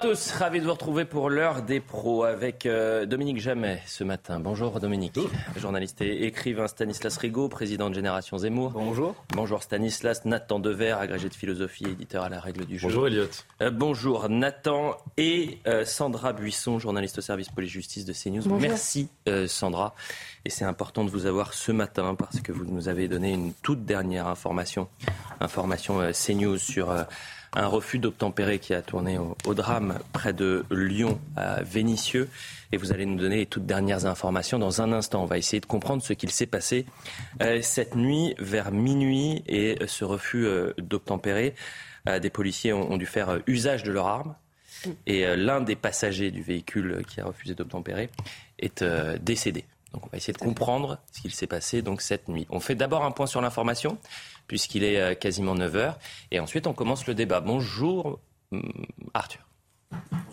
tous, ravi de vous retrouver pour l'heure des pros avec euh, Dominique Jamais ce matin. Bonjour Dominique, journaliste et écrivain Stanislas Rigaud, président de Génération Zemmour. Bonjour. Bonjour Stanislas, Nathan Dever, agrégé de philosophie, éditeur à la règle du jeu. Bonjour Elliot. Euh, bonjour Nathan et euh, Sandra Buisson, journaliste au service police-justice de CNews. Merci euh, Sandra. Et c'est important de vous avoir ce matin parce que vous nous avez donné une toute dernière information, information euh, CNews sur euh, un refus d'obtempérer qui a tourné au, au drame près de Lyon à Vénissieux. Et vous allez nous donner les toutes dernières informations dans un instant. On va essayer de comprendre ce qu'il s'est passé euh, cette nuit vers minuit et ce refus euh, d'obtempérer. Euh, des policiers ont, ont dû faire usage de leurs armes. Et euh, l'un des passagers du véhicule qui a refusé d'obtempérer est décédé. Donc on va essayer de comprendre ce qu'il s'est passé donc cette nuit. On fait d'abord un point sur l'information, puisqu'il est euh, quasiment 9 heures. Et ensuite, on commence le débat. Bonjour, hum, Arthur.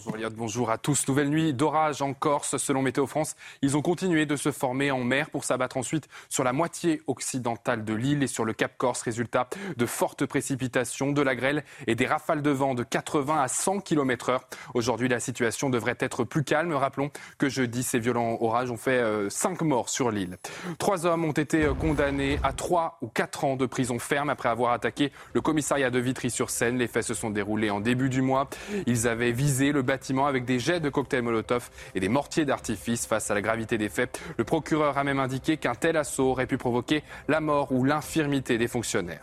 Bonjour Elliot, bonjour à tous. Nouvelle nuit d'orage en Corse. Selon Météo France, ils ont continué de se former en mer pour s'abattre ensuite sur la moitié occidentale de l'île et sur le Cap Corse. Résultat de fortes précipitations, de la grêle et des rafales de vent de 80 à 100 km heure. Aujourd'hui, la situation devrait être plus calme. Rappelons que jeudi, ces violents orages ont fait 5 morts sur l'île. Trois hommes ont été euh, condamnés à 3 ou 4 ans de prison ferme après avoir attaqué le commissariat de Vitry-sur-Seine. Les faits se sont déroulés en début du mois. Ils avaient visé le bâtiment avec des jets de cocktails Molotov et des mortiers d'artifice. Face à la gravité des faits, le procureur a même indiqué qu'un tel assaut aurait pu provoquer la mort ou l'infirmité des fonctionnaires.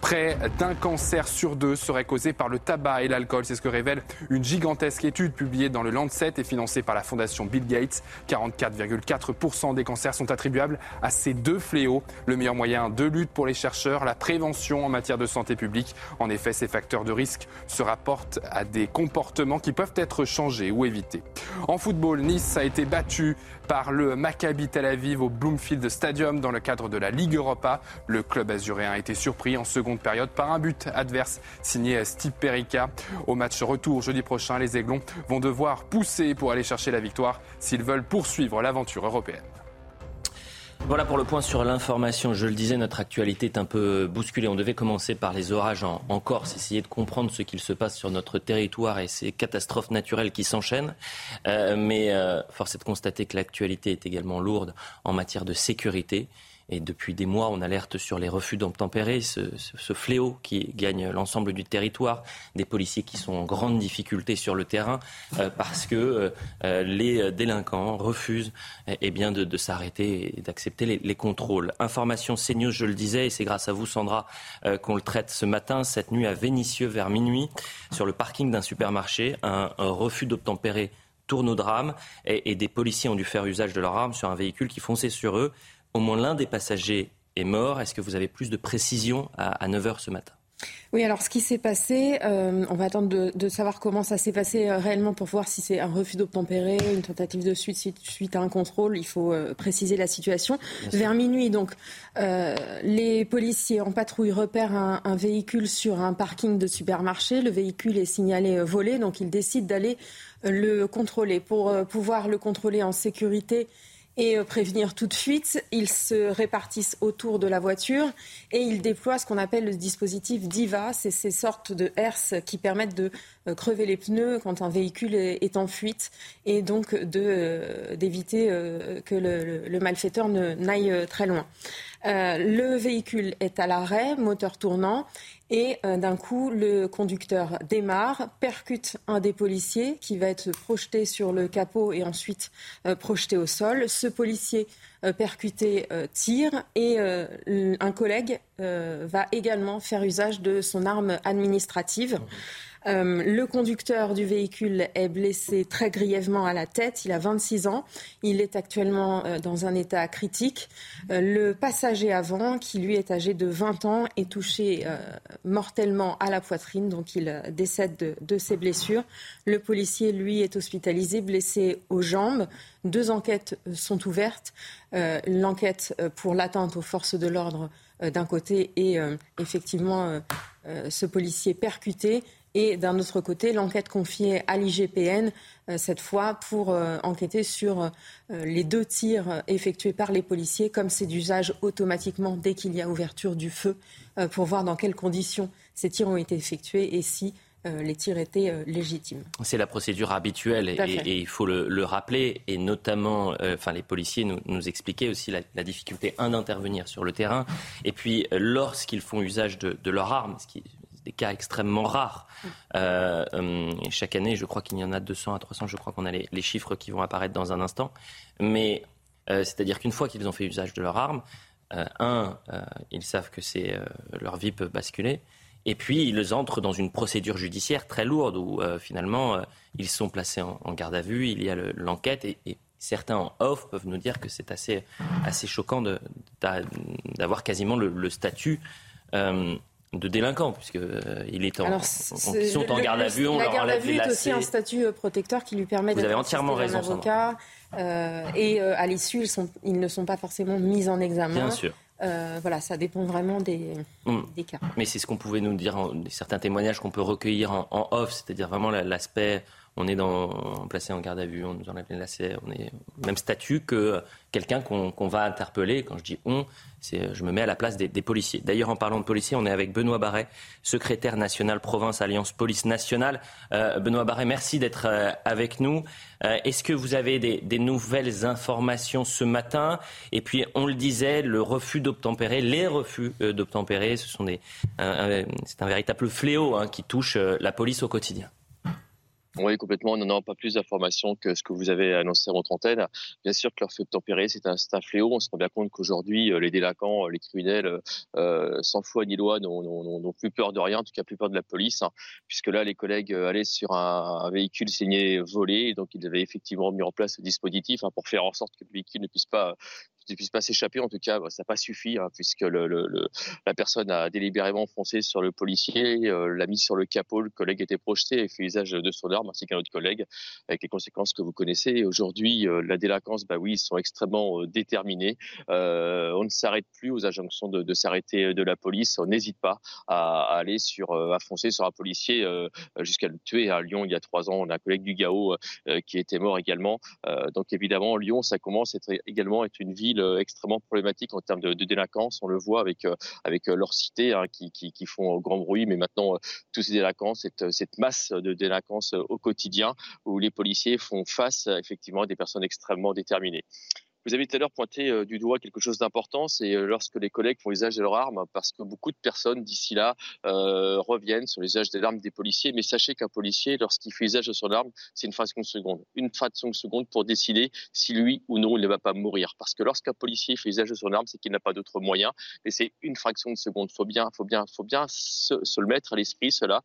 Près d'un cancer sur deux serait causé par le tabac et l'alcool. C'est ce que révèle une gigantesque étude publiée dans le Lancet et financée par la fondation Bill Gates. 44,4% des cancers sont attribuables à ces deux fléaux. Le meilleur moyen de lutte pour les chercheurs, la prévention en matière de santé publique. En effet, ces facteurs de risque se rapportent à des comportements qui peuvent être changés ou évités. En football, Nice a été battu par le Maccabi Tel Aviv au Bloomfield Stadium dans le cadre de la Ligue Europa. Le club azuréen a été surpris en seconde période par un but adverse signé Steve Perica. Au match retour jeudi prochain, les Aiglons vont devoir pousser pour aller chercher la victoire s'ils veulent poursuivre l'aventure européenne. Voilà pour le point sur l'information. Je le disais, notre actualité est un peu bousculée. On devait commencer par les orages en, Corse, essayer de comprendre ce qu'il se passe sur notre territoire et ces catastrophes naturelles qui s'enchaînent. Euh, mais euh, force est de constater que l'actualité est également lourde en matière de sécurité. Et depuis des mois, on alerte sur les refus d'obtempérer, ce, fléau qui gagne l'ensemble du territoire, des policiers qui sont en grande difficulté sur le terrain euh, parce que euh, les délinquants refusent eh bien, de, s'arrêter et d'accepter les, les, contrôles. Information CNews, je le disais, et c'est grâce à vous, Sandra, euh, qu'on le traite ce matin, cette nuit à Vénissieux, vers minuit, sur le parking d'un supermarché, un, un refus d'obtempérer tourne au drame et, et des policiers ont dû faire usage de leurs armes sur un véhicule qui fonçait sur eux. Au moins l'un des passagers est mort. Est-ce que vous avez plus de précisions à, à 9h ce matin? Oui, alors ce qui s'est passé, euh, on va attendre de, de, savoir comment ça s'est passé euh, réellement pour voir si c'est un refus d'obtempérer, une tentative de suite, suite, à un contrôle. Il faut euh, préciser la situation. Vers minuit, donc, les policiers en patrouille repèrent un, un, véhicule sur un parking de supermarché. Le véhicule est signalé volé, donc ils décident d'aller le contrôler. Pour pouvoir le contrôler en sécurité, et euh, prévenir tout de suite. Ils se répartissent autour de la voiture et ils déploient ce qu'on appelle le dispositif DIVA. C'est ces sortes de herses qui permettent de euh, crever les pneus quand un véhicule est en fuite et donc euh, d'éviter que le, le malfaiteur n'aille très loin. Le véhicule est à l'arrêt, moteur tournant, et euh, d'un coup, le conducteur démarre, percute un des policiers qui va être projeté sur le capot et ensuite euh, projeté au sol. Ce policier percuté, tire et un collègue va également faire usage de son arme administrative. Euh, le conducteur du véhicule est blessé très grièvement à la tête. Il a 26 ans. Il est actuellement euh, dans un état critique. Euh, le passager avant, qui lui est âgé de 20 ans, est touché mortellement à la poitrine. Donc il décède de, de ses blessures. Le policier, lui, est hospitalisé, blessé aux jambes. Deux enquêtes sont ouvertes. L'enquête pour l'atteinte aux forces de l'ordre d'un côté et effectivement ce policier percuté et d'un autre côté, l'enquête confiée à l'IGPN, euh, cette fois pour euh, enquêter sur euh, les deux tirs effectués par les policiers, comme c'est d'usage automatiquement dès qu'il y a ouverture du feu, pour voir dans quelles conditions ces tirs ont été effectués et si les tirs étaient légitimes. C'est la procédure habituelle et, il faut le, rappeler, et notamment, enfin, les policiers nous, nous expliquaient aussi la, difficulté, un, d'intervenir sur le terrain, et puis lorsqu'ils font usage de, de leur arme, ce qui des cas extrêmement rares. Euh, euh, chaque année, je crois qu'il y en a 200 à 300, je crois qu'on a les, chiffres qui vont apparaître dans un instant. Mais euh, c'est-à-dire qu'une fois qu'ils ont fait usage de leur arme, un, ils savent que leur vie peut basculer. Et puis, ils entrent dans une procédure judiciaire très lourde où finalement, ils sont placés en, garde à vue, il y a l'enquête et, certains en off peuvent nous dire que c'est assez, assez choquant d'avoir quasiment le, statut de délinquants, puisque euh, est sont en garde à vue, on la leur garde à vue est aussi un statut euh, protecteur qui lui permet d'être entièrement raison, avocat. Euh, et à l'issue, ils, ils, ne sont pas forcément mis en examen. Bien sûr. voilà, ça dépend vraiment des, mm. des cas. Mais c'est ce qu'on pouvait nous dire, en, certains témoignages qu'on peut recueillir en off, c'est-à-dire vraiment l'aspect on est dans, placé en garde à vue, on nous enlève les lacets, on est au même statut que quelqu'un qu'on va interpeller. Quand je dis on, je me mets à la place des, policiers. D'ailleurs, en parlant de policiers, on est avec Benoît Barret, secrétaire national province Alliance Police Nationale. Euh, Benoît Barret, merci d'être euh, avec nous. Euh, est-ce que vous avez des, nouvelles informations ce matin? Et puis, on le disait, le refus d'obtempérer, les refus d'obtempérer, ce sont c'est un véritable fléau hein, qui touche la police au quotidien. Oui, complètement. Non, non, pas plus d'informations que ce que vous avez annoncé en trentaine. Bien sûr que leur feu tempéré, c'est un, un, fléau. On se rend bien compte qu'aujourd'hui, euh, les délinquants, euh, les criminels, euh, sans foi ni loi, n'ont plus peur de rien, en tout cas plus peur de la police, hein, puisque là, les collègues allaient sur un, véhicule saigné volé, donc ils avaient effectivement mis en place ce dispositif hein, pour faire en sorte que le véhicule ne puisse pas ne puisse pas s'échapper. En tout cas, bah, ça n'a pas suffi, hein, puisque la personne a délibérément foncé sur le policier, euh, l'a mis sur le capot, le collègue était projeté et fait usage de son arme, ainsi qu'un autre collègue, avec les conséquences que vous connaissez. Aujourd'hui, euh, la délinquance, bah oui, ils sont extrêmement euh, déterminés. on ne s'arrête plus aux injonctions de, s'arrêter de la police. On n'hésite pas à, à, aller sur, à foncer sur un policier jusqu'à le tuer. À Lyon, il y a trois ans, on a un collègue du GAO qui était mort également. donc évidemment, Lyon, ça commence à également être une ville euh, extrêmement problématique en termes de, délinquance. On le voit avec euh, avec euh, leurs cités hein, qui, qui, qui, font grand bruit, mais maintenant tous ces délinquants, cette, cette masse de délinquance au quotidien où les policiers font face effectivement à des personnes extrêmement déterminées. Vous avez tout à l'heure pointé euh, du doigt quelque chose d'important, c'est euh, lorsque les collègues font usage de leurs armes, parce que beaucoup de personnes d'ici là euh, reviennent sur l'usage des armes des policiers. Mais sachez qu'un policier, lorsqu'il fait usage de son arme, c'est une fraction de seconde. Une fraction de seconde pour décider si lui ou non il ne va pas mourir. Parce que lorsqu'un policier fait usage de son arme, c'est qu'il n'a pas d'autre moyen. Et c'est une fraction de seconde. Faut bien, faut bien, faut bien se, se le mettre à l'esprit, cela.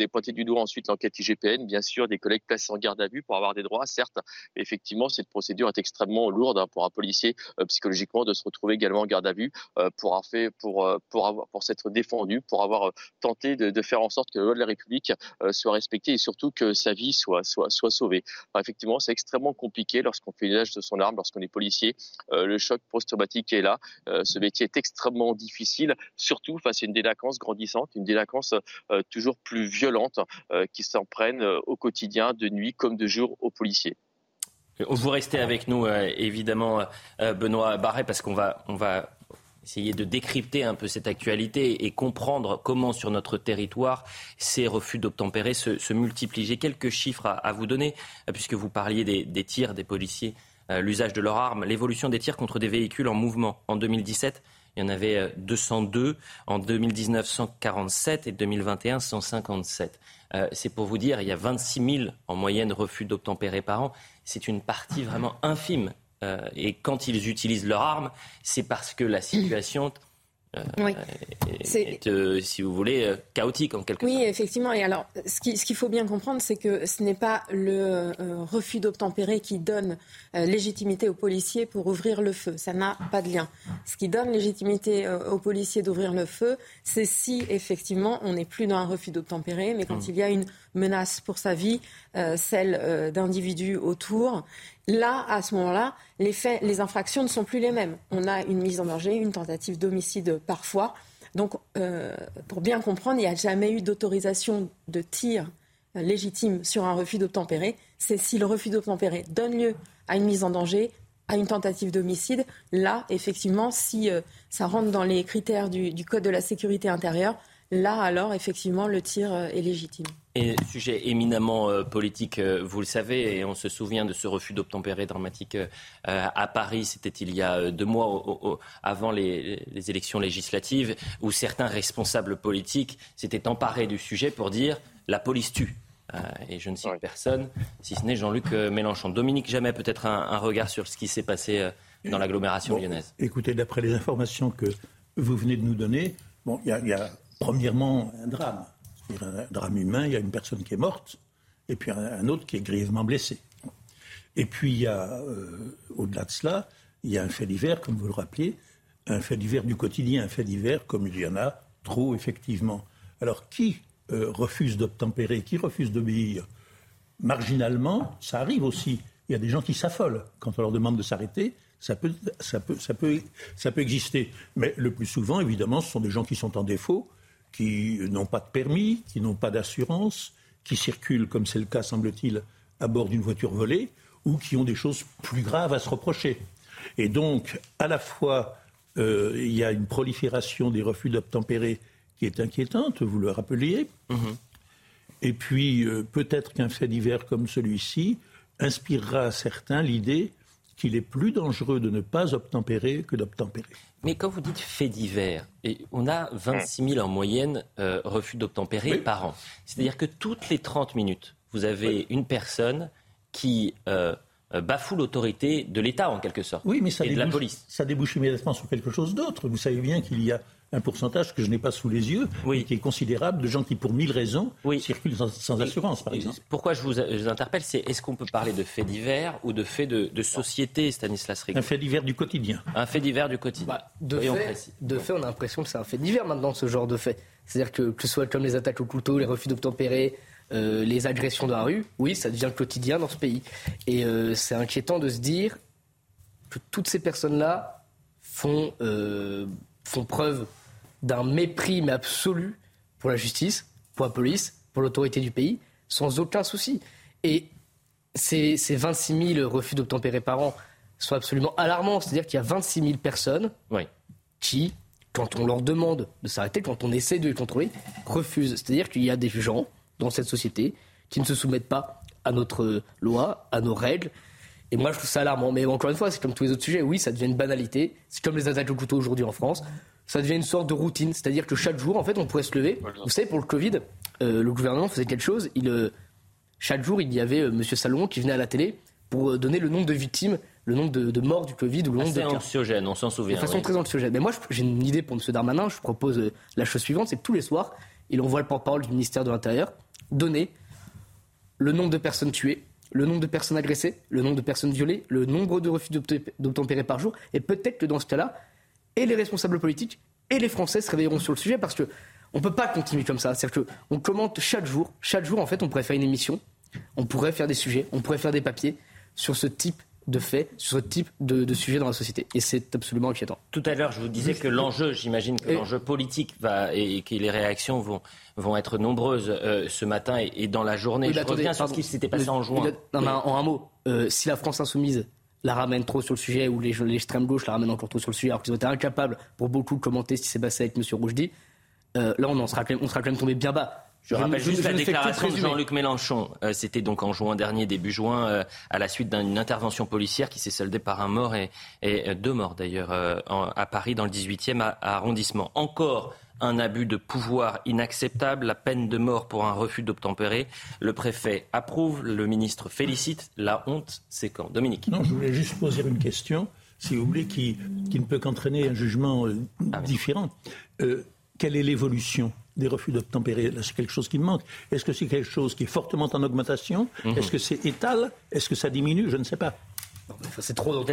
Avez pointé du doigt ensuite l'enquête IGPN, bien sûr, des collègues placés en garde à vue pour avoir des droits, certes, effectivement, cette procédure est extrêmement lourde hein, pour un policier euh, psychologiquement de se retrouver également en garde à vue euh, pour avoir pour euh, pour pour s'être défendu, pour avoir tenté de, de, faire en sorte que la loi de la République soit respectée et surtout que sa vie soit soit soit sauvée. effectivement, c'est extrêmement compliqué lorsqu'on fait l'usage de son arme, lorsqu'on est policier. le choc post-traumatique est là. ce métier est extrêmement difficile, surtout face à une délinquance grandissante, une délinquance toujours plus violentes euh, qui s'en prennent euh, au quotidien, de nuit comme de jour, aux policiers. Vous restez avec nous, euh, évidemment, Benoît Barret, parce qu'on va, on va essayer de décrypter un peu cette actualité et comprendre comment sur notre territoire ces refus d'obtempérer se, multiplient. J'ai quelques chiffres à, vous donner, puisque vous parliez des, des tirs des policiers, l'usage de leurs armes, l'évolution des tirs contre des véhicules en mouvement. En 2017, il y en avait 202, euh, en 2019 147 et 2021 157. Euh, c'est pour vous dire, il y a 26 000 en moyenne refus d'obtempérer par an. C'est une partie vraiment infime et quand ils utilisent leur arme, c'est parce que la situation euh, oui. est, euh, si vous voulez, euh, chaotique en quelque sorte. Oui, effectivement. Et alors, ce qu'il faut bien comprendre, c'est que ce n'est pas le refus d'obtempérer qui donne légitimité aux policiers pour ouvrir le feu. Ça n'a pas de lien. Ce qui donne légitimité aux policiers d'ouvrir le feu, c'est si effectivement on n'est plus dans un refus d'obtempérer, mais quand mmh. il y a une menace pour sa vie, celle d'individus autour. Là, à ce moment-là, les infractions ne sont plus les mêmes. On a une mise en danger, une tentative d'homicide parfois. Donc, euh, pour bien comprendre, il n'y a jamais eu d'autorisation de tir légitime sur un refus d'obtempérer. C'est si le refus d'obtempérer donne lieu à une mise en danger, à une tentative d'homicide. Là, effectivement, si euh, ça rentre dans les critères du Code de la sécurité intérieure, Là, alors, effectivement, le tir euh, est légitime. Et sujet éminemment euh, politique, euh, vous le savez, et on se souvient de ce refus d'obtempérer dramatique à Paris, c'était il y a deux mois avant les, élections législatives, où certains responsables politiques s'étaient emparés du sujet pour dire la police tue. et je ne cite personne, si ce n'est Jean-Luc Mélenchon. Dominique, jamais peut-être un, regard sur ce qui s'est passé dans l'agglomération lyonnaise. Écoutez, d'après les informations que vous venez de nous donner, bon, il y a Premièrement, un drame. Un drame humain, il y a une personne qui est morte, et puis un autre qui est grièvement blessé. Et puis, il y a, euh, au-delà de cela, il y a un fait divers, comme vous le rappelez, un fait divers du quotidien, un fait divers comme il y en a trop, effectivement. Alors, qui euh, refuse d'obtempérer, qui refuse d'obéir Marginalement, ça arrive aussi. Il y a des gens qui s'affolent quand on leur demande de s'arrêter. Ça peut, ça, peut, ça, peut, ça peut exister. Mais le plus souvent, évidemment, ce sont des gens qui sont en défaut, qui n'ont pas de permis, qui n'ont pas d'assurance, qui circulent, comme c'est le cas, semble-t-il, à bord d'une voiture volée, ou qui ont des choses plus graves à se reprocher. Et donc, à la fois, euh, il y a une prolifération des refus d'obtempérer qui est inquiétante, vous le rappeliez. Mm-hmm. Et puis, euh, peut-être qu'un fait divers comme celui-ci inspirera à certains l'idée qu'il est plus dangereux de ne pas obtempérer que d'obtempérer. Mais quand vous dites fait divers, et on a 26 000 en moyenne euh, refus d'obtempérer par an. C'est-à-dire que toutes les 30 minutes, vous avez une personne qui euh, euh, bafoue l'autorité de l'État en quelque sorte. Oui, mais ça et débouche, de la police. Ça débouche immédiatement sur quelque chose d'autre. Vous savez bien qu'il y a un pourcentage que je n'ai pas sous les yeux, qui est considérable, de gens qui, pour mille raisons, circulent sans, assurance, par exemple. Pourquoi je vous, interpelle, c'est est-ce qu'on peut parler de faits divers ou de faits de, société, Stanislas Rigaud Un fait divers du quotidien. Un fait divers du quotidien. Bah, de, fait, de fait, on a l'impression que c'est un fait divers maintenant, ce genre de fait. C'est-à-dire que, que ce soit comme les attaques au couteau, les refus d'obtempérer, euh, les agressions dans la rue, oui, ça devient quotidien dans ce pays. Et euh, c'est inquiétant de se dire que toutes ces personnes-là font, euh, font preuve d'un mépris mais absolu pour la justice, pour la police, pour l'autorité du pays, sans aucun souci. Et ces, ces 26 000 refus d'obtempérer par an sont absolument alarmants. C'est-à-dire qu'il y a 26 000 personnes qui, quand on leur demande de s'arrêter, quand on essaie de les contrôler, refusent. C'est-à-dire qu'il y a des gens dans cette société qui ne se soumettent pas à notre loi, à nos règles. Et moi, je trouve ça alarmant. Mais encore une fois, c'est comme tous les autres sujets. Oui, ça devient une banalité. C'est comme les attaques au couteau aujourd'hui en France ça devient une sorte de routine. C'est-à-dire que chaque jour, en fait, on pourrait se lever. Vous savez, pour le Covid, euh, le gouvernement faisait quelque chose. Il, euh, chaque jour, il y avait euh, M. Salomon qui venait à la télé pour donner le nombre de victimes, le nombre de, morts du Covid ou le nombre de anxiogène, on s'en souvient. De façon très anxiogène. Mais moi, j'ai une idée pour M. Darmanin. Je propose la chose suivante c'est que tous les soirs, il envoie le porte-parole du ministère de l'Intérieur donner le nombre de personnes tuées, le nombre de personnes agressées, le nombre de personnes violées, le nombre de refus d'obtempérer par jour. Et peut-être que dans ce cas-là, et les responsables politiques et les Français se réveilleront sur le sujet parce que on peut pas continuer comme ça. C'est-à-dire qu'on commente chaque jour. Chaque jour, en fait, on pourrait faire une émission, on pourrait faire des sujets, on pourrait faire des papiers sur ce type de faits, sur ce type de, de sujet dans la société. Et c'est absolument inquiétant. Tout à l'heure, je vous disais que l'enjeu, j'imagine que l'enjeu politique va et que les réactions vont, vont être nombreuses euh, ce matin et, dans la journée. je reviens sur ce qui s'était passé en juin. en un mot, euh, si la France insoumise la ramène trop sur le sujet ou l'extrême gauche la ramène encore trop sur le sujet alors qu'ils ont été incapables pour beaucoup de commenter ce qui s'est passé avec M. Roujdi, euh, là on, en sera on sera quand même tombé bien bas. Je, rappelle juste la déclaration de Jean-Luc Mélenchon. Euh, c'était donc en juin dernier, début juin, euh, à la suite d'une intervention policière qui s'est soldée par un mort et, et deux morts d'ailleurs à Paris dans le 18e arrondissement. Encore un abus de pouvoir inacceptable, la peine de mort pour un refus d'obtempérer. Le préfet approuve, le ministre félicite. La honte, c'est quand? Dominique Non, je voulais juste poser une question, si vous voulez, qui, qui ne peut qu'entraîner un jugement euh, ah différent. Euh, quelle est l'évolution des refus d'obtempérer C'est quelque chose qui me manque. Est-ce que c'est quelque chose qui est fortement en augmentation mhm. Est-ce que c'est étal Est-ce que ça diminue Je ne sais pas c'est trop.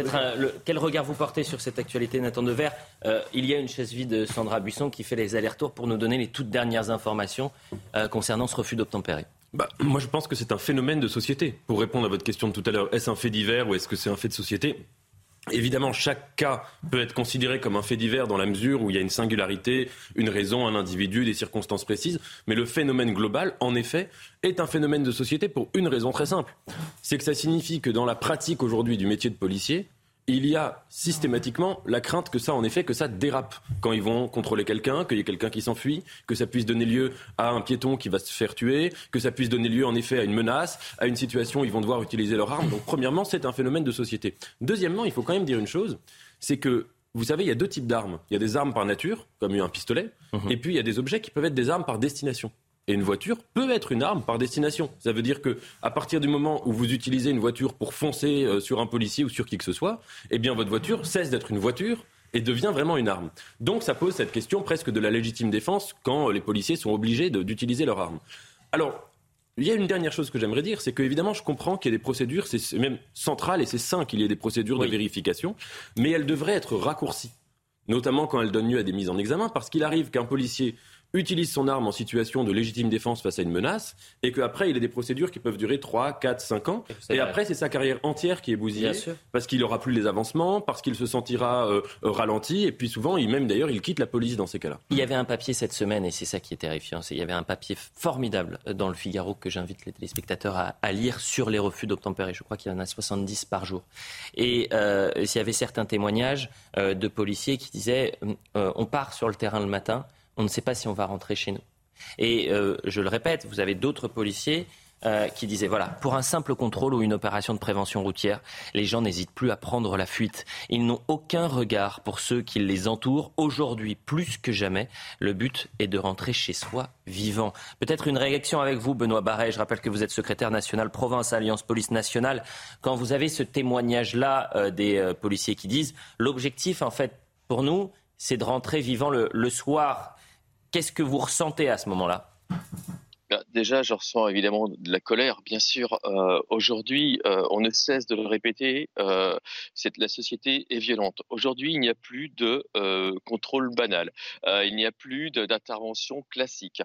quel regard vous portez sur cette actualité, Nathan Dever euh, Il y a une chaise vide de Sandra Buisson qui fait les allers-retours pour nous donner les toutes dernières informations euh, concernant ce refus d'obtempérer. Bah, moi, je pense que c'est un phénomène de société. Pour répondre à votre question de tout à l'heure, est-ce un fait divers ou est-ce que c'est un fait de société? Évidemment, chaque cas peut être considéré comme un fait divers dans la mesure où il y a une singularité, une raison, un individu, des circonstances précises. Mais le phénomène global, en effet, est un phénomène de société pour une raison très simple. C'est que ça signifie que dans la pratique aujourd'hui du métier de policier, il y a systématiquement la crainte que ça, en effet, que ça dérape quand ils vont contrôler quelqu'un, qu'il y ait quelqu'un qui s'enfuit, que ça puisse donner lieu à un piéton qui va se faire tuer, que ça puisse donner lieu, en effet, à une menace, à une situation où ils vont devoir utiliser leur arme. Donc, premièrement, c'est un phénomène de société. Deuxièmement, il faut quand même dire une chose, c'est que vous savez, il y a deux types d'armes. Il y a des armes par nature, comme un pistolet, mhm. et puis il y a des objets qui peuvent être des armes par destination. Et une voiture peut être une arme par destination. Ça veut dire que à partir du moment où vous utilisez une voiture pour foncer euh, sur un policier ou sur qui que ce soit, eh bien votre voiture cesse d'être une voiture et devient vraiment une arme. Donc ça pose cette question presque de la légitime défense quand les policiers sont obligés d'utiliser leur arme. Alors, il y a une dernière chose que j'aimerais dire, c'est que évidemment, je comprends qu'il y ait des procédures, c'est même central et c'est sain qu'il y ait des procédures de vérification, mais elles devraient être raccourcies, notamment quand elles donnent lieu à des mises en examen, parce qu'il arrive qu'un policier utilise son arme en situation de légitime défense face à une menace, et qu'après, il a des procédures qui peuvent durer 3, 4, 5 ans. Et après, c'est sa carrière entière qui est bousillée, parce qu'il n'aura plus les avancements, parce qu'il se sentira euh, ralenti, et puis souvent, il même d'ailleurs, il quitte la police dans ces cas-là. Il y avait un papier cette semaine, et c'est ça qui est terrifiant, il y avait un papier formidable dans le Figaro que j'invite les téléspectateurs à, lire sur les refus d'obtempérer. Je crois qu'il y en a 70 par jour. Et euh, il y avait certains témoignages euh, de policiers qui disaient on part sur le terrain le matin, on ne sait pas si on va rentrer chez nous. Et euh, je le répète, vous avez d'autres policiers euh, qui disaient voilà, pour un simple contrôle ou une opération de prévention routière, les gens n'hésitent plus à prendre la fuite. Ils n'ont aucun regard pour ceux qui les entourent. Aujourd'hui, plus que jamais, le but est de rentrer chez soi vivant. Peut-être une réaction avec vous, Benoît Barret. Je rappelle que vous êtes secrétaire national Provence Alliance Police Nationale. Quand vous avez ce témoignage-là euh, des policiers qui disent l'objectif, en fait, pour nous, c'est de rentrer vivant le soir Qu'est-ce que vous ressentez à ce moment-là? Bah, Déjà, je ressens évidemment de la colère, bien sûr. Euh, aujourd'hui, euh, on ne cesse de le répéter, euh, la société est violente. Aujourd'hui, il n'y a plus de contrôle banal, il n'y a plus d'intervention classique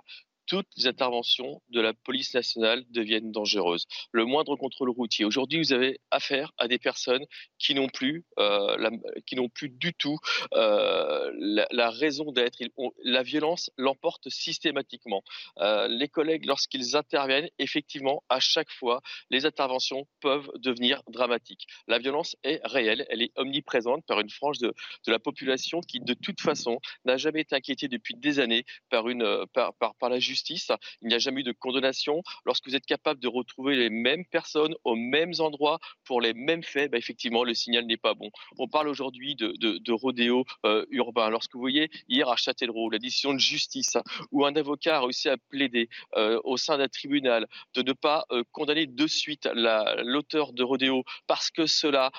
toutes les interventions de la police nationale deviennent dangereuses. Le moindre contrôle routier. Aujourd'hui, vous avez affaire à des personnes qui n'ont plus, euh, qui plus du tout euh, la, raison d'être. La violence l'emporte systématiquement. Euh, les collègues, lorsqu'ils interviennent, effectivement, à chaque fois, les interventions peuvent devenir dramatiques. La violence est réelle, elle est omniprésente par une frange de, la population qui, de toute façon, n'a jamais été inquiétée depuis des années par la justice il n'y a jamais eu de condamnation. Lorsque vous êtes capable de retrouver les mêmes personnes aux mêmes endroits pour les mêmes faits, bah, effectivement, le signal n'est pas bon. On parle aujourd'hui de, rodéo euh, urbain. Lorsque vous voyez hier à Châtellerault la décision de justice où un avocat a réussi à plaider euh, au sein d'un tribunal de ne pas euh, condamner de suite l'auteur de rodéo parce que cela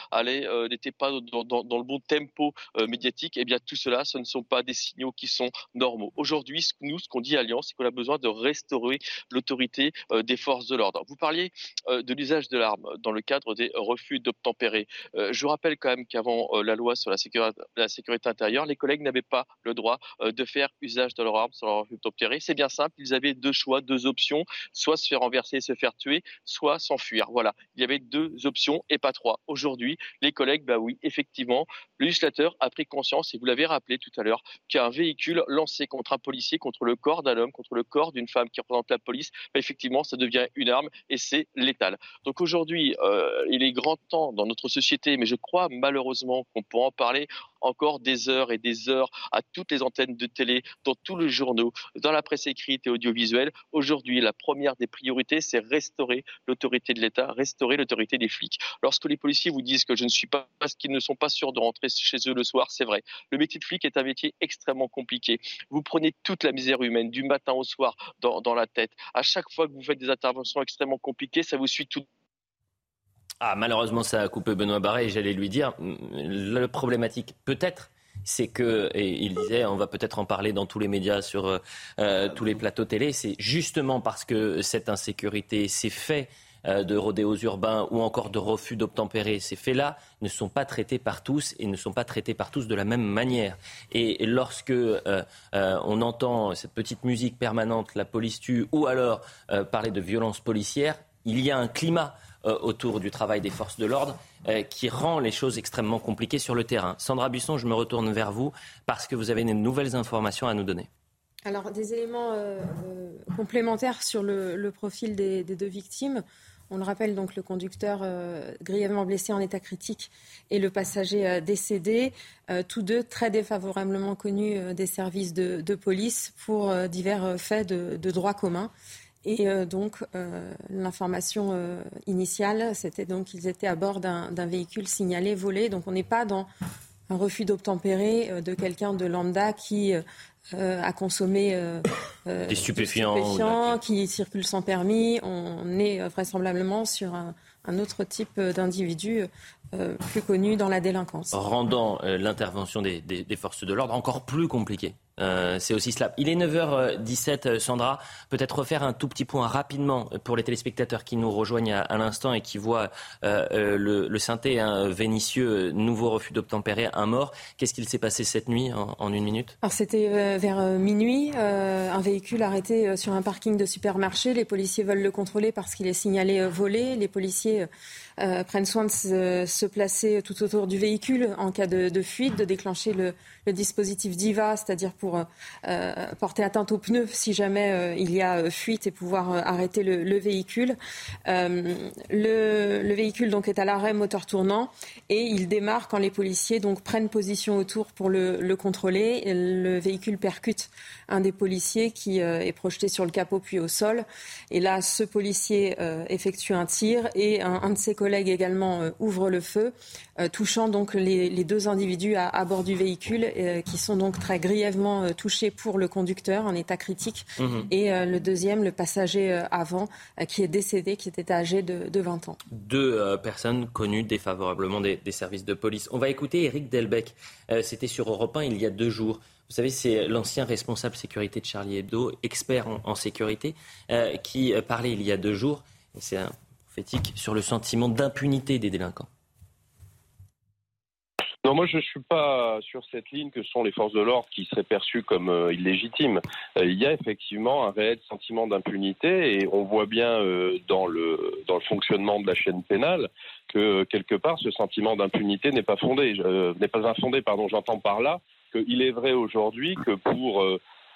n'était pas dans, dans, le bon tempo médiatique, eh bien tout cela, ce ne sont pas des signaux qui sont normaux. Aujourd'hui, nous, ce qu'on dit à Alliance, c'est qu'on a besoin de restaurer l'autorité euh, des forces de l'ordre. Vous parliez euh, de l'usage de l'arme dans le cadre des refus d'obtempérer. Euh, je rappelle quand même qu'avant la loi sur la sécurité, intérieure, les collègues n'avaient pas le droit de faire usage de leur arme sur leur refus d'obtempérer. C'est bien simple, ils avaient deux choix, deux options, soit se faire renverser, se faire tuer, soit s'enfuir. Voilà, il y avait deux options et pas trois. Aujourd'hui, les collègues, bah oui, effectivement, le législateur a pris conscience, et vous l'avez rappelé tout à l'heure, qu'un véhicule lancé contre un policier, contre le corps d'un homme, contre le corps d'une femme qui représente la police, bah, effectivement, ça devient une arme et c'est létal. Donc aujourd'hui, euh, il est grand temps dans notre société, mais je crois malheureusement qu'on pourra en parler encore des heures et des heures à toutes les antennes de télé, dans tous les journaux, dans la presse écrite et audiovisuelle. Aujourd'hui, la première des priorités, c'est restaurer l'autorité de l'État, restaurer l'autorité des flics. Lorsque les policiers vous disent que je ne suis pas, parce qu'ils ne sont pas sûrs de rentrer chez eux le soir, c'est vrai. Le métier de flic est un métier extrêmement compliqué. Vous prenez toute la misère humaine du matin au soir dans, la tête. À chaque fois que vous faites des interventions extrêmement compliquées, ça vous suit tout ah, malheureusement, ça a coupé Benoît Barré et j'allais lui dire, le problématique peut-être, c'est que, et il disait, on va peut-être en parler dans tous les médias, sur euh, tous les plateaux télé, c'est justement parce que cette insécurité, ces faits euh, de rodéos urbains ou encore de refus d'obtempérer, ces faits-là ne sont pas traités par tous et ne sont pas traités par tous de la même manière. Et lorsque euh, on entend cette petite musique permanente, la police tue, ou alors parler de violence policière, il y a un climat euh, autour du travail des forces de l'ordre euh, qui rend les choses extrêmement compliquées sur le terrain. Sandra Buisson, je me retourne vers vous parce que vous avez de nouvelles informations à nous donner. Alors, des éléments euh, complémentaires sur le, profil des, deux victimes. On le rappelle, donc, le conducteur grièvement blessé en état critique et le passager décédé, tous deux très défavorablement connus des services de, police pour divers faits de, de droit commun. Et euh, donc, euh, l'information euh, initiale, c'était donc qu'ils étaient à bord d'un véhicule signalé volé. Donc, on n'est pas dans un refus d'obtempérer de quelqu'un de lambda qui a consommé des stupéfiants, qui circule sans permis. On est vraisemblablement sur un, un autre type d'individu plus connu dans la délinquance. Rendant l'intervention des, des, des, forces de l'ordre encore plus compliquée. Euh, c'est aussi cela. Il est 9h17, euh, Sandra. Peut-être refaire un tout petit point rapidement pour les téléspectateurs qui nous rejoignent à, l'instant et qui voient euh, le, le, synthé un vénitieux, nouveau refus d'obtempérer, un mort. Qu'est-ce qu'il s'est passé cette nuit en, une minute? Alors c'était vers minuit, un véhicule arrêté sur un parking de supermarché. Les policiers veulent le contrôler parce qu'il est signalé volé. Les policiers prennent soin de se, placer tout autour du véhicule en cas de, fuite, de déclencher le, dispositif DIVA, c'est-à-dire pour euh, porter atteinte aux pneus si jamais euh, il y a euh, fuite et pouvoir arrêter le, véhicule. Le, véhicule donc est à l'arrêt moteur tournant et il démarre quand les policiers donc prennent position autour pour le, contrôler. le véhicule percute un des policiers qui est projeté sur le capot puis au sol. Et là, ce policier effectue un tir et un, de ses collègues également ouvre le feu, touchant donc les, deux individus à bord du véhicule qui sont donc très grièvement euh, touché pour le conducteur en état critique mhm. et euh, le deuxième, le passager euh, avant, qui est décédé, qui était âgé de, 20 ans. Deux personnes connues défavorablement des, services de police. On va écouter Eric Delbecq. C'était sur Europe 1 il y a deux jours. Vous savez, c'est l'ancien responsable sécurité de Charlie Hebdo, expert en, sécurité, qui parlait il y a deux jours, c'est un sur le sentiment d'impunité des délinquants. Non, moi je ne suis pas sur cette ligne que sont les forces de l'ordre qui seraient perçues comme euh, illégitimes. Euh, il y a effectivement un réel sentiment d'impunité et on voit bien euh, dans le dans le fonctionnement de la chaîne pénale que quelque part ce sentiment d'impunité n'est pas fondé, n'est pas infondé. Pardon, j'entends par là qu'il est vrai aujourd'hui que pour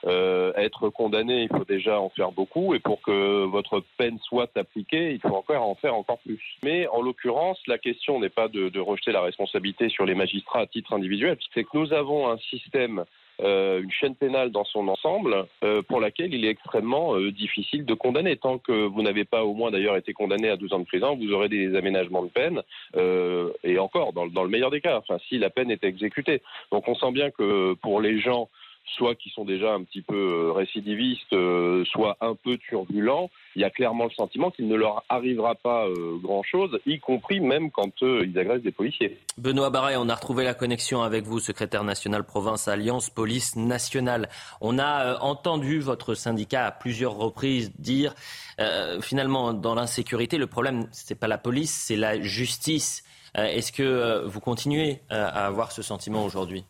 euh, être condamné, il faut déjà en faire beaucoup, et pour que votre peine soit appliquée, il faut encore en faire encore plus. Mais en l'occurrence, la question n'est pas de, de, rejeter la responsabilité sur les magistrats à titre individuel, c'est que nous avons un système euh, une chaîne pénale dans son ensemble euh, pour laquelle il est extrêmement euh, difficile de condamner. Tant que vous n'avez pas au moins d'ailleurs été condamné à 12 ans de prison, vous aurez des aménagements de peine euh, et encore dans, dans, le meilleur des cas, enfin si la peine est exécutée. Donc on sent bien que pour les gens soit qui sont déjà un petit peu euh, récidivistes, euh, soit un peu turbulents, il y a clairement le sentiment qu'il ne leur arrivera pas euh, grand-chose, y compris même quand ils agressent des policiers. Benoît Barret, on a retrouvé la connexion avec vous, secrétaire national province Alliance Police Nationale. On a entendu votre syndicat à plusieurs reprises dire, finalement, dans l'insécurité, le problème, ce n'est pas la police, c'est la justice. Est-ce que vous continuez à avoir ce sentiment aujourd'hui?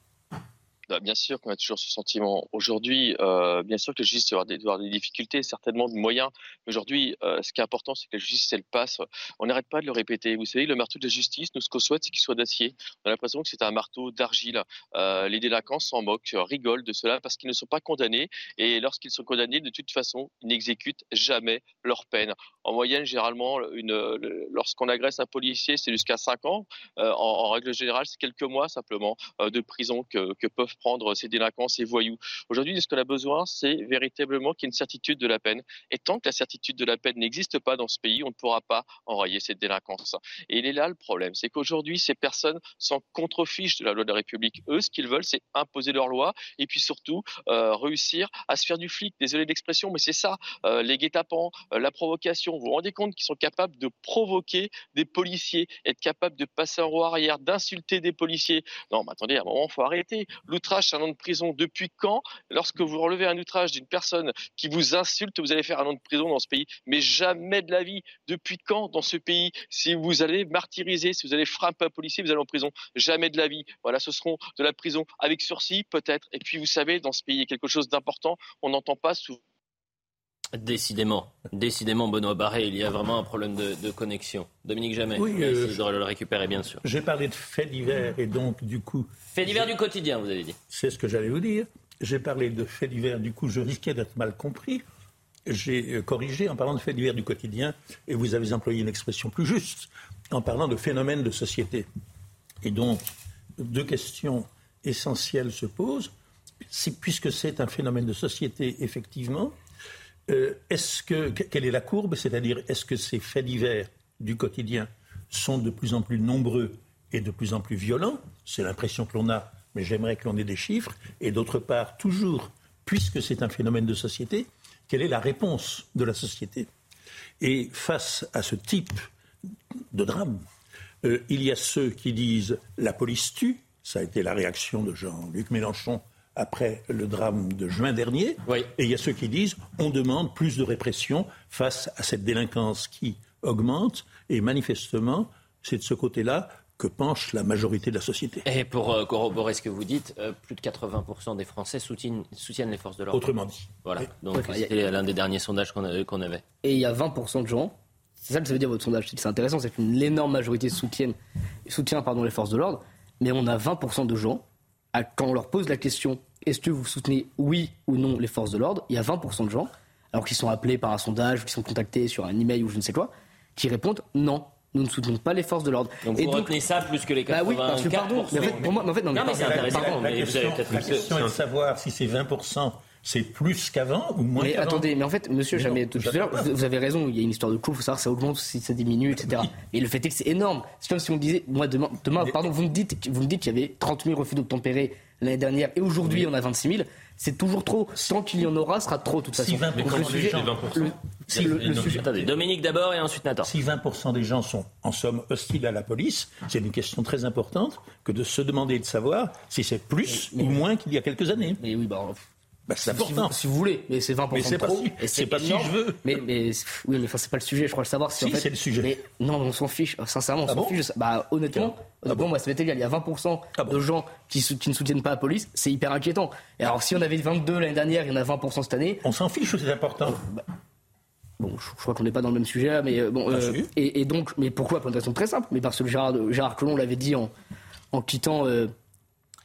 Bah, bien sûr qu'on a toujours ce sentiment. Aujourd'hui, euh, bien sûr que la justice va avoir des, difficultés, certainement de moyens. Aujourd'hui, euh, ce qui est important, c'est que la justice, elle passe. On n'arrête pas de le répéter. Vous savez, le marteau de la justice, nous, ce qu'on souhaite, c'est qu'il soit d'acier. On a l'impression que c'est un marteau d'argile. Euh, les délinquants s'en moquent, rigolent de cela parce qu'ils ne sont pas condamnés. Et lorsqu'ils sont condamnés, de toute façon, ils n'exécutent jamais leur peine. En moyenne, généralement, lorsqu'on agresse un policier, c'est jusqu'à 5 ans. En, règle générale, c'est quelques mois simplement de prison que peuvent prendre ces délinquants, ces voyous. Aujourd'hui, ce qu'on a besoin, c'est véritablement qu'il y ait une certitude de la peine. Et tant que la certitude de la peine n'existe pas dans ce pays, on ne pourra pas enrayer cette délinquance. Et il est là le problème, c'est qu'aujourd'hui, ces personnes s'en contrefichent de la loi de la République. Eux, ce qu'ils veulent, c'est imposer leur loi et puis surtout euh, réussir à se faire du flic. Désolé d'expression, mais c'est ça. Euh, les guet-apens, euh, la provocation. Vous vous rendez compte qu'ils sont capables de provoquer des policiers, être capables de passer en roue arrière, d'insulter des policiers. Non, mais attendez, à un moment, il faut arrêter. L'outrage, c'est un an de prison. Depuis quand, lorsque vous relevez un outrage d'une personne qui vous insulte, vous allez faire un an de prison dans ce pays Mais jamais de la vie. Depuis quand, dans ce pays, si vous allez martyriser, si vous allez frapper un policier, vous allez en prison? Jamais de la vie. Voilà, ce seront de la prison avec sursis, peut-être. Et puis, vous savez, dans ce pays, il y a quelque chose d'important. On n'entend pas souvent. Décidément, décidément, Benoît Barré, il y a vraiment un problème de, connexion. Dominique Jamais, oui, euh, je le récupérer, bien sûr. J'ai parlé de faits divers et donc, du coup. Faits divers du quotidien, vous avez dit. C'est ce que j'allais vous dire. J'ai parlé de faits divers, du coup, je risquais d'être mal compris. J'ai euh, corrigé en parlant de faits divers du quotidien et vous avez employé une expression plus juste en parlant de phénomènes de société. Et donc, deux questions essentielles se posent. Puisque c'est un phénomène de société, effectivement, euh, est-ce que, quelle est la courbe? C'est-à-dire, est-ce que ces faits divers du quotidien sont de plus en plus nombreux et de plus en plus violents? C'est l'impression que l'on a, mais j'aimerais que l'on ait des chiffres. Et d'autre part, toujours, puisque c'est un phénomène de société, quelle est la réponse de la société? Et face à ce type de drame, euh, il y a ceux qui disent la police tue, ça a été la réaction de Jean-Luc Mélenchon après le drame de juin dernier. Et il y a ceux qui disent on demande plus de répression face à cette délinquance qui augmente. Et manifestement, c'est de ce côté-là que penche la majorité de la société. Et pour euh, corroborer ce que vous dites, euh, plus de 80% des Français soutiennent, soutiennent les forces de l'ordre. Autrement dit. Voilà. Donc c'était l'un des derniers sondages qu'on avait. Et il y a 20% de gens, c'est ça que ça veut dire votre sondage, c'est intéressant, c'est qu'une énorme majorité soutient, soutient pardon, les forces de l'ordre, mais on a 20% de gens quand on leur pose la question est-ce que vous soutenez oui ou non les forces de l'ordre, il y a 20% de gens, alors qu'ils sont appelés par un sondage, ou qu'ils sont contactés sur un email ou je ne sais quoi, qui répondent non. Nous ne soutenons pas les forces de l'ordre. Donc vous retenez ça plus que les 80 bah oui, parce que pardon, mais en fait, pour moi, en fait, non, mais, c'est intéressant. La, question, est de savoir si c'est 20% c'est plus qu'avant ou moins Mais attendez, mais en fait, monsieur Jamais, tout à l'heure, vous avez raison, il y a une histoire de coût, il faut savoir si ça augmente, si ça diminue, etc. Et le fait est que c'est énorme. C'est comme si on disait, moi demain, demain pardon, vous me dites, vous me dites qu'il y avait 30 000 refus d'obtempérer l'année dernière et aujourd'hui on a 26 000. C'est toujours trop. Tant qu'il y en aura, ce sera trop, de toute façon. Si 20% des gens. Le, Dominique d'abord et ensuite Nathan. Si 20% des gens sont en somme hostiles à la police, c'est une question très importante que de se demander de savoir si c'est plus ou moins qu'il y a quelques années. Mais oui, bah, bah, c'est important. Si vous, voulez, mais c'est 20% mais c'est trop. Pas c'est pas si je veux. Mais, mais oui, mais enfin, c'est pas le sujet. Je crois le savoir. Si, c'est le sujet. Mais non, on s'en fiche. Sincèrement, on ah s'en fiche. Bah, honnêtement, ah bon, moi, ça m'est égal. Il y a 20% ah de gens qui, qui, ne soutiennent pas la police. C'est hyper inquiétant. Et alors, si on avait 22 l'année dernière, il y en a 20% cette année. On s'en fiche c'est important bah, Bon, je, crois qu'on n'est pas dans le même sujet, mais euh, bon. Euh, et, et, donc, mais pourquoi? Pour une raison très simple. Mais parce que Gérard, Gérard Collomb l'avait dit en, en quittant euh,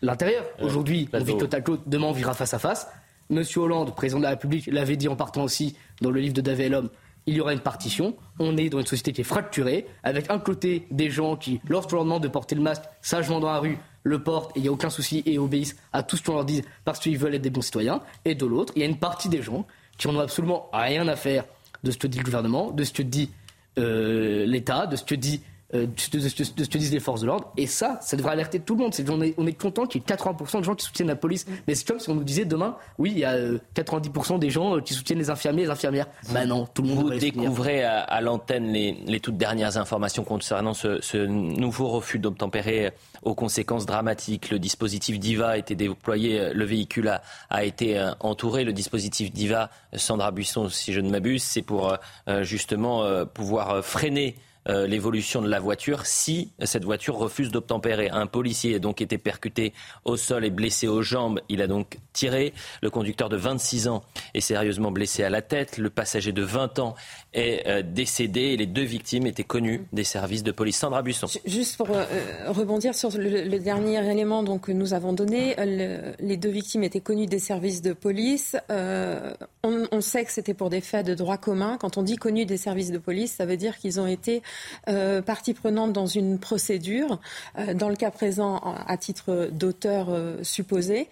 l'intérieur. Aujourd'hui, on vit total close. Demain, on vivra face à face. Monsieur Hollande, président de la République, l'avait dit en partant aussi dans le livre de David L'Homme, il y aura une partition. On est dans une société qui est fracturée, avec un côté des gens qui, lorsqu'on leur demande de porter le masque sagement dans la rue, le portent et il n'y a aucun souci et obéissent à tout ce qu'on leur dit parce qu'ils veulent être des bons citoyens. Et de l'autre, il y a une partie des gens qui n'ont absolument rien à faire de ce que dit le gouvernement, de ce que dit euh, l'État, de ce que dit euh, de, ce que disent les forces de l'ordre. Et ça, ça devrait alerter tout le monde. C'est, on, est, on est content qu'il y ait 80% de gens qui soutiennent la police. Mais c'est comme si on nous disait demain, oui, il y a 90% euh, des gens euh, qui soutiennent les infirmiers et les infirmières. Ben non, tout le monde Vous découvrez à, l'antenne les, toutes dernières informations concernant ce, nouveau refus d'obtempérer aux conséquences dramatiques. Le dispositif DIVA a été déployé, le véhicule a, a été entouré. Le dispositif DIVA, Sandra Buisson, si je ne m'abuse, c'est pour justement pouvoir freiner euh, l'évolution de la voiture si cette voiture refuse d'obtempérer. Un policier a donc été percuté au sol et blessé aux jambes. Il a donc tiré. Le conducteur de 26 ans est sérieusement blessé à la tête. Le passager de 20 ans est euh, décédé et les deux victimes étaient connues des services de police. Sandra Busson. Juste pour euh, rebondir sur le, dernier élément que nous avons donné, les deux victimes étaient connues des services de police. On, on, sait que c'était pour des faits de droit commun. Quand on dit connues des services de police, ça veut dire qu'ils ont été euh, partie prenante dans une procédure, euh, dans le cas présent à titre d'auteur euh, supposé.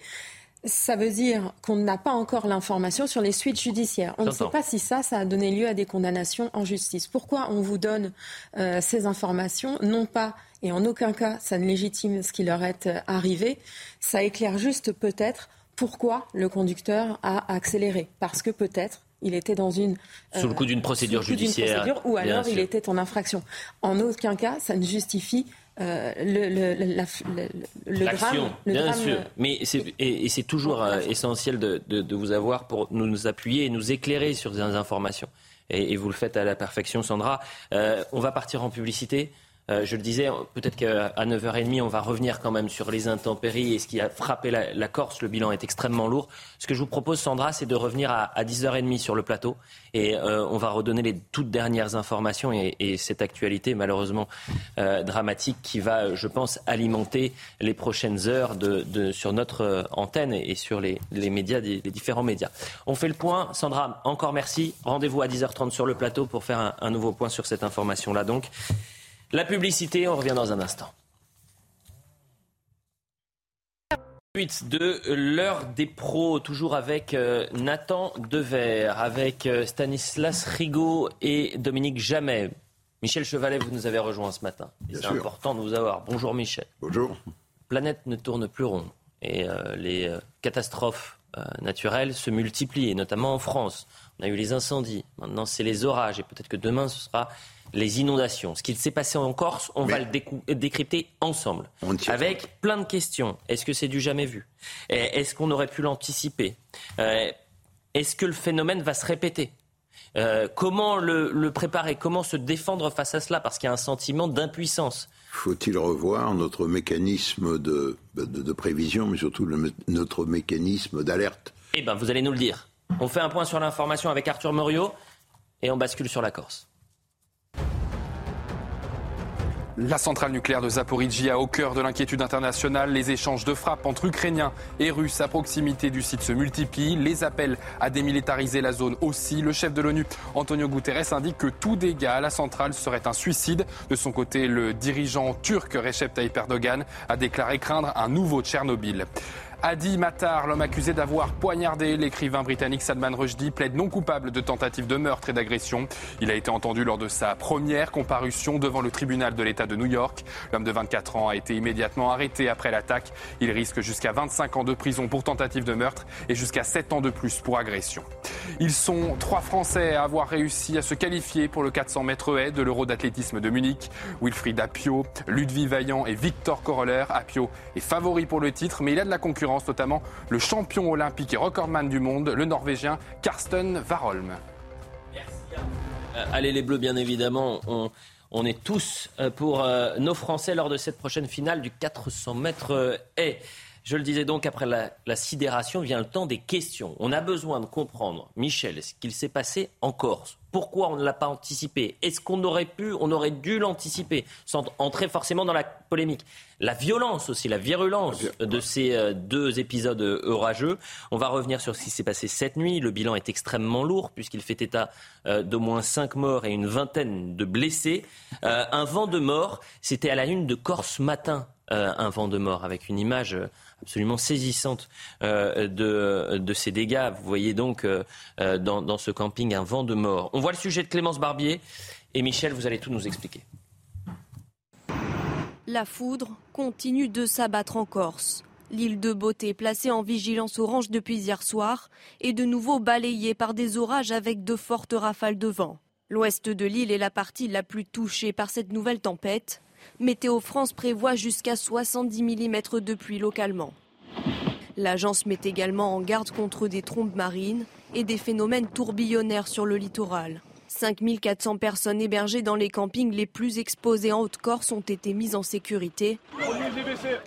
Ça veut dire qu'on n'a pas encore l'information sur les suites judiciaires. On ne sait pas si ça, ça a donné lieu à des condamnations en justice. Pourquoi on vous donne ces informations? Non pas, et en aucun cas, ça ne légitime ce qui leur est arrivé. Ça éclaire juste peut-être pourquoi le conducteur a accéléré. Parce que peut-être il était dans une sous le coup d'une procédure judiciaire, ou alors il était en infraction. En aucun cas, ça ne justifie euh, le, le, drame. bien sûr. Mais c'est, et, c'est toujours euh, essentiel de, de, vous avoir pour nous appuyer et nous éclairer sur des informations. Et, et vous le faites à la perfection, Sandra. Euh, on va partir en publicité. Euh, je le disais, peut-être qu'à 9h30, on va revenir quand même sur les intempéries et ce qui a frappé la, Corse. Le bilan est extrêmement lourd. Ce que je vous propose, Sandra, c'est de revenir à, 10h30 sur le plateau et euh, on va redonner les toutes dernières informations et, cette actualité malheureusement euh, dramatique qui va, je pense, alimenter les prochaines heures sur notre antenne et, sur les, médias, les différents médias. On fait le point. Sandra, encore merci. Rendez-vous à 10h30 sur le plateau pour faire un, un nouveau point sur cette information-là. Donc, la publicité, on revient dans un instant. Suite de l'heure des pros, toujours avec euh, Nathan Dever, avec euh, Stanislas Rigaud et Dominique Jamais. Michel Chevalet, vous nous avez rejoint ce matin. C'est important de vous avoir. Bonjour Michel. Bonjour. La planète ne tourne plus rond et euh, les catastrophes naturelles se multiplient, et notamment en France. On a eu les incendies, maintenant c'est les orages et peut-être que demain ce sera les inondations. Ce qui s'est passé en Corse, on va le décrypter ensemble. Avec plein de questions. Est-ce que c'est du jamais vu? Est-ce qu'on aurait pu l'anticiper? Euh, Est-ce que le phénomène va se répéter? Euh, comment le, préparer? Comment se défendre face à cela? Parce qu'il y a un sentiment d'impuissance. Faut-il revoir notre mécanisme de, prévision, mais surtout notre mécanisme d'alerte? Eh bien, vous allez nous le dire. On fait un point sur l'information avec Arthur Muriot et on bascule sur la Corse. La centrale nucléaire de Zaporizhia au cœur de l'inquiétude internationale. Les échanges de frappes entre Ukrainiens et Russes à proximité du site se multiplient. Les appels à démilitariser la zone aussi. Le chef de l'ONU, Antonio Guterres, indique que tout dégât à la centrale serait un suicide. De son côté, le dirigeant turc Recep Tayyip Erdogan a déclaré craindre un nouveau Tchernobyl. Adi Matar, l'homme accusé d'avoir poignardé l'écrivain britannique Salman Rushdie, plaide non coupable de tentative de meurtre et d'agression. Il a été entendu lors de sa première comparution devant le tribunal de l'État de New York. L'homme de 24 ans a été immédiatement arrêté après l'attaque. Il risque jusqu'à 25 ans de prison pour tentative de meurtre et jusqu'à 7 ans de plus pour agression. Ils sont trois Français à avoir réussi à se qualifier pour le 400 mètres haies de l'Euro d'athlétisme de Munich. Wilfried Apio, Ludwig Vaillant et Victor Coroller. Apio est favori pour le titre, mais il a de la concurrence notamment le champion olympique et recordman du monde, le Norvégien Karsten Warholm. Euh, allez les Bleus, bien évidemment. On, est tous euh, pour euh, nos Français lors de cette prochaine finale du 400 mètres haies. Je le disais donc, après la, sidération vient le temps des questions. On a besoin de comprendre, Michel, ce qu'il s'est passé en Corse. Pourquoi on ne l'a pas anticipé? Est-ce qu'on aurait pu, on aurait dû l'anticiper? Sans entrer forcément dans la polémique La violence aussi, la virulence de ces euh, deux épisodes euh, orageux. On va revenir sur ce qui s'est passé cette nuit. Le bilan est extrêmement lourd puisqu'il fait état euh, d'au moins cinq morts et une vingtaine de blessés. un vent de mort, c'était à la une de Corse matin. un vent de mort avec une image absolument saisissante euh, de, de, ces dégâts. Vous voyez donc euh, dans, dans, ce camping un vent de mort. On voit le sujet de Clémence Barbier et Michel, vous allez tout nous expliquer. La foudre continue de s'abattre en Corse. L'île de Beauté, placée en vigilance orange depuis hier soir, est de nouveau balayée par des orages avec de fortes rafales de vent. L'ouest de l'île est la partie la plus touchée par cette nouvelle tempête. Météo France prévoit jusqu'à 70 mm de pluie localement. L'agence met également en garde contre des trombes marines et des phénomènes tourbillonnaires sur le littoral. 5400 personnes hébergées dans les campings les plus exposés en Haute-Corse ont été mises en sécurité,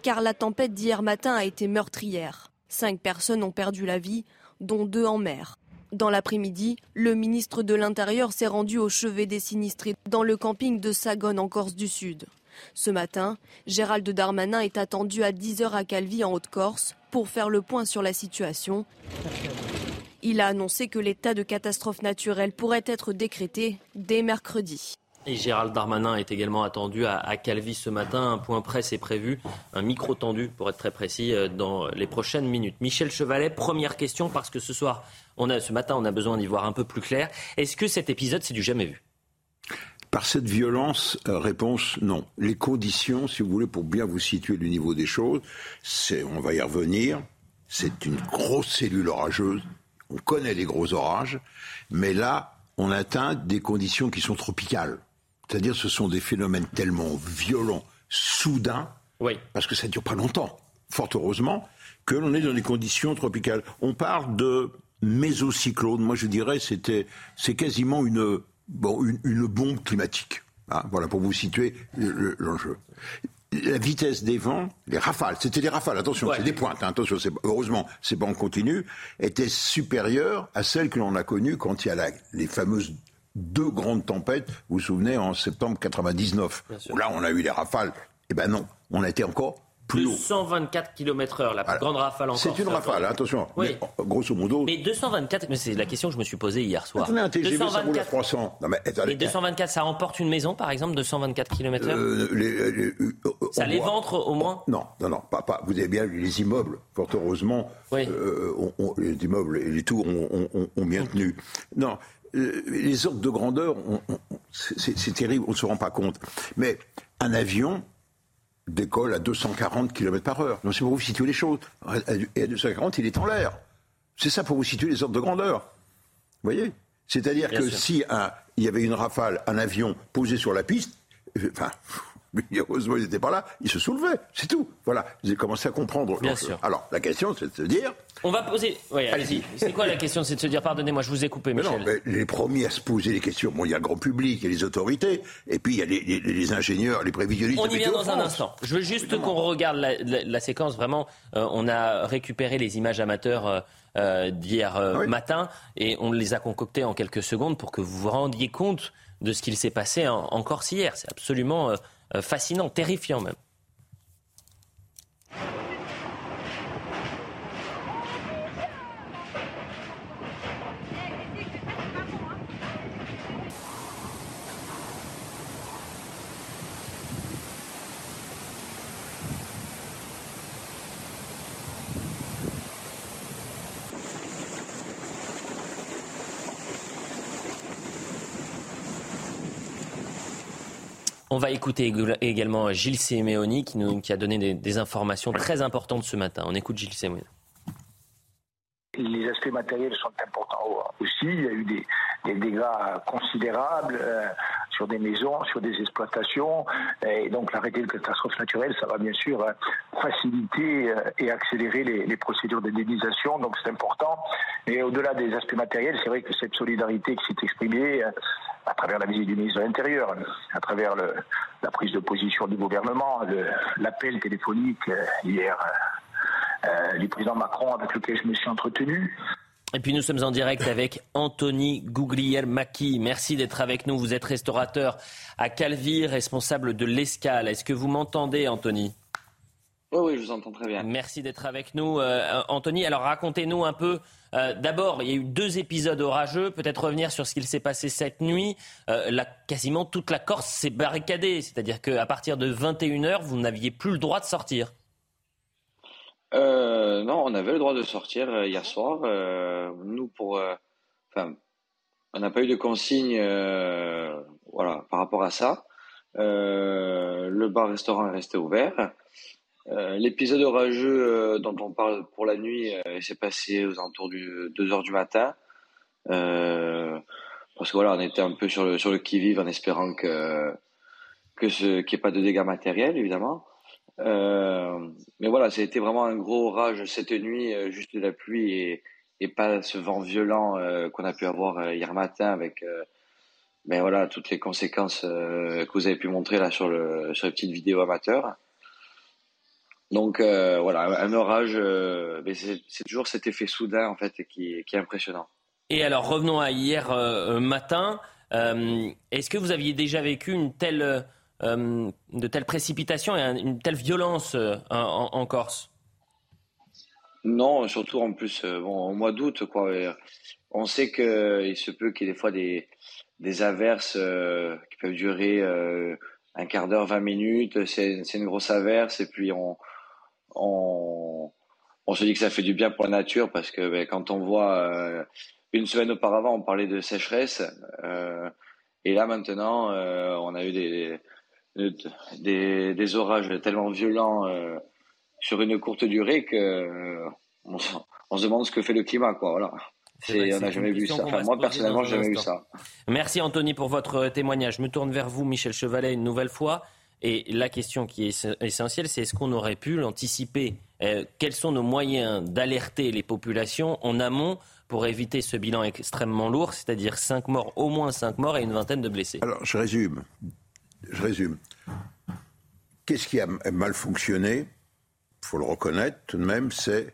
car la tempête d'hier matin a été meurtrière. Cinq personnes ont perdu la vie, dont deux en mer. Dans l'après-midi, le ministre de l'Intérieur s'est rendu au chevet des sinistrés dans le camping de Sagone en Corse du Sud. Ce matin, Gérald Darmanin est attendu à 10h à Calvi en Haute-Corse pour faire le point sur la situation. Il a annoncé que l'état de catastrophe naturelle pourrait être décrété dès mercredi. Et Gérald Darmanin est également attendu à, Calvi ce matin. Un point presse est prévu, un micro tendu pour être très précis, euh, dans les prochaines minutes. Michel Chevalet, première question, parce que ce soir, on a, ce matin, on a besoin d'y voir un peu plus clair. Est-ce que cet épisode, c'est du jamais vu? Par cette violence, euh, réponse non. Les conditions, si vous voulez, pour bien vous situer du niveau des choses, c'est, on va y revenir, c'est une grosse cellule orageuse. On connaît les gros orages, mais là, on atteint des conditions qui sont tropicales. C'est-à-dire, ce sont des phénomènes tellement violents, soudains, parce que ça ne dure pas longtemps, fort heureusement, que l'on est dans des conditions tropicales. On parle de mésocyclone. Moi, je dirais, c'était, c'est quasiment une, bon, une, bombe climatique. Hein, voilà pour vous situer l'enjeu. La vitesse des vents, les rafales, c'était des rafales, attention, c'est des pointes, hein, attention, heureusement, c'est pas en continu, étaient supérieures à celles que l'on a connues quand il y a les fameuses deux grandes tempêtes, vous vous souvenez, en septembre 99. Là, on a eu les rafales. Eh ben non, on a été encore 224 km/h, la plus grande rafale encore. C'est une rafale, attention. Mais, grosso modo. Mais 224, mais c'est la question que je me suis posée hier soir. Attendez, un TGV, 224, ça roule à 300. Non, mais, attendez, 224, ça emporte une maison, par exemple, 224 km/h euh, euh, Ça les ventre au moins Non, non, non, pas, pas. Vous avez bien les immeubles, fort heureusement, euh, les immeubles et les tours ont, bien tenu. Non, les ordres de grandeur, c'est terrible, on ne se rend pas compte. Mais un avion, décolle à 240 km par heure. Donc c'est pour vous situer les choses. Et à 240, il est en l'air. C'est ça pour vous situer les ordres de grandeur. Vous voyez? C'est-à-dire que si il y avait une rafale, un avion posé sur la piste, enfin, heureusement, il n'était pas là, il se soulevait, c'est tout. Voilà, avez commencé à comprendre. Bien sûr. Alors, la question, c'est de se dire. On va poser. Oui, allez-y. c'est quoi la question C'est de se dire, pardonnez-moi, je vous ai coupé, Michel. non, mais les premiers à se poser les questions, bon, il y a le grand public, il y a les autorités, et puis il y a les, ingénieurs, les prévisionnistes. On y vient dans un instant. Je veux juste qu'on regarde la, séquence. Vraiment, euh, on a récupéré les images amateurs. Euh, euh, d'hier matin et on les a concoctées en quelques secondes pour que vous vous rendiez compte de ce qu'il s'est passé encore hier. C'est absolument euh, fascinant, terrifiant même. On va écouter également Gilles Simeoni qui, nous, a donné des, informations très importantes ce matin. On écoute Gilles Simeoni. Les aspects matériels sont importants aussi. Il y a eu des, dégâts considérables euh, sur des maisons, sur des exploitations. Et donc l'arrêté de catastrophe naturelle, ça va bien sûr euh, faciliter euh, et accélérer les, procédures d'indemnisation. Donc c'est important. Et au-delà des aspects matériels, c'est vrai que cette solidarité qui s'est exprimée à travers la visite du ministre de l'Intérieur, à travers la prise de position du gouvernement, l'appel téléphonique hier du président Macron avec lequel je me suis entretenu. Et puis nous sommes en direct avec Anthony Gougliel-Maki. Merci d'être avec nous. Vous êtes restaurateur à Calvi, responsable de l'escale. Est-ce que vous m'entendez, Anthony? Oui, oui, je vous entends très bien. Merci d'être avec nous, euh, Anthony. Alors racontez-nous un peu. Euh, d'abord, il y a eu deux épisodes orageux. Peut-être revenir sur ce qu'il s'est passé cette nuit. quasiment toute la Corse s'est barricadée. C'est-à-dire qu'à partir de 21h, vous n'aviez plus le droit de sortir. Euh, non, on avait le droit de sortir euh, hier soir. Euh, nous, pour, enfin, on n'a pas eu de consigne, voilà, par rapport à ça. le bar-restaurant est resté ouvert. L'épisode orageux dont on parle pour la nuit s'est passé aux alentours de 2 heures du matin. parce que voilà, on était un peu sur le, sur le qui-vive en espérant que, que ce, qu'il n'y ait pas de dégâts matériels, évidemment. Euh, mais voilà, ça a été vraiment un gros orage cette nuit, euh, juste de la pluie et, pas ce vent violent euh, qu'on a pu avoir hier matin avec ben voilà, toutes les conséquences que vous avez pu montrer là sur, le, sur les petites vidéos amateurs. Donc voilà, un orage, ben c'est toujours cet effet soudain en fait qui est impressionnant. Et alors revenons à hier matin. Est-ce que vous aviez déjà vécu une telle, de telles précipitations et une telle violence en Corse? Non, surtout en plus, euh, au mois d'août, quoi. On sait qu'il se peut qu'il y ait des fois des, des averses euh, qui peuvent durer euh, un quart d'heure, 20 minutes. C'est une grosse averse et puis on, on, on se dit que ça fait du bien pour la nature parce que ben, quand on voit une semaine auparavant, on parlait de sécheresse et là maintenant, on a eu des, des, des orages tellement violents sur une courte durée que euh, on, se demande ce que fait le climat, quoi. Voilà. on n'a jamais vu ça. moi, personnellement, j'ai jamais vu ça. Merci, Anthony, pour votre témoignage. Je me tourne vers vous, Michel Chevalet, une nouvelle fois. Et la question qui est essentielle, c'est est-ce qu'on aurait pu l'anticiper? Euh, Quels sont nos moyens d'alerter les populations en amont pour éviter ce bilan extrêmement lourd, c'est-à-dire 5 morts, au moins 5 morts et une vingtaine de blessés? Alors, je résume. Je résume. Qu'est-ce qui a mal fonctionné? Il faut le reconnaître tout de même, c'est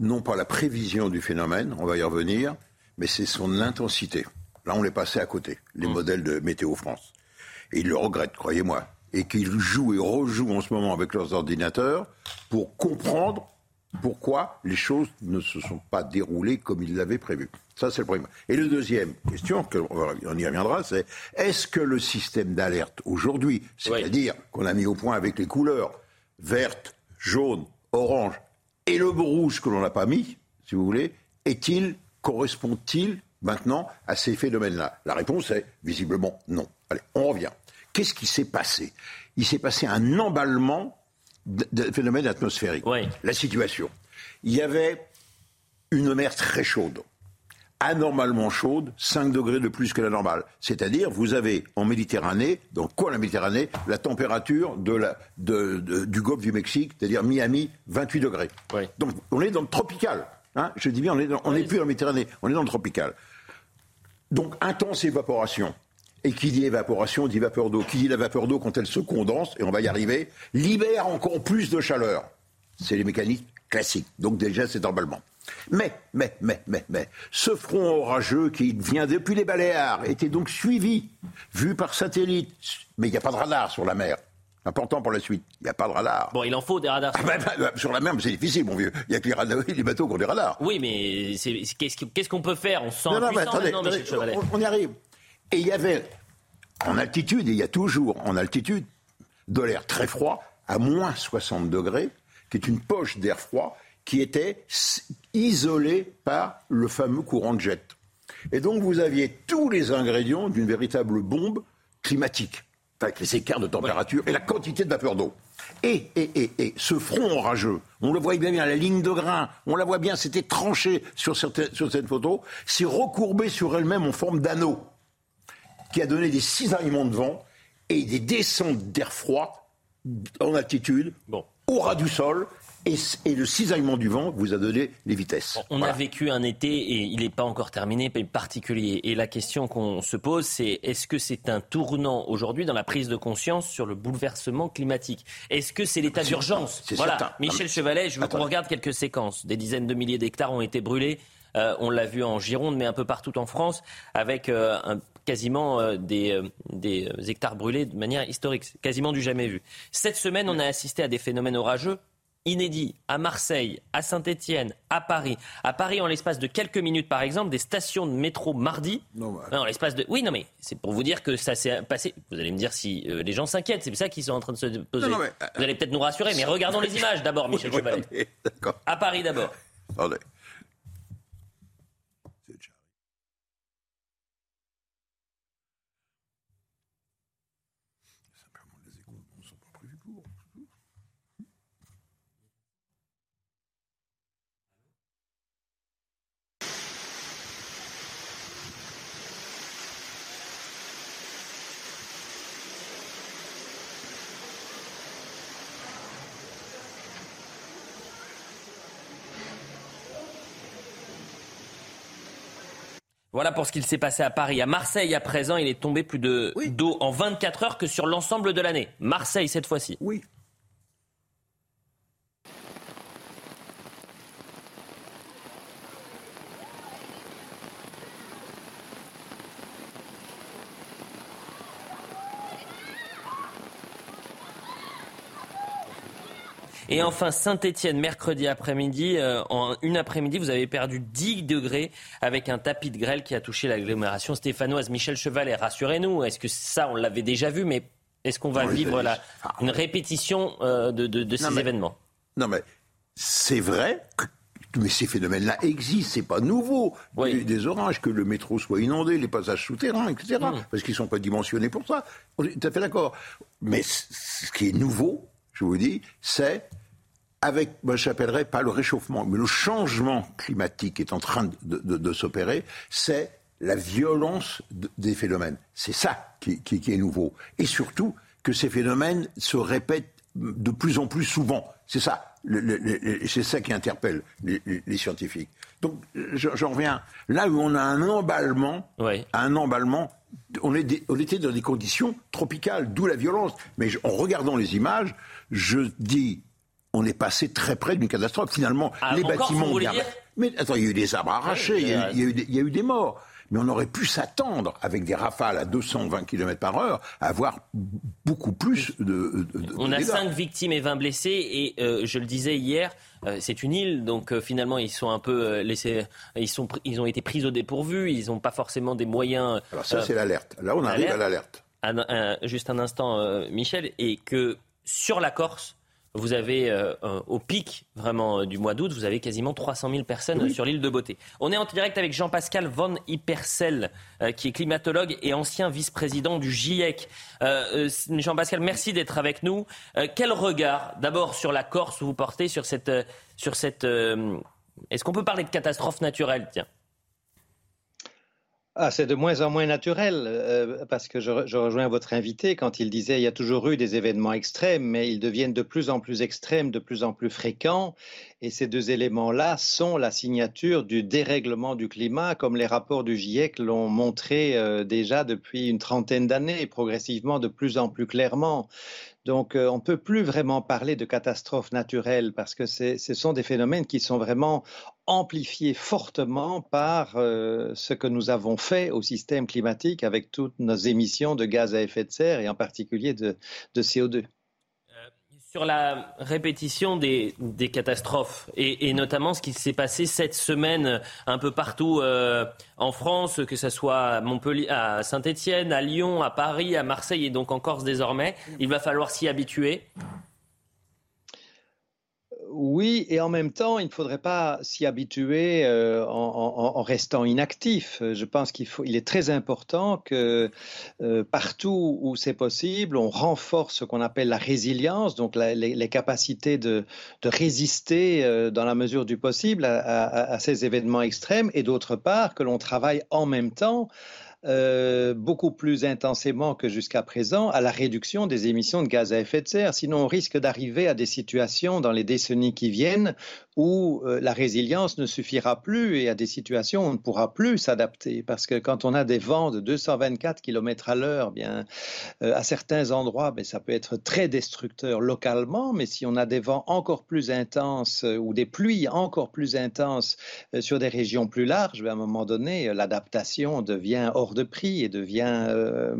non pas la prévision du phénomène, on va y revenir, mais c'est son intensité. Là, on est passé à côté, les mmh. modèles de Météo France. Et ils le regrettent, croyez-moi. Et qu'ils jouent et rejouent en ce moment avec leurs ordinateurs pour comprendre pourquoi les choses ne se sont pas déroulées comme ils l'avaient prévu. Ça, c'est le premier. Et le deuxième question, on y reviendra, c'est est-ce que le système d'alerte aujourd'hui, c'est-à-dire qu'on a mis au point avec les couleurs vertes, jaune, orange et le rouge que l'on n'a pas mis, si vous voulez, est-il, correspond-il maintenant à ces phénomènes-là? La réponse est visiblement non. Allez, on revient. Qu'est-ce qui s'est passé? Il s'est passé un emballement de, phénomènes atmosphériques. La situation. Il y avait une mer très chaude anormalement chaude, 5 degrés de plus que la normale. C'est-à-dire, vous avez en Méditerranée, donc quoi la Méditerranée La température de la, du golfe du Mexique, c'est-à-dire Miami, 28 degrés. Donc on est dans le tropical. Hein Je dis bien, on n'est plus dans la Méditerranée, on est dans le tropical. Donc intense évaporation. Et qui dit évaporation dit vapeur d'eau. Qui dit la vapeur d'eau quand elle se condense, et on va y arriver, libère encore plus de chaleur. C'est les mécanismes classiques. Donc déjà, c'est emballement. Mais, mais, mais, mais, mais, ce front orageux qui vient depuis les Baléares était donc suivi, vu par satellite. Mais il n'y a pas de radar sur la mer. Important pour la suite. Il n'y a pas de radar. Bon, il en faut des radars. Sur, ah, bah, bah, bah, sur la mer, c'est difficile, mon vieux. Il n'y a que les, radars, les bateaux qui ont des radars. Oui, mais qu'est-ce qu'on peut faire? On se sent non, non, attendez, on, on y arrive. Et il y avait, en altitude, et il y a toujours en altitude, de l'air très froid, à moins 60 degrés, qui est une poche d'air froid qui était isolé par le fameux courant de jet. Et donc vous aviez tous les ingrédients d'une véritable bombe climatique, avec les écarts de température et la quantité de vapeur d'eau. Et, et, et, et, ce front orageux, on le voit bien, la ligne de grain, on la voit bien, c'était tranché sur, sur cette photo, s'est recourbé sur elle-même en forme d'anneau, qui a donné des cisaillements de vent et des descentes d'air froid en altitude, bon. au ras du sol, et, le cisaillement du vent vous a donné les vitesses. On a vécu un été et il n'est pas encore terminé, mais particulier. Et la question qu'on se pose, c'est est-ce que c'est un tournant aujourd'hui dans la prise de conscience sur le bouleversement climatique? Est-ce que c'est l'état d'urgence? Voilà, Michel Chevalet, je veux qu'on regarde quelques séquences. Des dizaines de milliers d'hectares ont été brûlés. Euh, on l'a vu en Gironde, mais un peu partout en France, avec euh, quasiment euh, des, des hectares brûlés de manière historique, quasiment du jamais vu. Cette semaine, on a assisté à des phénomènes orageux inédit à Marseille, à Saint-Étienne, à Paris. À Paris, en l'espace de quelques minutes, par exemple, des stations de métro mardi. Non, en l'espace de. Oui, non, mais c'est pour vous dire que ça s'est passé. Vous allez me dire si euh, les gens s'inquiètent. C'est ça qu'ils sont en train de se poser. vous allez peut-être nous rassurer, mais regardons les images d'abord, Michel Chevalet. À Paris d'abord. cool. Voilà pour ce qu'il s'est passé à Paris. À Marseille, à présent, il est tombé plus de d'eau en 24 heures que sur l'ensemble de l'année. Marseille, cette fois-ci. Oui. Et enfin, Saint-Etienne, mercredi après-midi. Euh, en une après-midi, vous avez perdu 10 degrés avec un tapis de grêle qui a touché l'agglomération stéphanoise. Michel Chevalet, rassurez-nous, est-ce que ça, on l'avait déjà vu, mais est-ce qu'on va vivre une répétition euh, de, ces événements? Non, mais c'est vrai que mais ces phénomènes-là existent, c'est pas nouveau. Des orages, que le métro soit inondé, les passages souterrains, etc. Hmm. Parce qu'ils sont pas dimensionnés pour ça. On est tout à fait d'accord. Mais ce qui est nouveau, je vous dis, c'est avec, moi j'appellerais pas le réchauffement, mais le changement climatique est en train de, s'opérer, c'est la violence des phénomènes. C'est ça qui, est nouveau. Et surtout que ces phénomènes se répètent de plus en plus souvent. C'est ça, c'est ça qui interpelle les, scientifiques. Donc j'en reviens là où on a un emballement, un emballement. On, on, était dans des conditions tropicales, d'où la violence. Mais en regardant les images, je dis on est passé très près d'une catastrophe. Finalement, ah, les bâtiments. Mais attends, il y a eu des arbres arrachés, il, y a, eu des, morts. Mais on aurait pu s'attendre, avec des rafales à 220 km par heure, à avoir beaucoup plus de. on a 5 victimes et 20 blessés, et euh, je le disais hier, euh, c'est une île, donc euh, finalement ils sont un peu laissés, ils, sont, ils ont été pris au dépourvu, ils n'ont pas forcément des moyens. Alors ça, c'est l'alerte. Là, on arrive à l'alerte. Juste un instant, Michel, et que sur la Corse, vous avez euh, euh, au pic vraiment euh, du mois d'août, vous avez quasiment 300 000 personnes sur l'île de Beauté. On est en direct avec Jean-Pascal Von Hypersel, qui est climatologue et ancien vice-président du GIEC. Jean-Pascal, merci d'être avec nous. quel regard, d'abord sur la Corse, vous portez sur cette, sur cette Est-ce qu'on peut parler de catastrophe naturelle? Tiens. Ah, c'est de moins en moins naturel, euh, parce que je, rejoins votre invité quand il disait il y a toujours eu des événements extrêmes, mais ils deviennent de plus en plus extrêmes, de plus en plus fréquents, et ces deux éléments-là sont la signature du dérèglement du climat, comme les rapports du GIEC l'ont montré euh, déjà depuis une trentaine d'années, progressivement de plus en plus clairement. Donc, euh, on ne peut plus vraiment parler de catastrophes naturelles parce que ce sont des phénomènes qui sont vraiment amplifiés fortement par euh, ce que nous avons fait au système climatique avec toutes nos émissions de gaz à effet de serre et en particulier de CO2 sur la répétition des, catastrophes et, notamment ce qui s'est passé cette semaine un peu partout euh, en France, que ce soit à Saint-Étienne, à Lyon, à Paris, à Marseille et donc en Corse désormais, il va falloir s'y habituer oui, et en même temps, il ne faudrait pas s'y habituer euh, en, restant inactif. Je pense qu'il est très important que euh, partout où c'est possible, on renforce ce qu'on appelle la résilience, donc les, capacités de, résister euh, dans la mesure du possible à ces événements extrêmes, et d'autre part que l'on travaille en même temps euh, beaucoup plus intensément que jusqu'à présent à la réduction des émissions de gaz à effet de serre. Sinon, on risque d'arriver à des situations dans les décennies qui viennent où euh, la résilience ne suffira plus et à des situations où on ne pourra plus s'adapter. Parce que quand on a des vents de 224 km à l'heure, bien, euh, à certains endroits, ben, ça peut être très destructeur localement, mais si on a des vents encore plus intenses ou des pluies encore plus intenses sur des régions plus larges, ben, à un moment donné, l'adaptation devient hors de prix et devient euh,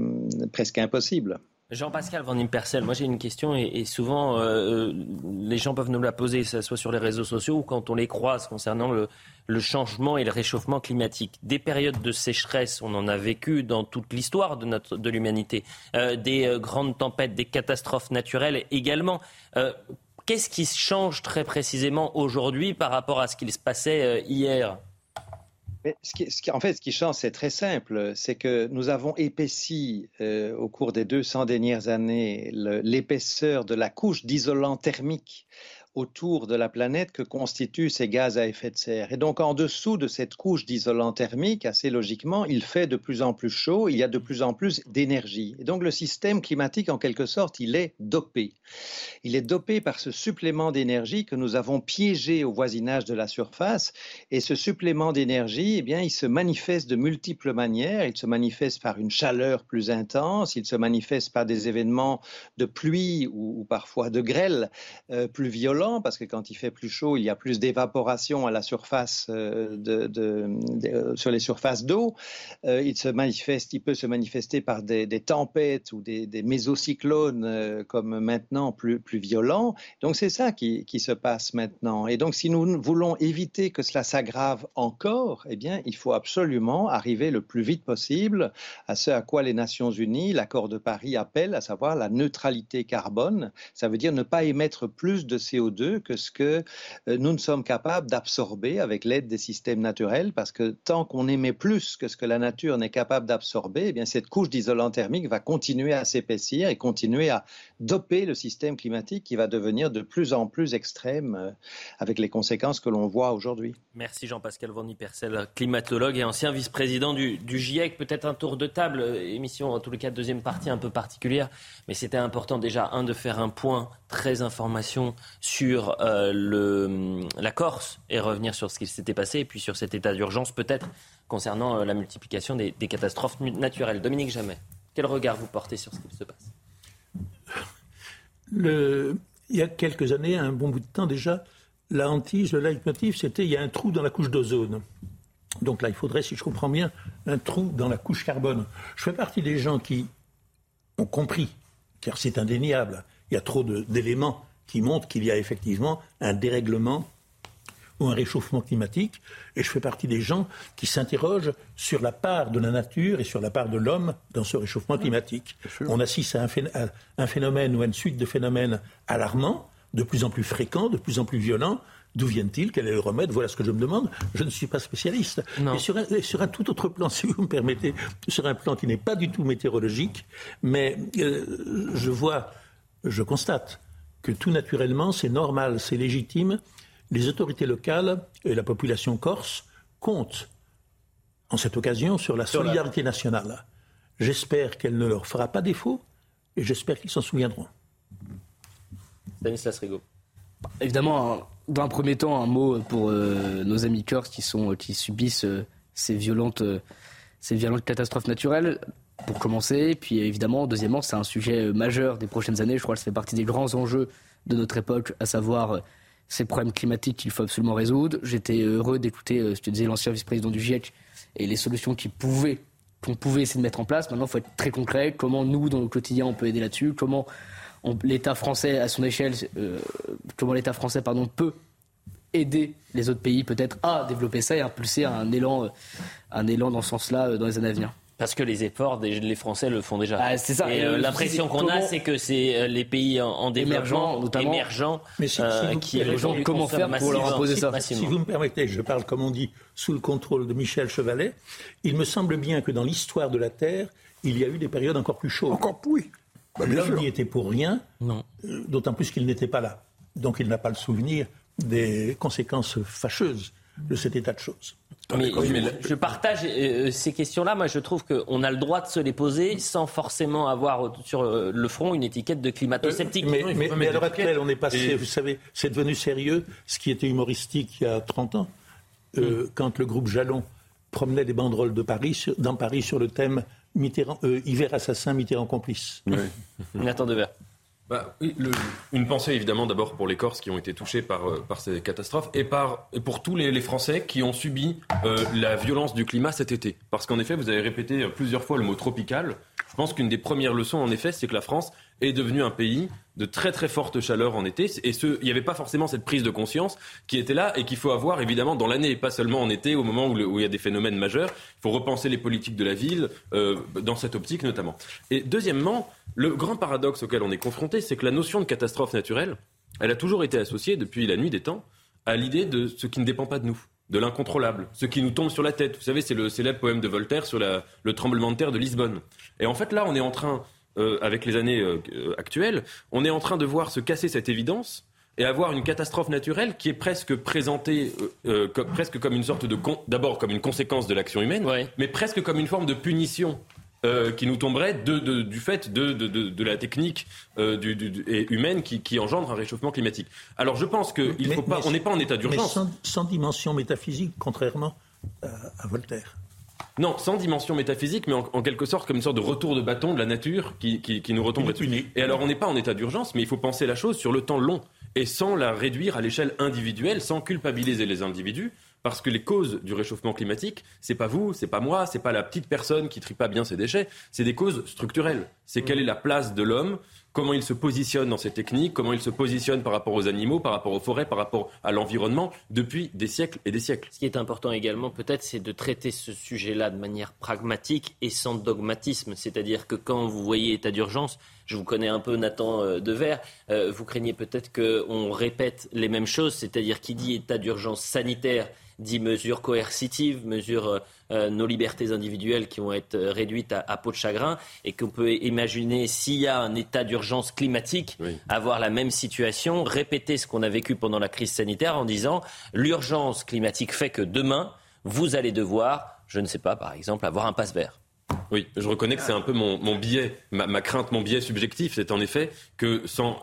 presque impossible. Jean-Pascal Van Impersel, moi j'ai une question et, souvent euh, euh, les gens peuvent nous la poser, que ce soit sur les réseaux sociaux ou quand on les croise concernant le, changement et le réchauffement climatique. Des périodes de sécheresse, on en a vécu dans toute l'histoire de, notre, de l'humanité, des grandes tempêtes, des catastrophes naturelles également. Qu'est-ce qui change très précisément aujourd'hui par rapport à ce qu'il se passait hier? En fait, ce qui change, c'est très simple. C'est que nous avons épaissi euh, au cours des 200 dernières années l'épaisseur de la couche d'isolant thermique autour de la planète que constituent ces gaz à effet de serre. Et donc en dessous de cette couche d'isolant thermique, assez logiquement, il fait de plus en plus chaud, il y a de plus en plus d'énergie. Et donc le système climatique, en quelque sorte, il est dopé. Il est dopé par ce supplément d'énergie que nous avons piégé au voisinage de la surface. Et ce supplément d'énergie, eh bien, il se manifeste de multiples manières. Il se manifeste par une chaleur plus intense, il se manifeste par des événements de pluie ou, parfois de grêle euh, plus violents, parce que quand il fait plus chaud, il y a plus d'évaporation à la surface euh, euh, sur les surfaces d'eau. il se manifeste, il peut se manifester par des, tempêtes ou des, des mésocyclones comme maintenant plus, violents. Donc c'est ça qui, qui, se passe maintenant. Et donc si nous voulons éviter que cela s'aggrave encore, eh bien il faut absolument arriver le plus vite possible à ce à quoi les Nations Unies, l'accord de Paris appelle, à savoir la neutralité carbone. Ça veut dire ne pas émettre plus de CO2 que ce que euh, nous ne sommes capables d'absorber avec l'aide des systèmes naturels, parce que tant qu'on émet plus que ce que la nature n'est capable d'absorber, eh bien cette couche d'isolant thermique va continuer à s'épaissir et continuer à doper le système climatique qui va devenir de plus en plus extrême euh, avec les conséquences que l'on voit aujourd'hui. Merci Jean-Pascal Van Percel, climatologue et ancien vice-président du, du GIEC. Peut-être un tour de table, euh, émission en tous les cas deuxième partie un peu particulière, mais c'était important déjà un de faire un point très information sur euh, le, la Corse et revenir sur ce qui s'était passé et puis sur cet état d'urgence peut-être concernant euh, la multiplication des, catastrophes naturelles. Dominique Jamais, quel regard vous portez sur ce qui se passe? Il y a quelques années, un bon bout de temps déjà, la hantise, le leitmotiv, c'était il y a un trou dans la couche d'ozone. Donc là, il faudrait, si je comprends bien, un trou dans la couche carbone. Je fais partie des gens qui ont compris, car c'est indéniable, il y a trop d'éléments qui montrent qu'il y a effectivement un dérèglement ou un réchauffement climatique, et je fais partie des gens qui s'interrogent sur la part de la nature et sur la part de l'homme dans ce réchauffement climatique. On assiste à un phénomène ou à une suite de phénomènes alarmants, de plus en plus fréquents, de plus en plus violents, D'où viennent-ils? Quel est le remède? Voilà ce que je me demande. Je ne suis pas spécialiste. Et sur un, sur un, tout autre plan, si vous me permettez, sur un plan qui n'est pas du tout météorologique, mais euh, je vois, je constate que tout naturellement, c'est normal, c'est légitime. Les autorités locales et la population corse comptent en cette occasion sur la solidarité nationale. J'espère qu'elle ne leur fera pas défaut et j'espère qu'ils s'en souviendront. Stanislas Rigaud. Évidemment, dans un premier temps, un mot pour euh, nos amis Corses qui, sont, qui subissent euh, ces, violentes, euh, ces violentes catastrophes naturelles, pour commencer. Puis évidemment, deuxièmement, c'est un sujet majeur des prochaines années. Je crois que ça fait partie des grands enjeux de notre époque, à savoir ces problèmes climatiques qu'il faut absolument résoudre. J'étais heureux d'écouter ce que disait l'ancien vice-président du GIEC et les solutions qu'on pouvait essayer de mettre en place. Maintenant, il faut être très concret. Comment nous, dans le quotidien, on peut aider là-dessus? Comment l'État français, à son échelle, euh, comment l'État français pardon, peut aider les autres pays peut-être à développer ça et impulser un élan, euh, un élan dans ce sens-là euh, dans les années à venir? Parce que les efforts, des, Français le font déjà. Ah, c'est ça. Et, l'impression qu'on a, c'est que c'est les pays en, développement, notamment, émergents, mais si, qui comment faire pour leur imposer ça. Si vous me permettez, je parle comme on dit sous le contrôle de Michel Chevalet. Il me semble bien que dans l'histoire de la Terre, il y a eu des périodes encore plus chaudes. Encore oui. Bah, L'homme n'y était pour rien, euh, d'autant plus qu'il n'était pas là. Donc il n'a pas le souvenir des conséquences fâcheuses de cet état de choses. Mais, je, partage euh, ces questions-là. Moi, je trouve qu'on a le droit de se les poser sans forcément avoir sur euh, le front une étiquette de climato-sceptique. mais, mais, à l'heure actuelle, on est passé, vous savez, c'est devenu sérieux, ce qui était humoristique il y a 30 ans, mm. quand le groupe Jalon promenait des banderoles de Paris, dans Paris sur le thème Mitterrand, euh, hiver assassin, Mitterrand complice. Oui. Nathan Devers. Bah, une pensée évidemment d'abord pour les Corses qui ont été touchés par, euh, ces catastrophes et, par, pour tous les, Français qui ont subi euh, la violence du climat cet été. Parce qu'en effet, vous avez répété plusieurs fois le mot tropical. Je pense qu'une des premières leçons, en effet, c'est que la France est devenue un pays de très très forte chaleur en été. Et ce, il n'y avait pas forcément cette prise de conscience qui était là et qu'il faut avoir évidemment dans l'année, pas seulement en été, au moment où, il y a des phénomènes majeurs. Il faut repenser les politiques de la ville euh, dans cette optique notamment. Et deuxièmement, le grand paradoxe auquel on est confronté, c'est que la notion de catastrophe naturelle, elle a toujours été associée depuis la nuit des temps à l'idée de ce qui ne dépend pas de nous de l'incontrôlable, ce qui nous tombe sur la tête. Vous savez, c'est le célèbre poème de Voltaire sur le tremblement de terre de Lisbonne. Et en fait, là, on est en train euh, avec les années euh, actuelles, on est en train de voir se casser cette évidence et avoir une catastrophe naturelle qui est presque présentée euh, comme, presque comme une sorte de d'abord comme une conséquence de l'action humaine, mais presque comme une forme de punition. qui nous tomberait de, du fait de, de, la technique du, humaine qui, engendre un réchauffement climatique. Alors je pense qu'on n'est pas en état d'urgence. Sans, sans, dimension métaphysique, contrairement à Voltaire. Non, sans dimension métaphysique, mais en, quelque sorte comme une sorte de retour de bâton de la nature qui, nous retombe dessus. Et alors on n'est pas en état d'urgence, mais il faut penser la chose sur le temps long et sans la réduire à l'échelle individuelle, sans culpabiliser les individus. Parce que les causes du réchauffement climatique, c'est pas vous, c'est pas moi, c'est pas la petite personne qui trie pas bien ses déchets, c'est des causes structurelles. C'est quelle est la place de l'homme comment il se positionne dans ces techniques, comment il se positionne par rapport aux animaux, par rapport aux forêts, par rapport à l'environnement depuis des siècles et des siècles. Ce qui est important également, peut-être, c'est de traiter ce sujet-là de manière pragmatique et sans dogmatisme. C'est-à-dire que quand vous voyez état d'urgence, je vous connais un peu Nathan euh, Dever, euh, vous craignez peut-être qu'on répète les mêmes choses, c'est-à-dire qui dit état d'urgence sanitaire dit mesures coercitives, mesures euh, euh, nos libertés individuelles qui vont être réduites à, peau de chagrin et qu'on peut imaginer s'il y a un état d'urgence climatique, avoir la même situation, répéter ce qu'on a vécu pendant la crise sanitaire en disant l'urgence climatique fait que demain, vous allez devoir, je ne sais pas, par exemple, avoir un passe vert. Oui, je reconnais que c'est un peu mon, biais, ma, ma, crainte, mon biais subjectif, c'est en effet que sans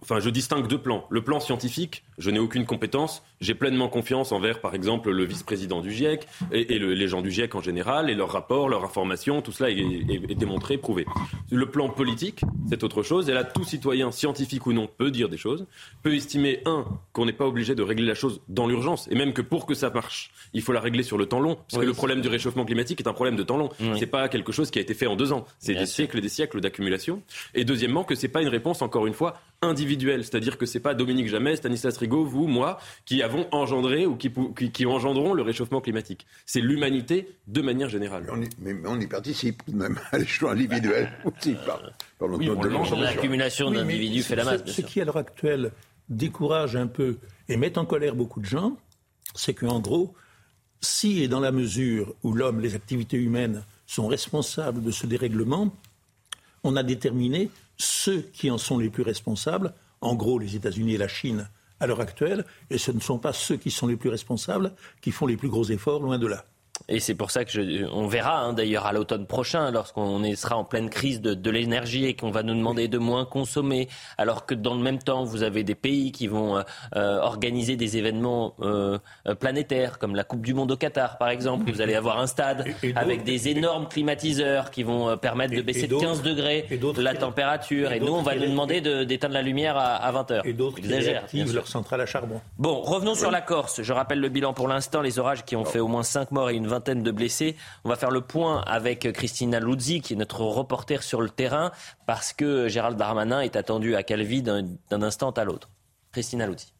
Enfin, je distingue deux plans. Le plan scientifique, je n'ai aucune compétence. J'ai pleinement confiance envers, par exemple, le vice-président du GIEC et, les gens du GIEC en général et leurs rapports, leurs informations. Tout cela est, démontré, prouvé. Le plan politique, c'est autre chose. Et là, tout citoyen, scientifique ou non, peut dire des choses, peut estimer, un, qu'on n'est pas obligé de régler la chose dans l'urgence, et même que pour que ça marche, il faut la régler sur le temps long. Parce que le problème du réchauffement climatique est un problème de temps long. Ce C'est pas quelque chose qui a été fait en deux ans. C'est des siècles et des siècles d'accumulation. Et deuxièmement, que c'est pas une réponse, encore une fois, individuel, c'est-à-dire que c'est pas Dominique Jamais, Stanislas Rigaud, vous, moi, qui avons engendré ou qui, qui, engendront le réchauffement climatique. C'est l'humanité de manière générale. Mais on, y, participe même à l'échelon individuel aussi. L'accumulation d'individus fait la masse. Ce, qui, à l'heure actuelle, décourage un peu et met en colère beaucoup de gens, c'est qu'en gros, si et dans la mesure où l'homme, les activités humaines sont responsables de ce dérèglement, on a déterminé ceux qui en sont les plus responsables, en gros les États-Unis et la Chine à l'heure actuelle, et ce ne sont pas ceux qui sont les plus responsables qui font les plus gros efforts, loin de là. Et c'est pour ça que je, on verra hein, d'ailleurs à l'automne prochain, lorsqu'on sera en pleine crise de, de l'énergie et qu'on va nous demander de moins consommer, alors que dans le même temps vous avez des pays qui vont euh, euh organiser des événements euh, planétaires comme la Coupe du Monde au Qatar par exemple. Vous allez avoir un stade avec des énormes climatiseurs qui vont permettre de baisser de 15 degrés la température. Et, nous on va nous demander d'éteindre la lumière à, à 20 heures. Et d'autres qui leur centrale à charbon. Bon, revenons sur la Corse. Je rappelle le bilan pour l'instant les orages qui ont fait au moins 5 morts et une vingtaine de blessés. On va faire le point avec Christina Luzzi, qui est notre reporter sur le terrain, parce que Gérald Darmanin est attendu à Calvi d'un instant à l'autre. Christina Luzzi.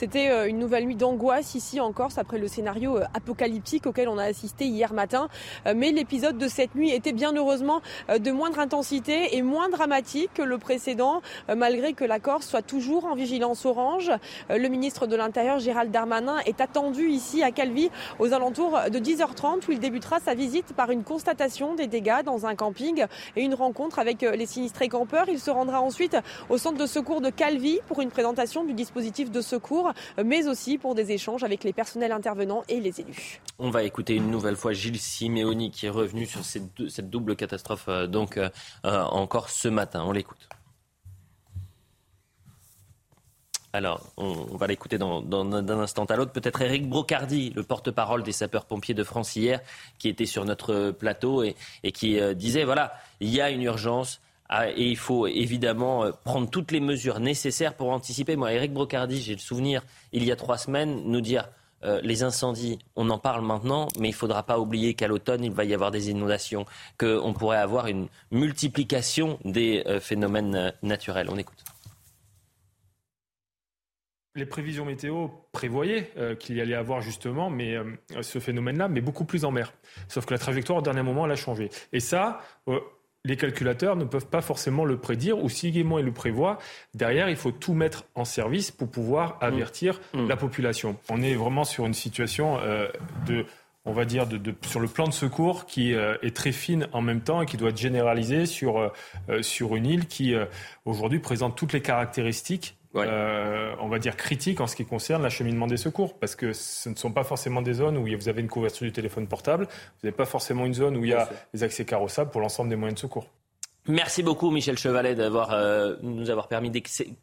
C'était euh, une nouvelle nuit d'angoisse ici en Corse après le scénario euh, apocalyptique auquel on a assisté hier matin. Euh, mais l'épisode de cette nuit était bien heureusement de moindre intensité et moins dramatique que le précédent, malgré que la Corse soit toujours en vigilance orange. Le ministre de l'Intérieur, Gérald Darmanin, est attendu ici à Calvi aux alentours de 10h30 où il débutera sa visite par une constatation des dégâts dans un camping et une rencontre avec les sinistrés campeurs. Il se rendra ensuite au centre de secours de Calvi pour une présentation du dispositif de secours mais aussi pour des échanges avec les personnels intervenants et les élus. On va écouter une nouvelle fois Gilles Simeoni qui est revenu sur cette, double catastrophe euh, donc euh, euh, encore ce matin. On l'écoute. Alors, on, va l'écouter d'un instant à l'autre. Peut-être Eric Brocardi, le porte-parole des sapeurs-pompiers de France hier, qui était sur notre plateau et, qui disait, voilà, il y a une urgence, et il faut évidemment euh, prendre toutes les mesures nécessaires pour anticiper. Moi, Eric Brocardi, j'ai le souvenir, il y a trois semaines, nous dire euh, les incendies, on en parle maintenant, mais il ne faudra pas oublier qu'à l'automne, il va y avoir des inondations, qu'on pourrait avoir une multiplication des euh, phénomènes naturels. On écoute. Les prévisions météo prévoyaient qu'il y allait avoir justement mais, ce phénomène-là, mais beaucoup plus en mer. Sauf que la trajectoire au dernier moment, elle a changé. Et ça, les calculateurs ne peuvent pas forcément le prédire, ou si également ils le prévoient, derrière, il faut tout mettre en service pour pouvoir mm. avertir mm. la population. On est vraiment sur une situation euh, de on va dire, de, sur le plan de secours qui euh, est très fine en même temps et qui doit être généralisée sur, euh, sur une île qui, aujourd'hui, présente toutes les caractéristiques on va dire critiques en ce qui concerne l'acheminement des secours, parce que ce ne sont pas forcément des zones où vous avez une couverture du téléphone portable, vous n'avez pas forcément une zone où il y a des accès carrossables pour l'ensemble des moyens de secours. Merci beaucoup Michel Chevalet d'avoir euh, nous avoir permis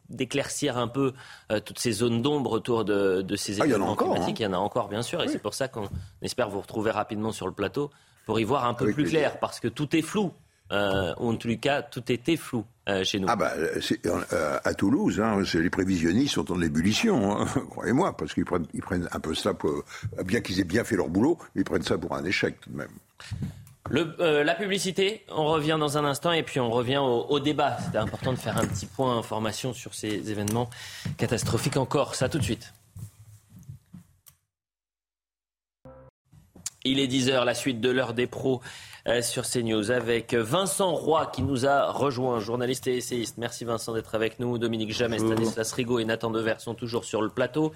d'éclaircir un peu euh, toutes ces zones d'ombre autour de, ces événements ah, il y climatiques. Hein. Il y en a encore bien sûr et c'est pour ça qu'on espère vous retrouver rapidement sur le plateau pour y voir un peu plus clair parce que tout est flou. Euh, en les cas, tout était flou chez nous. Ah bah, à Toulouse, hein, les prévisionnistes sont en ébullition, hein, croyez-moi, parce qu'ils prennent, ils prennent un peu ça, pour, bien qu'ils aient bien fait leur boulot, ils prennent ça pour un échec tout de même. Euh, la publicité, on revient dans un instant et puis on revient au, débat. C'était important de faire un petit point information sur ces événements catastrophiques en Corse. A tout de suite. Il est 10h, la suite de l'heure des pros euh, sur CNews avec Vincent Roy qui nous a rejoint, journaliste et essayiste. Merci Vincent d'être avec nous. Dominique Jamais, Stanislas Rigaud et Nathan Dever sont toujours sur le plateau.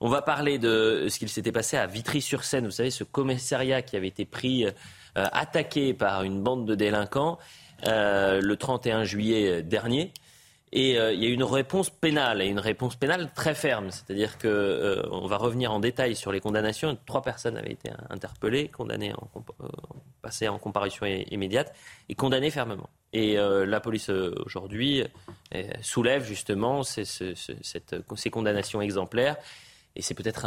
On va parler de ce qu'il s'était passé à Vitry-sur-Seine. Vous savez, ce commissariat qui avait été pris euh, euh, attaqué par une bande de délinquants euh, le 31 juillet dernier. Et euh, il y a une réponse pénale, et une réponse pénale très ferme. C'est-à-dire qu'on on va revenir en détail sur les condamnations. Trois personnes avaient été interpellées, condamnées, en, passées en comparution immédiate, et condamnées fermement. Et la police aujourd'hui soulève justement ces, condamnations exemplaires. Et c'est peut-être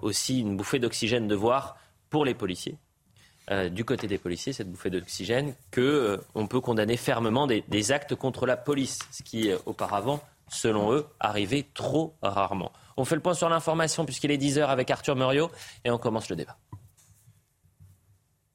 aussi une bouffée d'oxygène de voir pour les policiers euh, du côté des policiers, cette bouffée d'oxygène, qu'on euh, peut condamner fermement des, actes contre la police, ce qui auparavant, selon eux, arrivait trop rarement. On fait le point sur l'information puisqu'il est 10h avec Arthur Muriot et on commence le débat.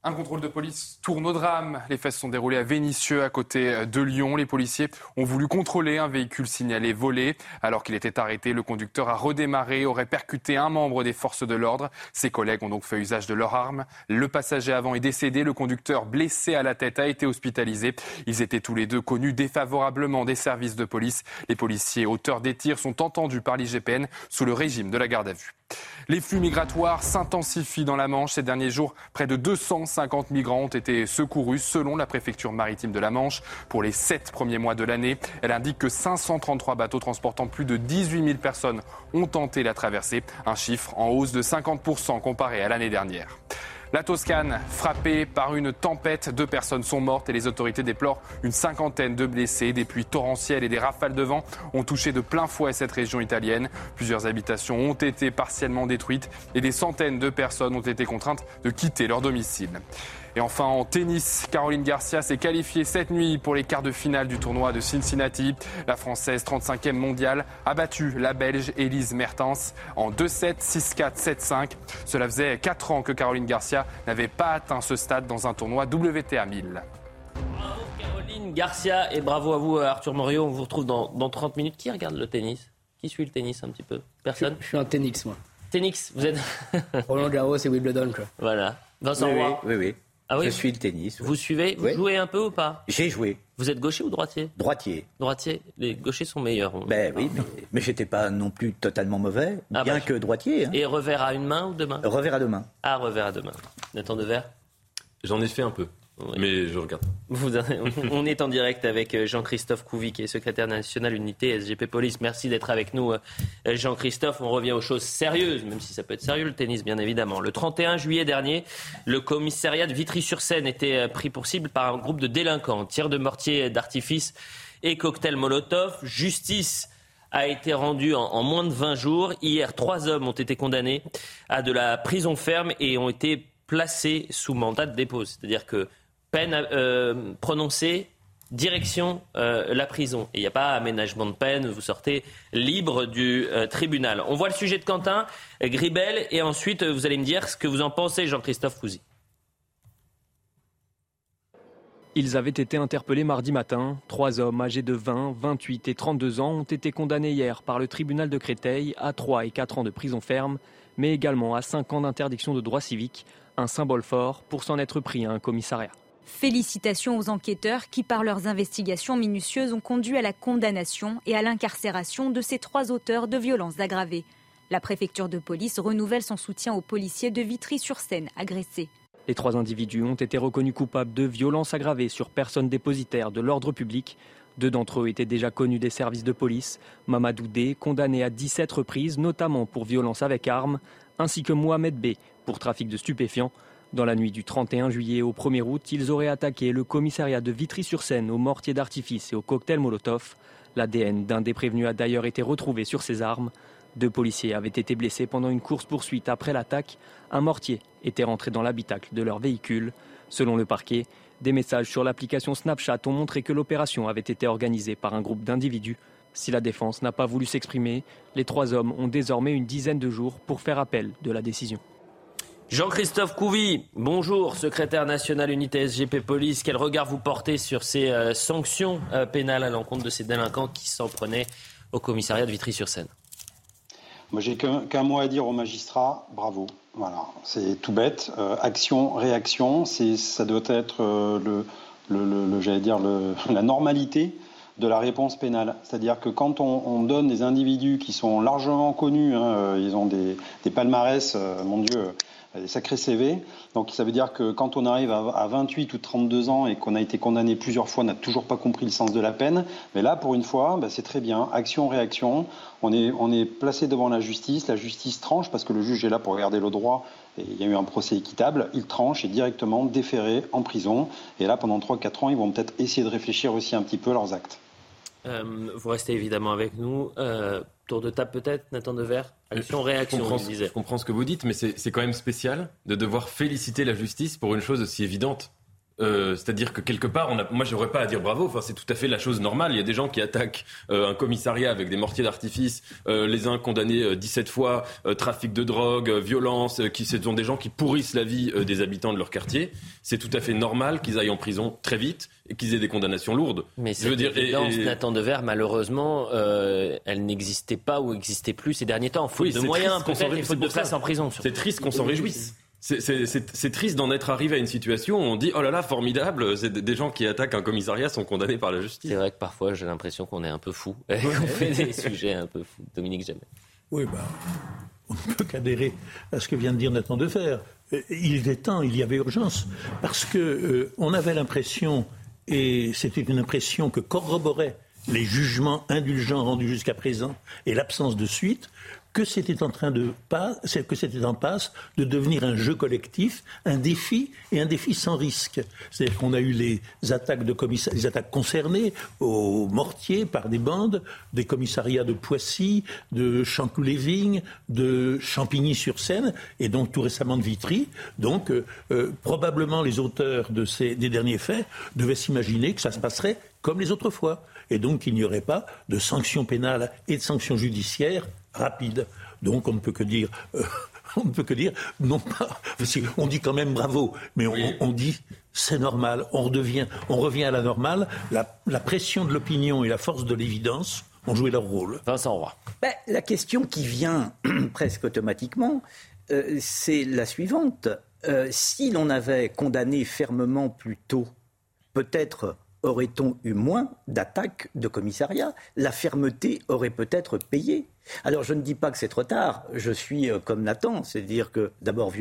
Un contrôle de police tourne au drame. Les faits se sont déroulés à Vénissieux, à côté de Lyon. Les policiers ont voulu contrôler un véhicule signalé volé. Alors qu'il était arrêté, le conducteur a redémarré, aurait percuté un membre des forces de l'ordre. Ses collègues ont donc fait usage de leurs armes. Le passager avant est décédé. Le conducteur, blessé à la tête, a été hospitalisé. Ils étaient tous les deux connus défavorablement des services de police. Les policiers auteurs des tirs sont entendus par l'IGPN sous le régime de la garde à vue. Les flux migratoires s'intensifient dans la Manche. Ces derniers jours, près de 250 migrants ont été secourus selon la préfecture maritime de la Manche. Pour les sept premiers mois de l'année, elle indique que 533 bateaux transportant plus de 18 000 personnes ont tenté la traversée, un chiffre en hausse de 50% comparé à l'année dernière. La Toscane, frappée par une tempête, deux personnes sont mortes et les autorités déplorent une cinquantaine de blessés. Des pluies torrentielles et des rafales de vent ont touché de plein fouet cette région italienne. Plusieurs habitations ont été partiellement détruites et des centaines de personnes ont été contraintes de quitter leur domicile. Et enfin en tennis, Caroline Garcia s'est qualifiée cette nuit pour les quarts de finale du tournoi de Cincinnati. La Française 35e mondiale a battu la Belge Elise Mertens en 2-7, 6-4, 7-5. Cela faisait 4 ans que Caroline Garcia n'avait pas atteint ce stade dans un tournoi WTA 1000. Bravo Caroline Garcia et bravo à vous Arthur Morio. On vous retrouve dans, 30 minutes. Qui regarde le tennis? Qui suit le tennis un petit peu? Personne? Je, suis un tennis moi. Tennis, vous êtes Roland Garros et Wimbledon quoi. Voilà. Vincent oui, Roy. oui, oui. Ah je suis le tennis. Vous suivez Vous jouez un peu ou pas J'ai joué. Vous êtes gaucher ou droitier Droitier. Droitier. Les gauchers sont meilleurs. Ben oui, mais, j'étais pas non plus totalement mauvais, ah bien bah, que droitier. Hein. Et revers à une main ou deux mains Revers à deux mains. Ah, revers à deux mains. Nathan Devers J'en ai fait un peu. Mais je regarde. on est en direct avec euh, Jean-Christophe Couvi, qui est secrétaire national unité SGP Police. Merci d'être avec nous, euh, Jean-Christophe. On revient aux choses sérieuses, même si ça peut être sérieux, le tennis, bien évidemment. Le 31 juillet dernier, le commissariat de Vitry-sur-Seine était euh, pris pour cible par un groupe de délinquants. Tir de mortier d'artifice et cocktail Molotov. Justice a été rendue en, moins de 20 jours. Hier, trois hommes ont été condamnés à de la prison ferme et ont été placés sous mandat de dépôt. C'est-à-dire que peine euh, prononcée, direction euh, la prison. Il n'y a pas aménagement de peine, vous sortez libre du euh, tribunal. On voit le sujet de Quentin Gribel et ensuite vous allez me dire ce que vous en pensez, Jean-Christophe Fouzy. Ils avaient été interpellés mardi matin. Trois hommes âgés de 20, 28 et 32 ans ont été condamnés hier par le tribunal de Créteil à 3 et 4 ans de prison ferme, mais également à 5 ans d'interdiction de droit civique, un symbole fort pour s'en être pris à un commissariat. Félicitations aux enquêteurs qui, par leurs investigations minutieuses, ont conduit à la condamnation et à l'incarcération de ces trois auteurs de violences aggravées. La préfecture de police renouvelle son soutien aux policiers de Vitry-sur-Seine agressés. Les trois individus ont été reconnus coupables de violences aggravées sur personnes dépositaires de l'ordre public. Deux d'entre eux étaient déjà connus des services de police. Mamadou D, condamné à 17 reprises, notamment pour violence avec armes, ainsi que Mohamed B, pour trafic de stupéfiants. Dans la nuit du 31 juillet au 1er août, ils auraient attaqué le commissariat de Vitry-sur-Seine au mortier d'artifice et au cocktail Molotov. L'ADN d'un des prévenus a d'ailleurs été retrouvé sur ces armes. Deux policiers avaient été blessés pendant une course-poursuite après l'attaque. Un mortier était rentré dans l'habitacle de leur véhicule. Selon le parquet, des messages sur l'application Snapchat ont montré que l'opération avait été organisée par un groupe d'individus. Si la défense n'a pas voulu s'exprimer, les trois hommes ont désormais une dizaine de jours pour faire appel de la décision. Jean-Christophe Couvi, bonjour, secrétaire national unité SGP Police. Quel regard vous portez sur ces euh, sanctions euh, pénales à l'encontre de ces délinquants qui s'en prenaient au commissariat de Vitry-sur-Seine? Moi, j'ai qu'un mot à dire aux magistrats. Bravo. Voilà, c'est tout bête. Euh, action, réaction, ça doit être la normalité de la réponse pénale. C'est-à-dire que quand on, donne des individus qui sont largement connus, hein, ils ont des palmarès, mon Dieu, des sacrés CV. Donc ça veut dire que quand on arrive à, 28 ou 32 ans et qu'on a été condamné plusieurs fois, on n'a toujours pas compris le sens de la peine. Mais là, pour une fois, bah, c'est très bien. Action, réaction. On est, on est placé devant la justice. La justice tranche parce que le juge est là pour regarder le droit. Et il y a eu un procès équitable. Il tranche et directement déféré en prison. Et là, pendant 3-4 ans, ils vont peut-être essayer de réfléchir aussi un petit peu à leurs actes. Euh, vous restez évidemment avec nous. Euh, tour de table peut-être, Nathan Dever Action, réaction, je comprends, je comprends ce que vous dites, mais c'est quand même spécial de devoir féliciter la justice pour une chose aussi évidente. Euh, c'est-à-dire que quelque part, on a, moi, j'aurais pas à dire bravo. Enfin, c'est tout à fait la chose normale. Il y a des gens qui attaquent euh, un commissariat avec des mortiers d'artifice, euh, les uns condamnés 17 fois, trafic de drogue, violence, qui ce sont des gens qui pourrissent la vie des habitants de leur quartier. C'est tout à fait normal qu'ils aillent en prison très vite qu'ils aient des condamnations lourdes. Mais c'est dire, évidence, et, Nathan Dever, malheureusement, elle n'existait pas ou n'existait plus ces derniers temps. Faute de moyens, peut-être, faute de place en prison. C'est triste qu'on s'en réjouisse. C'est triste d'en être arrivé à une situation où on dit oh là là formidable, c'est des gens qui attaquent un commissariat sont condamnés par la justice. C'est vrai que parfois j'ai l'impression qu'on est un peu fou, qu'on fait des sujets un peu fous. Dominique Jamais. Oui, bah, on ne peut qu'adhérer à ce que vient de dire Nathan Defer. Euh, il était temps, il y avait urgence, parce que euh, on avait l'impression, et c'était une impression que corroboraient les jugements indulgents rendus jusqu'à présent et l'absence de suite, que c'était en train de pas, que c'était en passe de devenir un jeu collectif, un défi et un défi sans risque. C'est-à-dire qu'on a eu les attaques de les attaques concernées au mortier par des bandes, des commissariats de Poissy, de Chanteloup-les-Vignes, de Champigny-sur-Seine et donc tout récemment de Vitry. Donc euh, euh, probablement les auteurs de ces des derniers faits devaient s'imaginer que ça se passerait comme les autres fois et donc qu'il n'y aurait pas de sanctions pénales et de sanctions judiciaires rapide. Donc on ne peut que dire. Euh, on ne peut que dire, non pas, on dit quand même bravo, mais on, dit c'est normal, on redevient, on revient à la normale. La, pression de l'opinion et la force de l'évidence ont joué leur rôle. Vincent Roy. Ben, la question qui vient presque automatiquement, euh, c'est la suivante. Euh, si l'on avait condamné fermement plus tôt, peut-être aurait-on eu moins d'attaques de commissariat? La fermeté aurait peut-être payé. Alors je ne dis pas que c'est trop tard, je suis euh, comme Nathan, c'est-à-dire que d'abord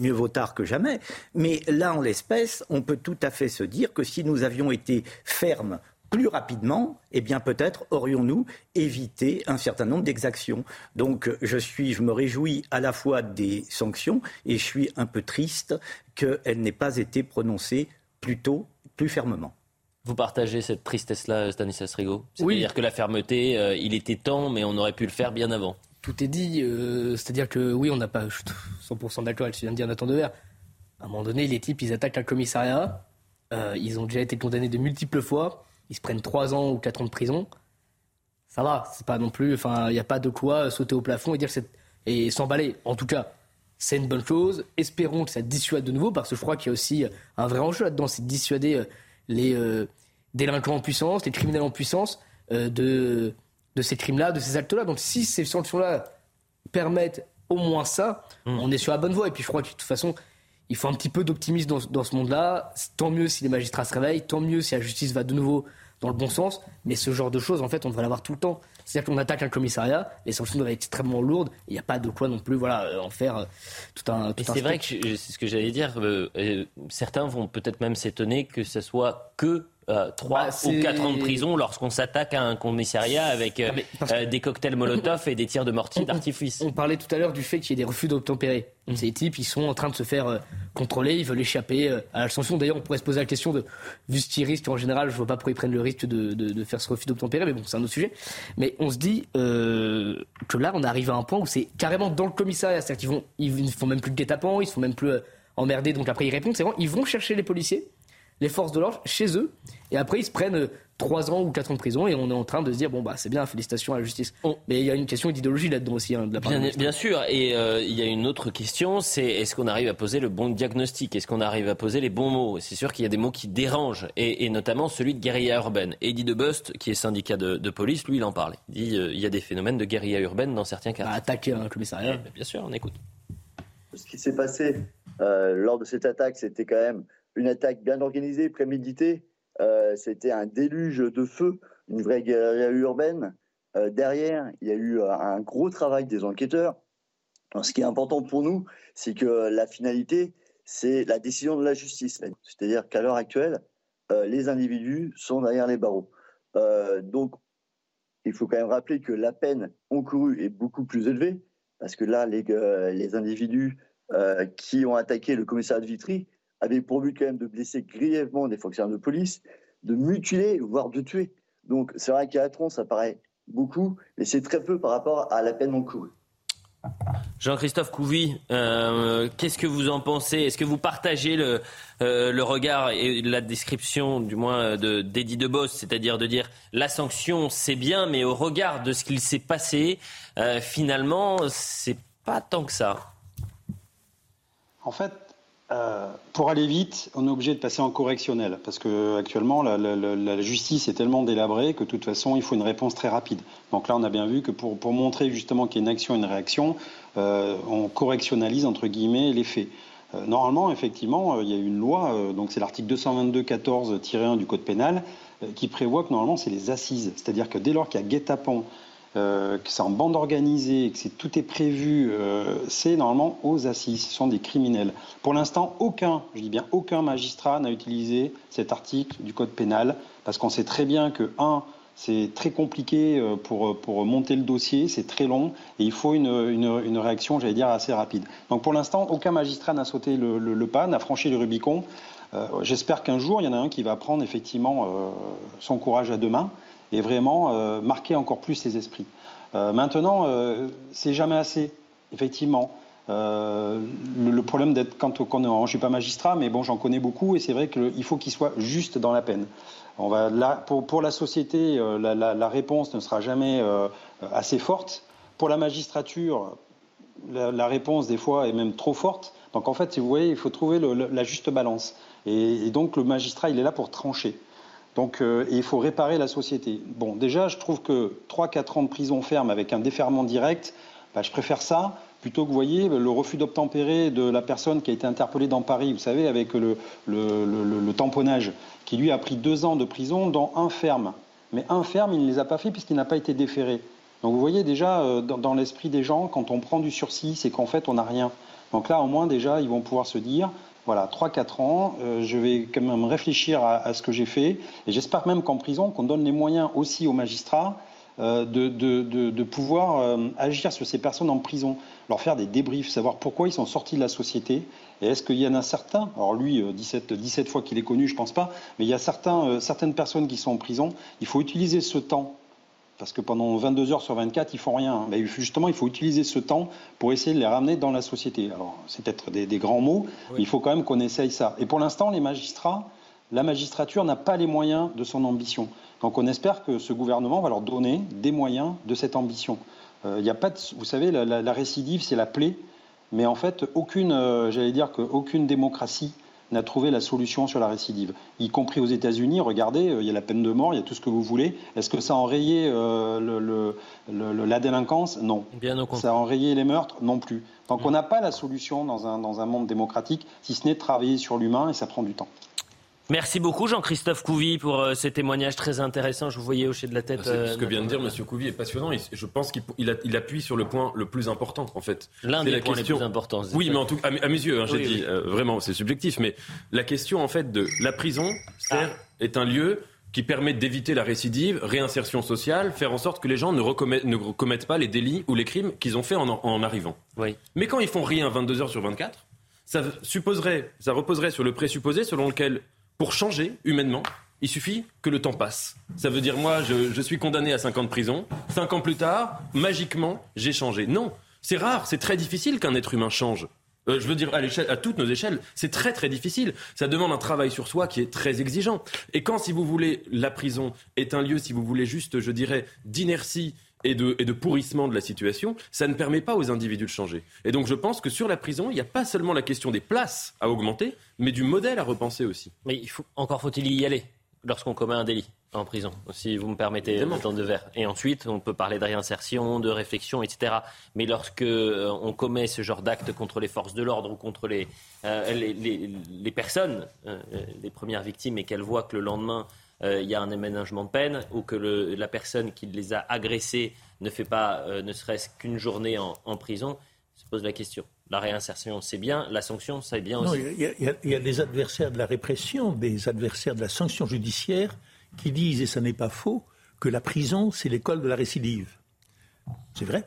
mieux vaut tard que jamais, mais là en l'espèce, on peut tout à fait se dire que si nous avions été fermes plus rapidement, eh bien peut-être aurions-nous évité un certain nombre d'exactions. Donc je suis, je me réjouis à la fois des sanctions et je suis un peu triste qu'elles n'aient pas été prononcées plus tôt, plus fermement. Vous partagez cette tristesse-là, Stanislas Rigaud? C'est-à-dire que la fermeté, euh, il était temps, mais on aurait pu le faire bien avant. Tout est dit. Euh, c'est-à-dire que oui, on n'a pas 100% d'accord avec ce que vient de dire Nathan Dever. À un moment donné, les types, ils attaquent un commissariat. Euh, ils ont déjà été condamnés de multiples fois. Ils se prennent 3 ans ou 4 ans de prison. Ça va. C'est pas non plus. Enfin, il n'y a pas de quoi sauter au plafond et dire et s'emballer. En tout cas, c'est une bonne chose. Espérons que ça dissuade de nouveau, parce que je crois qu'il y a aussi un vrai enjeu là-dedans, c'est de dissuader les, délinquants en puissance, les criminels en puissance euh, de, de ces crimes-là, de ces actes-là. Donc si ces sanctions-là permettent au moins ça, mmh. on est sur la bonne voie. Et puis je crois que de toute façon, il faut un petit peu d'optimisme dans, dans, ce monde-là. Tant mieux si les magistrats se réveillent, tant mieux si la justice va de nouveau dans le bon sens. Mais ce genre de choses, en fait, on devrait l'avoir tout le temps. C'est-à-dire qu'on attaque un commissariat, les sanctions doivent être extrêmement lourdes. Il n'y a pas de quoi non plus voilà, en faire tout un. Tout c'est vrai que c'est ce que j'allais dire. certains vont peut-être même s'étonner que ce soit que euh, trois 3 bah, ou 4 ans de prison lorsqu'on s'attaque à un commissariat avec euh, euh, des cocktails Molotov et des tirs de mortier d'artifice. On, parlait tout à l'heure du fait qu'il y ait des refus d'obtempérer. Mm. Ces types, ils sont en train de se faire contrôler, ils veulent échapper à la sanction. D'ailleurs, on pourrait se poser la question de, vu ce risque, en général, je vois pas pourquoi ils prennent le risque de, de, faire ce refus d'obtempérer, mais bon, c'est un autre sujet. Mais on se dit que là, on arrive à un point où c'est carrément dans le commissariat. C'est-à-dire qu'ils vont, ils ne font même plus de guet-apens, ils se font même plus emmerder, donc après ils répondent. C'est vraiment, ils vont chercher les policiers les forces de l'ordre chez eux. Et après, ils se prennent 3 ans ou 4 ans de prison et on est en train de se dire bon bah c'est bien félicitations à la justice. Mais il y a une question d'idéologie là-dedans aussi hein, de la part bien, bien sûr. Et euh, il y a une autre question c'est est-ce qu'on arrive à poser le bon diagnostic? Est-ce qu'on arrive à poser les bons mots? C'est sûr qu'il y a des mots qui dérangent et, notamment celui de guérilla urbaine. Eddie Debust qui est syndicat de, police lui il en parle. Il dit euh, il y a des phénomènes de guérilla urbaine dans certains cas. Attaquer un commissariat. Eh ben, bien sûr on écoute. Ce qui s'est passé euh, lors de cette attaque c'était quand même une attaque bien organisée, préméditée. Euh, c'était un déluge de feu, une vraie guerre urbaine. Euh, derrière, il y a eu euh, un gros travail des enquêteurs. ce qui est important pour nous, c'est que la finalité, c'est la décision de la justice. C'est-à-dire qu'à l'heure actuelle, les individus sont derrière les barreaux. donc, il faut quand même rappeler que la peine encourue est beaucoup plus élevée, parce que là, les, les individus qui ont attaqué le commissariat de Vitry avait pour but quand même de blesser grièvement des fonctionnaires de police, de mutiler, voire de tuer. Donc c'est vrai qu'à Atron, ça paraît beaucoup, mais c'est très peu par rapport à la peine encourue. Jean-Christophe Couvi, euh, qu'est-ce que vous en pensez? Est-ce que vous partagez le, euh, le, regard et la description, du moins, de d'Eddie Debos, c'est-à-dire de dire la sanction, c'est bien, mais au regard de ce qu'il s'est passé, euh, finalement, c'est pas tant que ça? En fait, euh, pour aller vite, on est obligé de passer en correctionnel parce que actuellement la, justice est tellement délabrée que de toute façon il faut une réponse très rapide. Donc là, on a bien vu que pour, montrer justement qu'il y a une action une réaction, euh, on correctionnalise entre guillemets les faits. Euh, normalement, effectivement, il y a une loi, donc c'est l'article 222-14-1 du Code pénal, qui prévoit que normalement c'est les assises, c'est-à-dire que dès lors qu'il y a guet-apens euh, que c'est en bande organisée, que tout est prévu, euh, c'est normalement aux assises, ce sont des criminels. Pour l'instant, aucun, je dis bien aucun magistrat n'a utilisé cet article du Code pénal, parce qu'on sait très bien que, un, c'est très compliqué euh, pour, monter le dossier, c'est très long, et il faut une, réaction, j'allais dire, assez rapide. Donc pour l'instant, aucun magistrat n'a sauté le, pas, n'a franchi le Rubicon. J'espère qu'un jour, il y en a un qui va prendre effectivement son courage à deux mains et vraiment euh, marquer encore plus les esprits. Euh, maintenant, euh, c'est jamais assez, effectivement. Le, problème d'être quand on, je suis pas magistrat, mais bon, j'en connais beaucoup, et c'est vrai qu'il faut qu'il soit juste dans la peine. Pour, la société, la, réponse ne sera jamais assez forte. Pour la magistrature, la, réponse des fois est même trop forte. Donc en fait, vous voyez, il faut trouver la juste balance. Et, donc le magistrat, il est là pour trancher. Donc euh, il faut réparer la société. Bon, déjà, je trouve que 3-4 ans de prison ferme avec un déferment direct, bah, je préfère ça plutôt que, vous voyez, le refus d'obtempérer de la personne qui a été interpellée dans Paris, vous savez, avec le, tamponnage, qui lui a pris deux ans de prison, dans un ferme. Mais un ferme, il ne les a pas fait puisqu'il n'a pas été déféré. Donc vous voyez déjà, euh, dans, l'esprit des gens, quand on prend du sursis, c'est qu'en fait, on n'a rien. Donc là, au moins, déjà, ils vont pouvoir se dire, voilà, 3-4 ans, euh, je vais quand même réfléchir à, ce que j'ai fait. Et j'espère même qu'en prison, qu'on donne les moyens aussi aux magistrats euh, de, pouvoir euh, agir sur ces personnes en prison, leur faire des débriefs, savoir pourquoi ils sont sortis de la société. Et est-ce qu'il y en a certains, alors lui, 17, 17 fois qu'il est connu, je ne pense pas, mais il y a certains, certaines personnes qui sont en prison, il faut utiliser ce temps parce que pendant 22 heures sur 24, ils font rien. Mais justement, il faut utiliser ce temps pour essayer de les ramener dans la société. Alors, c'est peut-être des, grands mots, mais il faut quand même qu'on essaye ça. Et pour l'instant, les magistrats, la magistrature n'a pas les moyens de son ambition. Donc, on espère que ce gouvernement va leur donner des moyens de cette ambition. Euh, il n'y a pas de, vous savez, la, récidive, c'est la plaie, mais en fait, aucune, euh, j'allais dire qu'aucune démocratie n'a trouvé la solution sur la récidive, y compris aux États-Unis. Regardez, euh, il y a la peine de mort, il y a tout ce que vous voulez. Est-ce que ça a enrayé euh, la délinquance? Non. Bien au ça a enrayé les meurtres? Non plus. Donc on n'a pas la solution dans un, dans un monde démocratique, si ce n'est de travailler sur l'humain, et ça prend du temps. Merci beaucoup Jean-Christophe Couvi pour euh, ces témoignages très intéressants. Je vous voyais hocher de la tête. Ah, ce que vient de dire M. Couvi est passionnant. je pense qu'il il appuie sur le point le plus important, en fait. L'un des points les plus importants. Oui, mais en tout, à, à mes yeux, hein, j'ai dit, vraiment, c'est subjectif. Mais la question, en fait, de la prison, ah. est un lieu qui permet d'éviter la récidive, réinsertion sociale, faire en sorte que les gens ne, ne commettent pas les délits ou les crimes qu'ils ont fait en, en arrivant. Oui. Mais quand ils font rien 22 heures sur 24, ça supposerait, ça reposerait sur le présupposé selon lequel, pour changer humainement, il suffit que le temps passe. Ça veut dire, moi, je, suis condamné à 5 ans de prison. 5 ans plus tard, magiquement, j'ai changé. Non, c'est rare, c'est très difficile qu'un être humain change. Euh, je veux dire, à, à toutes nos échelles, c'est très très difficile. Ça demande un travail sur soi qui est très exigeant. Et quand, si vous voulez, la prison est un lieu, si vous voulez, juste, je dirais, d'inertie et de, et de, pourrissement de la situation, ça ne permet pas aux individus de changer. Et donc je pense que sur la prison, il n'y a pas seulement la question des places à augmenter, mais du modèle à repenser aussi. Mais il faut, encore faut-il y aller lorsqu'on commet un délit en prison, si vous me permettez le temps de verre. Et ensuite, on peut parler de réinsertion, de réflexion, etc. Mais lorsque euh, on commet ce genre d'acte contre les forces de l'ordre ou contre les, euh, les, personnes, euh, les premières victimes, et qu'elles voient que le lendemain, il y a un aménagement de peine, ou que la personne qui les a agressés ne fait pas ne serait-ce qu'une journée en, prison, se pose la question. La réinsertion, c'est bien. La sanction, c'est bien aussi. Il y, a des adversaires de la répression, des adversaires de la sanction judiciaire qui disent, et ce n'est pas faux, que la prison, c'est l'école de la récidive. C'est vrai.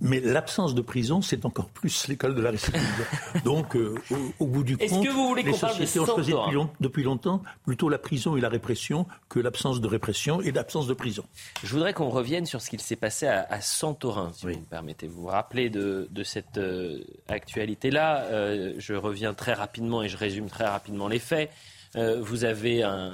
Mais l'absence de prison, c'est encore plus l'école de la récidive. Donc, euh, au, bout du compte, que vous voulez les sociétés ont choisi depuis, longtemps plutôt la prison et la répression que l'absence de répression et l'absence de prison. Je voudrais qu'on revienne sur ce qu'il s'est passé à, Santorin, si vous me permettez. Vous vous rappelez de, cette euh, actualité-là. Euh, je reviens très rapidement et je résume très rapidement les faits. vous avez un,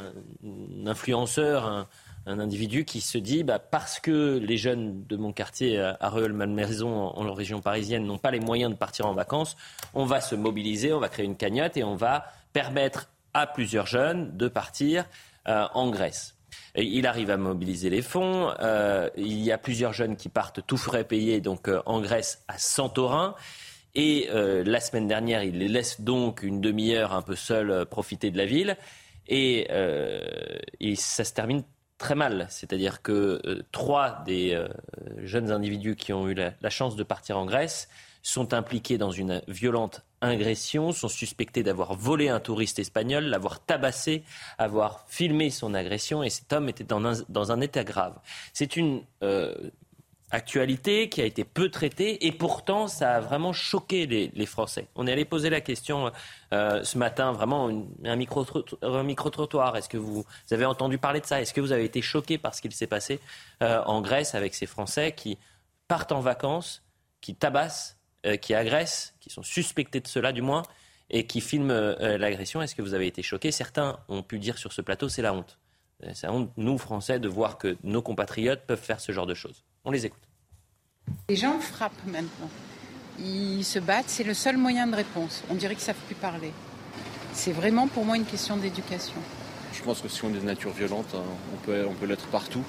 influenceur, un un individu qui se dit bah, parce que les jeunes de mon quartier à Rueil-Malmaison, en, région parisienne, n'ont pas les moyens de partir en vacances, on va se mobiliser, on va créer une cagnotte et on va permettre à plusieurs jeunes de partir euh, en Grèce. il arrive à mobiliser les fonds. Euh, il y a plusieurs jeunes qui partent tout frais payés donc euh, en Grèce à Santorin. Et la semaine dernière, il les laisse donc une demi-heure un peu seuls profiter de la ville. Et ça se termine très mal. C'est-à-dire que euh, trois des euh, jeunes individus qui ont eu la, chance de partir en Grèce sont impliqués dans une violente agression, sont suspectés d'avoir volé un touriste espagnol, l'avoir tabassé, avoir filmé son agression, et cet homme était dans un, dans état grave. C'est une euh, actualité qui a été peu traitée et pourtant ça a vraiment choqué les, Français. On est allé poser la question euh, ce matin, vraiment un micro-trottoir. Est-ce que vous, avez entendu parler de ça? Est-ce que vous avez été choqué par ce qu'il s'est passé euh, en Grèce avec ces Français qui partent en vacances, qui tabassent, euh, qui agressent, qui sont suspectés de cela du moins, et qui filment l'agression? Est-ce que vous avez été choqué? Certains ont pu dire sur ce plateau c'est la honte. C'est la honte, nous Français, de voir que nos compatriotes peuvent faire ce genre de choses. On les écoute. Les gens frappent maintenant. Ils se battent, c'est le seul moyen de réponse. On dirait qu'ils ne savent plus parler. C'est vraiment pour moi une question d'éducation. Je pense que si on est de nature violente, hein, on peut, on peut l'être partout.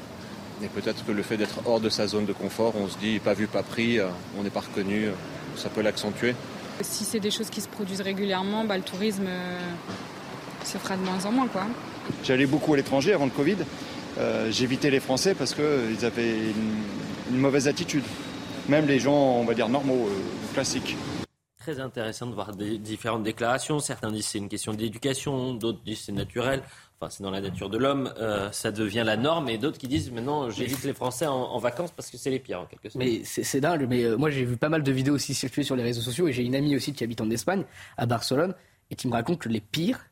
Et peut-être que le fait d'être hors de sa zone de confort, on se dit pas vu, pas pris, euh, on n'est pas reconnu, euh, ça peut l'accentuer. Si c'est des choses qui se produisent régulièrement, bah, le tourisme euh, se fera de moins en moins. Quoi. J'allais beaucoup à l'étranger avant le Covid. Euh, j'évitais les Français parce qu'ils avaient une, mauvaise attitude. Même les gens, on va dire, normaux, euh, classiques. Très intéressant de voir des différentes déclarations. Certains disent c'est une question d'éducation, d'autres disent c'est naturel. Enfin, c'est dans la nature de l'homme, euh, ça devient la norme, et d'autres qui disent maintenant j'évite les Français en, vacances parce que c'est les pires en quelque sorte. Mais c'est dingue, mais moi j'ai vu pas mal de vidéos aussi circuler sur les réseaux sociaux, et j'ai une amie aussi qui habite en Espagne, à Barcelone, et qui me raconte que les pires,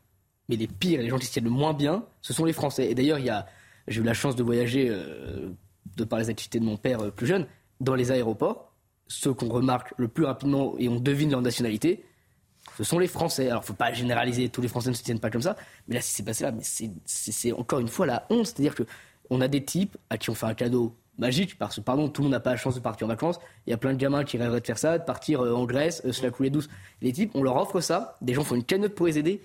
mais les pires, les gens qui se tiennent le moins bien, ce sont les Français. Et d'ailleurs, il y a j'ai eu la chance de voyager, euh, de par les activités de mon père euh, plus jeune, dans les aéroports. Ceux qu'on remarque le plus rapidement et on devine leur nationalité, ce sont les Français. Alors, il ne faut pas généraliser, tous les Français ne se tiennent pas comme ça. Mais là, ce qui s'est passé là, mais c'est encore une fois la honte. C'est-à-dire qu'on a des types à qui on fait un cadeau magique, parce que, pardon, tout le monde n'a pas la chance de partir en vacances. Il y a plein de gamins qui rêveraient de faire ça, de partir euh, en Grèce, se la couler douce. Les types, on leur offre ça, des gens font une cagnotte pour les aider,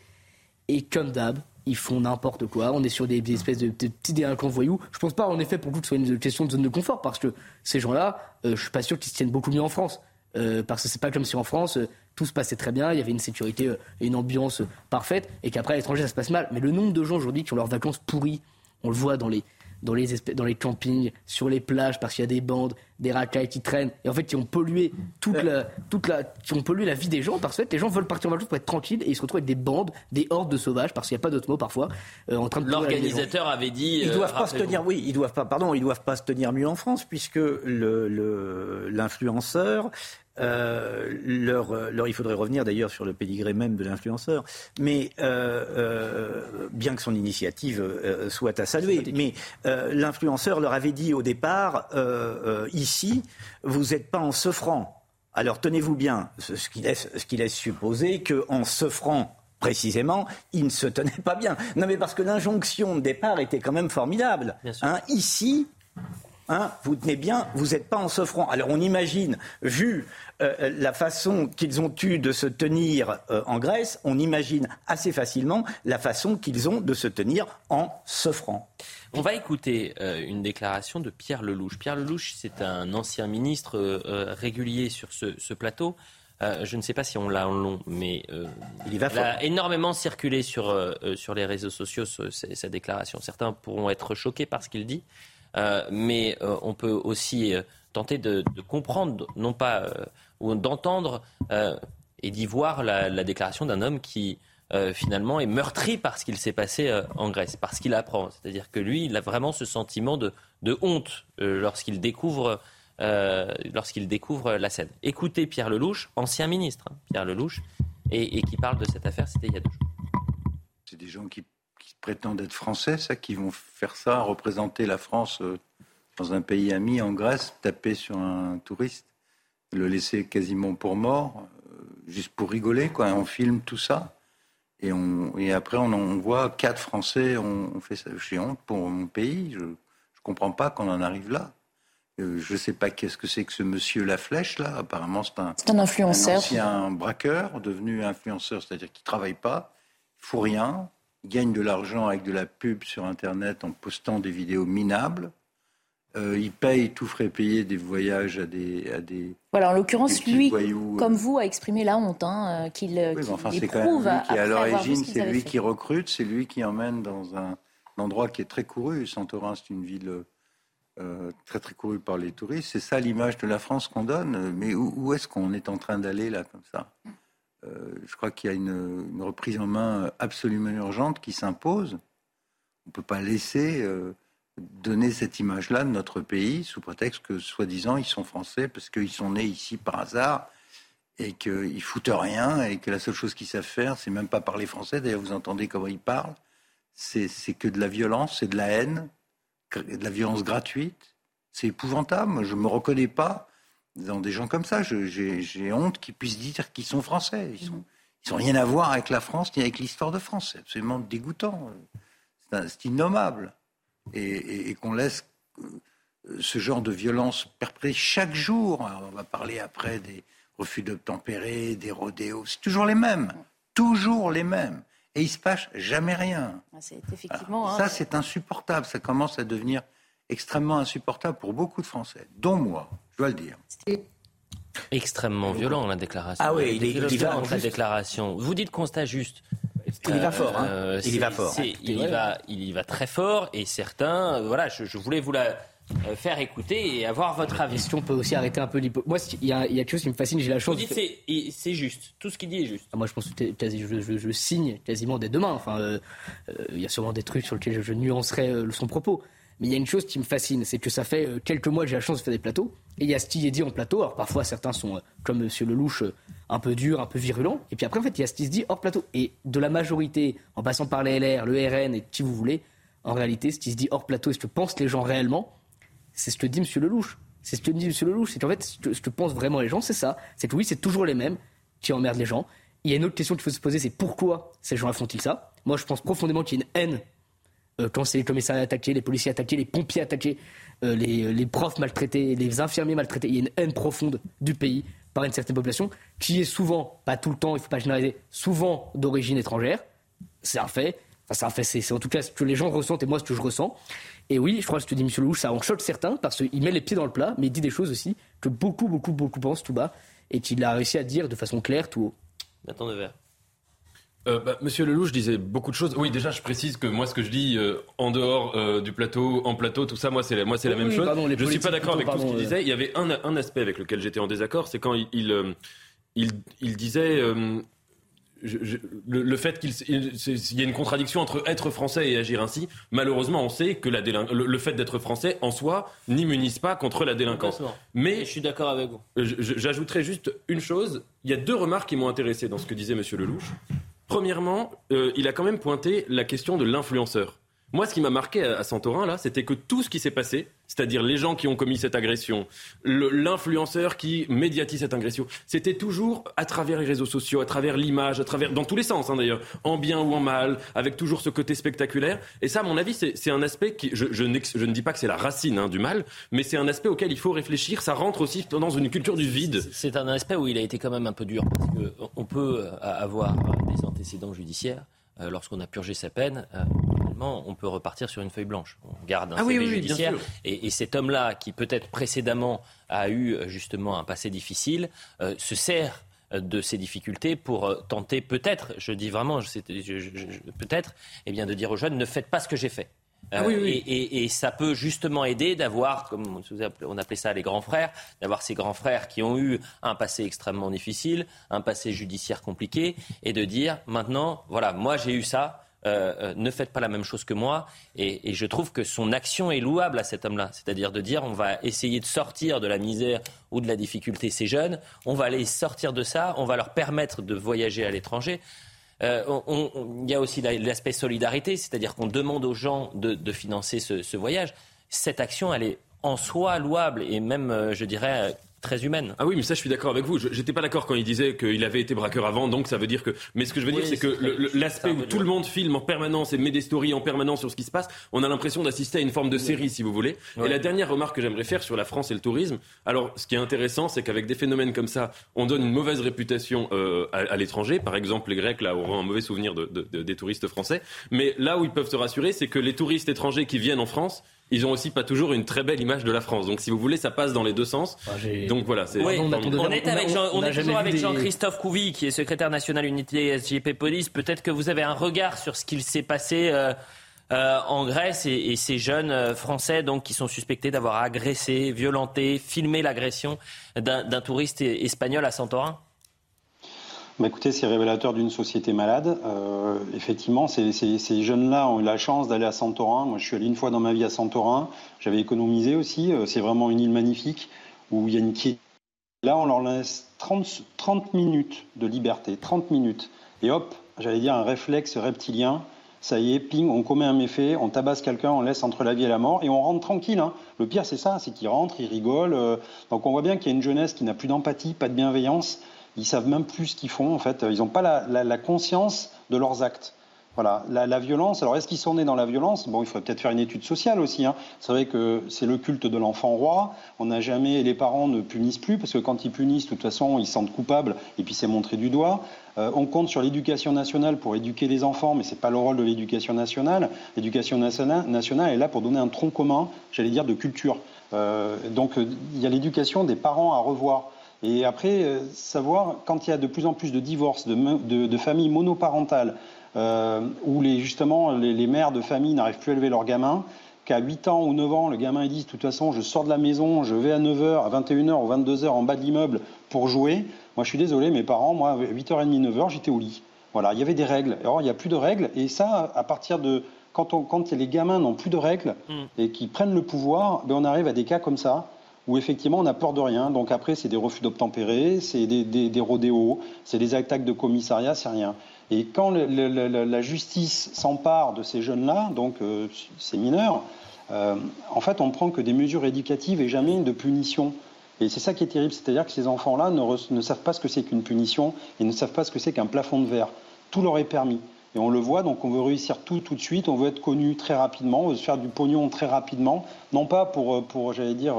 et comme d'hab, ils font n'importe quoi. On est sur des, espèces de, petits délinquants voyous. Je pense pas, en effet, pour vous que ce soit une question de zone de confort, parce que ces gens-là, euh, je suis pas sûr qu'ils se tiennent beaucoup mieux en France. Euh, parce que c'est pas comme si en France, euh, tout se passait très bien, il y avait une sécurité euh, et une ambiance parfaite, et qu'après à l'étranger, ça se passe mal. Mais le nombre de gens aujourd'hui qui ont leurs vacances pourries, on le voit dans les, dans les, dans les campings, sur les plages, parce qu'il y a des bandes, des racailles qui traînent, et en fait qui ont pollué toute la, toute la, qui ont pollué la vie des gens, parce que les gens veulent partir en vacances pour être tranquilles, et ils se retrouvent avec des bandes, des hordes de sauvages, parce qu'il n'y a pas d'autre mot parfois, euh, en train de. L'organisateur avait dit. Ils euh, doivent pas se tenir, oui, ils doivent pas, pardon, ils doivent pas se tenir mieux en France puisque le- le- l'influenceur, euh, leur, euh, leur, il faudrait revenir d'ailleurs sur le pédigré même de l'influenceur, mais euh, euh, bien que son initiative soit à saluer, mais l'influenceur leur avait dit au départ, ici, vous n'êtes pas en s'offrant. Alors tenez-vous bien, ce qui laisse, ce qui laisse supposer qu'en s'offrant précisément, il ne se tenait pas bien. Non mais parce que l'injonction de départ était quand même formidable. Hein, ici, hein, vous tenez bien, vous n'êtes pas en s'offrant. Alors on imagine, vu euh, la façon qu'ils ont eu de se tenir euh, en Grèce, on imagine assez facilement la façon qu'ils ont de se tenir en s'offrant. On va écouter euh, une déclaration de Pierre Lelouch. Pierre Lelouch, c'est un ancien ministre régulier sur ce, ce plateau. Euh, je ne sais pas si on l'a en long, mais euh, il, va a énormément circulé sur, euh, sur les réseaux sociaux sa déclaration. Certains pourront être choqués par ce qu'il dit, mais euh, on peut aussi euh, tenter de, comprendre, non pas euh, ou d'entendre euh, et d'y voir la, la déclaration d'un homme qui euh, finalement est meurtri par ce qu'il s'est passé euh, en Grèce, parce qu'il apprend. C'est-à-dire que lui, il a vraiment ce sentiment de, honte euh, lorsqu'il découvre, euh, lorsqu'il découvre la scène. Écoutez Pierre Lelouch, ancien ministre, hein, Pierre Lelouch, et, et qui parle de cette affaire, c'était il y a deux jours. C'est des gens qui prétendent être français, ça, qui vont faire ça, représenter la France euh, dans un pays ami en Grèce, taper sur un touriste, le laisser quasiment pour mort, euh, juste pour rigoler, quoi. On filme tout ça. Et, on, et après, on, on voit quatre Français ont fait ça. J'ai honte pour mon pays. Je ne comprends pas qu'on en arrive là. Euh, je ne sais pas qu'est-ce que c'est que ce monsieur Laflèche, là. Apparemment, c'est un, C'est un influenceur. un ancien braqueur, devenu influenceur, c'est-à-dire qu'il ne travaille pas, il ne fout rien, il gagne de l'argent avec de la pub sur Internet en postant des vidéos minables. Euh, il paye, tout frais payé, des voyages à des, à des, Voilà, en l'occurrence, lui, voyous, euh, comme vous, a exprimé la honte hein, euh, qu'il oui, qu'il enfin, c'est quand même lui qui, à l'origine, c'est lui fait. qui recrute, c'est lui qui emmène dans un, un endroit qui est très couru. Santorin, c'est une ville euh, très très courue par les touristes. C'est ça l'image de la France qu'on donne. Mais où, où est-ce qu'on est en train d'aller là, comme ça? Euh, Je crois qu'il y a une, reprise en main absolument urgente qui s'impose. On ne peut pas laisser euh, donner cette image-là de notre pays sous prétexte que, soi-disant, ils sont français parce qu'ils sont nés ici par hasard et qu'ils foutent rien et que la seule chose qu'ils savent faire, c'est même pas parler français. D'ailleurs, vous entendez comment ils parlent. C'est que de la violence, c'est de la haine, de la violence gratuite. C'est épouvantable. Moi, je me reconnais pas dans des gens comme ça. J'ai honte qu'ils puissent dire qu'ils sont français. Ils sont, ils ont rien à voir avec la France ni avec l'histoire de France. C'est absolument dégoûtant. C'est innommable. Et, et- et qu'on laisse euh, ce genre de violence perpétrée chaque jour. Alors, on va parler après des refus d'obtempérer, des rodéos. C'est toujours les mêmes. Toujours les mêmes. Et il se passe jamais rien. Ah, hein, Ça, c'est insupportable. Ça commence à devenir extrêmement insupportable pour beaucoup de Français, dont moi, je dois le dire. Extrêmement violent, la déclaration. Ah oui, il est- il va la déclaration. Vous dites constat juste. Il y va fort, hein. Euh, Il y c'est- va fort. c'est- Il y va, il y va très fort et certains, euh, voilà, je, je voulais vous la euh, faire écouter et avoir votre avis. Est-ce qu'on peut aussi arrêter un peu l'hypo... Moi, il y, a il y a quelque chose qui me fascine, j'ai la Vous chance... dites de- c'est juste, tout ce qu'il dit est juste. Ah, moi, je pense que quasi- je, je- je signe quasiment dès demain. Enfin, euh, euh, il y a sûrement des trucs sur lesquels je, je nuancerai euh, son propos. Mais il y a une chose qui me fascine, c'est que ça fait euh, quelques mois que j'ai la chance de faire des plateaux. Et il y a ce qui est dit en plateau. Alors parfois, certains sont, euh, comme Monsieur Lelouch, euh, un peu durs, un peu virulents. Et puis après, en fait, il y a ce qui se dit hors plateau. Et de la majorité, en passant par les LR, le RN et qui vous voulez, en réalité, ce qui se dit hors plateau et ce que pensent les gens réellement, c'est ce que dit Monsieur Lelouch. C'est ce que dit Monsieur Lelouch. C'est qu'en fait, ce que, ce que pensent vraiment les gens, c'est ça. C'est que oui, c'est toujours les mêmes qui emmerdent les gens. Il y a une autre question qu'il faut se poser, c'est pourquoi ces gens font-ils ça? Moi, je pense profondément qu'il y a une haine quand c'est les commissariats attaqués, les policiers attaqués, les pompiers attaqués, euh, les, les profs maltraités, les infirmiers maltraités. Il y a une haine profonde du pays par une certaine population qui est souvent, pas tout le temps, il ne faut pas généraliser, souvent d'origine étrangère. C'est un fait. Enfin, c'est un fait. C'est en tout cas ce que les gens ressentent et moi ce que je ressens. Et oui, je crois que ce que dit M. Lelouch, ça en choque certains parce qu'il met les pieds dans le plat, mais il dit des choses aussi que beaucoup, beaucoup, beaucoup pensent tout bas. et qu'il a réussi à dire de façon claire tout haut. Nathan. Euh, bah, Monsieur Lelouch disait beaucoup de choses. Oui, déjà, je précise que moi, ce que je dis euh, en dehors euh, du plateau, en plateau, tout ça, moi, c'est la, moi, c'est la Oui, même oui, chose. pardon, les je suis pas d'accord avec tout ce qu'il disait. Il y avait un, un aspect avec lequel j'étais en désaccord, c'est quand il, il, euh, il, il disait. euh, je- je- le, le fait qu'il il- c'est- il y a une contradiction entre être français et agir ainsi, malheureusement, on sait que la délin- le, le fait d'être français en soi n'immunise pas contre la délinquance. Mais je suis d'accord avec vous. J'ajouterais juste une chose. Il y a deux remarques qui m'ont intéressé dans ce que disait Monsieur Lelouch. Premièrement, euh, il a quand même pointé la question de l'influenceur. Moi, ce qui m'a marqué à Santorin, là, c'était que tout ce qui s'est passé, c'est-à-dire les gens qui ont commis cette agression, l'influenceur qui médiatise cette agression, c'était toujours à travers les réseaux sociaux, à travers l'image, à travers, dans tous les sens hein, d'ailleurs, en bien ou en mal, avec toujours ce côté spectaculaire. Et ça, à mon avis, c'est un aspect qui, je, ne dis pas que c'est la racine hein, du mal, mais c'est un aspect auquel il faut réfléchir. Ça rentre aussi dans une culture du vide. C'est un aspect où il a été quand même un peu dur, parce qu'on peut euh, avoir des antécédents judiciaires. Euh, Lorsqu'on a purgé sa peine, euh, on peut repartir sur une feuille blanche. On garde un Ah oui, CV oui, oui, bien judiciaire. Et, et cet homme-là, qui peut-être précédemment a eu euh, justement un passé difficile, euh, se sert de ces difficultés pour tenter peut-être, je dis vraiment, peut-être, eh bien de dire aux jeunes ne faites pas ce que j'ai fait. Ah oui, Euh, oui. Et, et- et ça peut justement aider d'avoir, comme on appelait ça les grands frères, d'avoir ces grands frères qui ont eu un passé extrêmement difficile, un passé judiciaire compliqué, et de dire maintenant, voilà, moi j'ai eu ça, euh, euh, ne faites pas la même chose que moi. Et, et je trouve que son action est louable à cet homme-là, c'est-à-dire de dire on va essayer de sortir de la misère ou de la difficulté ces jeunes, on va les sortir de ça, on va leur permettre de voyager à l'étranger. Euh, Il y a aussi la- l'aspect solidarité, c'est-à-dire qu'on demande aux gens de, financer ce, ce voyage. Cette action, elle est en soi louable et même, euh, je dirais, très humaine. Ah oui, mais ça, je suis d'accord avec vous. Je J'étais pas d'accord quand il disait qu'il avait été braqueur avant, donc ça veut dire que. Mais ce que je veux Oui, dire, c'est que l'aspect où tout le monde filme en permanence et met des stories en permanence sur ce qui se passe, on a l'impression d'assister à une forme de série, si vous voulez. Ouais. Et la dernière remarque que j'aimerais faire sur la France et le tourisme, alors ce qui est intéressant, c'est qu'avec des phénomènes comme ça, on donne une mauvaise réputation euh, à, à l'étranger. Par exemple, les Grecs là auront un mauvais souvenir de- de- de- des touristes français. Mais là où ils peuvent se rassurer, c'est que les touristes étrangers qui viennent en ils ont aussi pas toujours une très belle image de la France. Donc si vous voulez, ça passe dans les deux sens. Donc voilà, c'est. Oui, Pardon. on est, avec Jean- on est toujours avec Jean-Christophe Couvi, qui est secrétaire national unité SGP Police. Peut-être que vous avez un regard sur ce qu'il s'est passé euh, euh, en Grèce et, et ces jeunes euh, Français donc, qui sont suspectés d'avoir agressé, violenté, filmé l'agression d'un d'un touriste e- espagnol à Santorin. Bah, écoutez, c'est révélateur d'une société malade. Euh, effectivement, ces, jeunes-là ont eu la chance d'aller à Santorin. Moi, je suis allé une fois dans ma vie à Santorin. J'avais économisé aussi. Euh, c'est vraiment une île magnifique où il y a une quiétude. Là, on leur laisse 30, 30 minutes de liberté, 30 minutes. Et hop, j'allais dire un réflexe reptilien. Ça y est, ping, on commet un méfait, on tabasse quelqu'un, on laisse entre la vie et la mort, et on rentre tranquille. hein. Le pire, c'est ça, c'est qu'ils rentrent, ils rigolent. euh, donc on voit bien qu'il y a une jeunesse qui n'a plus d'empathie, pas de bienveillance. Ils savent même plus ce qu'ils font, en fait. Ils n'ont pas la, conscience de leurs actes. Voilà, la, violence. Alors, est-ce qu'ils sont nés dans la violence? Bon, il faudrait peut-être faire une étude sociale aussi. hein. C'est vrai que c'est le culte de l'enfant roi. On n'a jamais, les parents ne punissent plus parce que quand ils punissent, de toute façon, ils se sentent coupables et puis c'est montré du doigt. Euh, on compte sur l'éducation nationale pour éduquer les enfants, mais c'est pas le rôle de l'éducation nationale. L'éducation nationale, est là pour donner un tronc commun, j'allais dire, de culture. Euh, donc, il y a l'éducation des parents à revoir. Et après, euh, savoir, quand il y a de plus en plus de divorces, de, me- de- de familles monoparentales, euh, où les, justement les, les mères de famille n'arrivent plus à élever leurs gamins, qu'à 8 ans ou 9 ans, le gamin il dit de toute façon, je sors de la maison, je vais à 9h, à 21h ou 22h en bas de l'immeuble pour jouer. Moi, je suis désolé, mes parents, moi, à 8h30, 9h, j'étais au lit. Voilà, il y avait des règles. Alors, il n'y a plus de règles. Et ça, à partir de. Quand, on, quand les gamins n'ont plus de règles et qui prennent le pouvoir, ben on arrive à des cas comme ça où effectivement on n'a peur de rien. Donc après, c'est des refus d'obtempérer, c'est des, des, rodéos, c'est des attaques de commissariat, c'est rien. Et quand la justice s'empare de ces jeunes-là, donc euh, ces mineurs, euh, en fait, on prend que des mesures éducatives et jamais de punition. Et c'est ça qui est terrible, c'est-à-dire que ces enfants-là ne, ne savent pas ce que c'est qu'une punition et ne savent pas ce que c'est qu'un plafond de verre. Tout leur est permis. Et on le voit, donc on veut réussir tout tout de suite, on veut être connu très rapidement, on veut se faire du pognon très rapidement, non pas pour, euh, pour j'allais dire,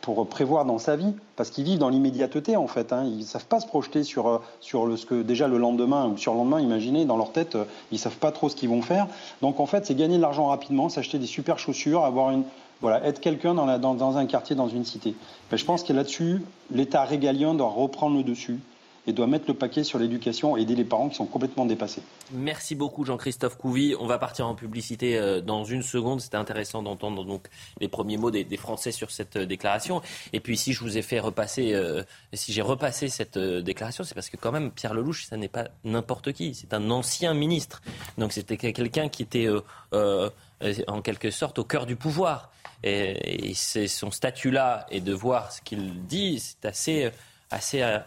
pour prévoir dans sa vie, parce qu'ils vivent dans l'immédiateté en fait. Hein. Ils ne savent pas se projeter sur, euh, sur le, ce que déjà le lendemain ou sur le lendemain, imaginez, dans leur tête, ils ne savent pas trop ce qu'ils vont faire. Donc en fait, c'est gagner de l'argent rapidement, s'acheter des super chaussures, avoir une, voilà, être quelqu'un dans, dans, dans, un quartier, dans une cité. Je pense que là-dessus, l'État régalien doit reprendre le dessus et doit mettre le paquet sur l'éducation et aider les parents qui sont complètement dépassés. Merci beaucoup Jean-Christophe Couvi. On va partir en publicité euh, dans une seconde. C'était intéressant d'entendre donc les premiers mots des, Français sur cette euh, déclaration. Et puis si je vous ai fait repasser, euh, si j'ai repassé cette déclaration, c'est parce que quand même Pierre Lelouch, ça n'est pas n'importe qui. C'est un ancien ministre. Donc c'était quelqu'un qui était en quelque sorte au cœur du pouvoir. Et, c'est son statut-là et de voir ce qu'il dit, c'est assez assez. Euh,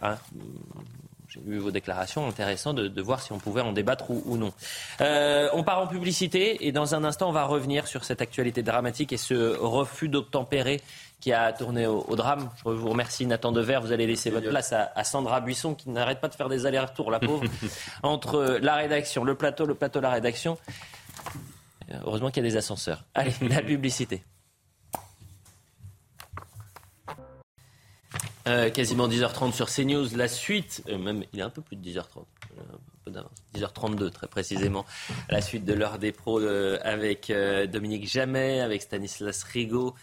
j'ai vu vos déclarations, intéressant de, voir si on pouvait en débattre ou, non. Euh, on part en publicité et dans un instant, on va revenir sur cette actualité dramatique et ce refus d'obtempérer qui a tourné au, drame. Je vous remercie Nathan Dever. Vous allez laisser votre place à, Sandra Buisson qui n'arrête pas de faire des allers-retours, la pauvre, entre la rédaction, le plateau, le plateau, la rédaction. Heureusement qu'il y a des ascenseurs. Allez, la publicité. Euh, quasiment 10h30 sur CNews. La suite, euh, même il est un peu plus de 10h30, euh, un peu d'avance, 10h32 très précisément. La suite de l'heure des pros avec Dominique Jamais, avec Stanislas Rigaud,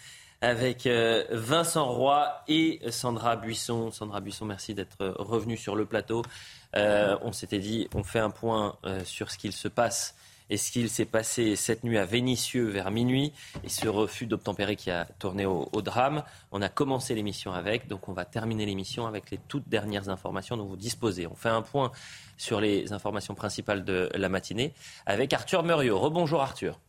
avec Vincent Roy et Sandra Buisson. Sandra Buisson, merci d'être revenu sur le plateau. on s'était dit, on fait un point sur ce qu'il se passe et ce qu'il s'est passé cette nuit à Vénissieux vers minuit et ce refus d'obtempérer qui a tourné au, drame. On a commencé l'émission avec, donc on va terminer l'émission avec les toutes dernières informations dont vous disposez. On fait un point sur les informations principales de la matinée avec Arthur Muriot. Rebonjour Arthur.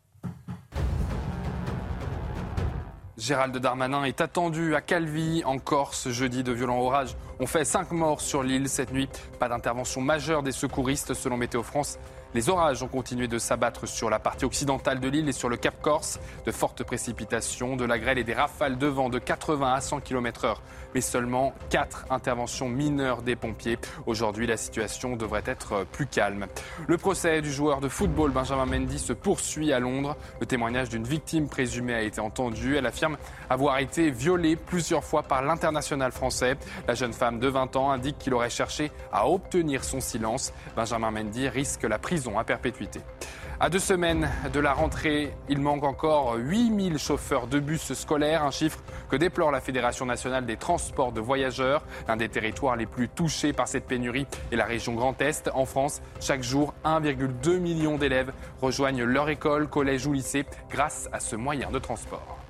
Gérald Darmanin est attendu à Calvi, en Corse, jeudi. De violents orages ont fait cinq morts sur l'île cette nuit. Pas d'intervention majeure des secouristes selon Météo France. Les orages ont continué de s'abattre sur la partie occidentale de l'île et sur le Cap Corse. De fortes précipitations, de la grêle et des rafales de vent de 80 à 100 km/h. Mais seulement 4 interventions mineures des pompiers. Aujourd'hui, la situation devrait être plus calme. Le procès du joueur de football Benjamin Mendy se poursuit à Londres. Le témoignage d'une victime présumée a été entendu. Elle affirme avoir été violée plusieurs fois par l'international français. La jeune femme de 20 ans indique qu'il aurait cherché à obtenir son silence. Benjamin Mendy risque la prison à perpétuité. À deux semaines de la rentrée, il manque encore 8000 chauffeurs de bus scolaires, un chiffre que déplore la Fédération nationale des transports de voyageurs, l'un des territoires les plus touchés par cette pénurie est la région Grand Est. En France, chaque jour, 1,2 million d'élèves rejoignent leur école, collège ou lycée grâce à ce moyen de transport.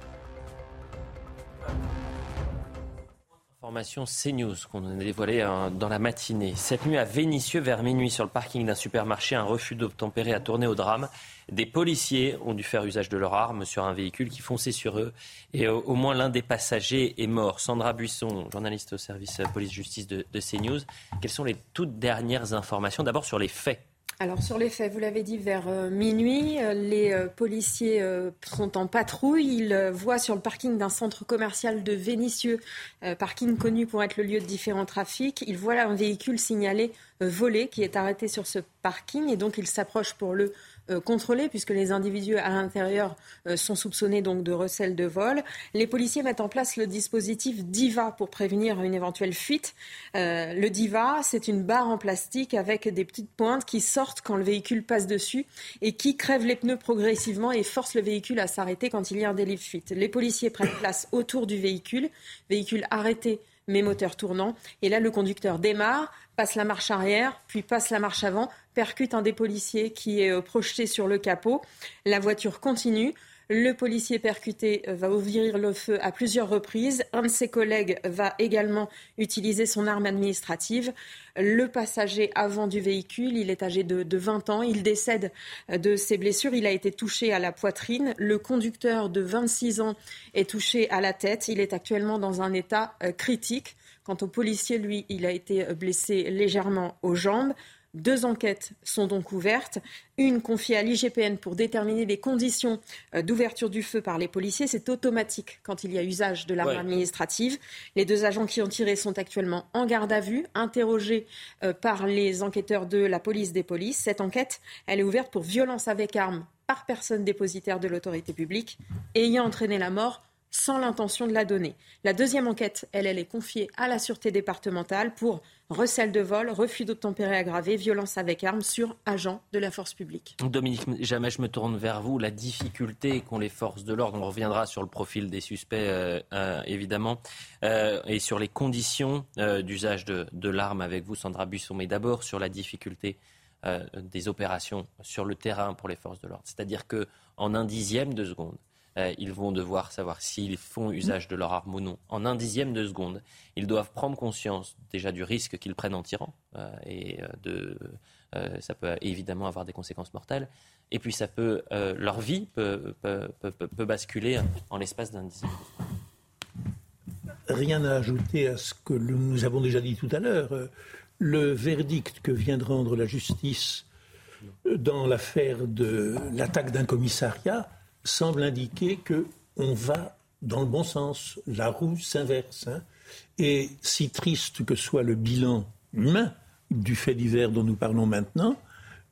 Information CNews qu'on a dévoilée hein, dans la matinée. Cette nuit à Vénissieux, vers minuit, sur le parking d'un supermarché, un refus d'obtempérer a tourné au drame. Des policiers ont dû faire usage de leurs armes sur un véhicule qui fonçait sur eux et au moins l'un des passagers est mort. Sandra Buisson, journaliste au service police-justice de, de CNews, quelles sont les toutes dernières informations? D'abord sur les faits alors sur les faits, vous l'avez dit, vers euh, minuit, euh, les euh, policiers sont en patrouille. Ils voient sur le parking d'un centre commercial de Vénissieux, parking connu pour être le lieu de différents trafics, ils voient un véhicule signalé volé qui est arrêté sur ce parking et donc ils s'approchent pour le euh, contrôlés puisque les individus à l'intérieur euh, sont soupçonnés de recel de vol. Les policiers mettent en place le dispositif DIVA pour prévenir une éventuelle fuite. Euh, le DIVA, c'est une barre en plastique avec des petites pointes qui sortent quand le véhicule passe dessus et qui crèvent les pneus progressivement et forcent le véhicule à s'arrêter quand il y a un délit de fuite. Les policiers prennent place autour du véhicule, véhicule arrêté mais moteur tournant. Et là, le conducteur démarre, passe la marche arrière, puis passe la marche avant, percute un des policiers qui est euh, projeté sur le capot. La voiture continue. Le policier percuté euh, va ouvrir le feu à plusieurs reprises. Un de ses collègues va également utiliser son arme administrative. Le passager avant du véhicule, il est âgé de, 20 ans. Il décède euh, de ses blessures. Il a été touché à la poitrine. Le conducteur de 26 ans est touché à la tête. Il est actuellement dans un état critique. Quant au policier, lui, il a été blessé légèrement aux jambes. Deux enquêtes sont donc ouvertes. Une confiée à l'IGPN pour déterminer les conditions euh, d'ouverture du feu par les policiers. C'est automatique quand il y a usage de l'arme administrative. Les deux agents qui ont tiré sont actuellement en garde à vue, interrogés euh, par les enquêteurs de la police des polices. Cette enquête, elle est ouverte pour violence avec arme par personne dépositaire de l'autorité publique ayant entraîné la mort sans l'intention de la donner. La deuxième enquête, elle, elle est confiée à la Sûreté départementale pour recel de vol, refus d'obtempérer aggravé, violence avec arme sur agent de la force publique. Dominique, jamais je me tourne vers vous. La difficulté qu'ont les forces de l'ordre, on reviendra sur le profil des suspects euh, euh, évidemment, euh, et sur les conditions d'usage de, de l'arme avec vous, Sandra Busson, mais d'abord sur la difficulté des opérations sur le terrain pour les forces de l'ordre. C'est-à-dire qu'en un dixième de seconde, euh, ils vont devoir savoir s'ils font usage de leur arme ou non. En un dixième de seconde, ils doivent prendre conscience déjà du risque qu'ils prennent en tirant. Euh, et euh, ça peut évidemment avoir des conséquences mortelles. Et puis ça peut, leur vie peut, basculer en l'espace d'un dixième. Rien à ajouter à ce que nous avons déjà dit tout à l'heure. Le verdict que vient de rendre la justice dans l'affaire de l'attaque d'un commissariat semble indiquer que on va dans le bon sens. La roue s'inverse. Hein. Et si triste que soit le bilan humain du fait divers dont nous parlons maintenant,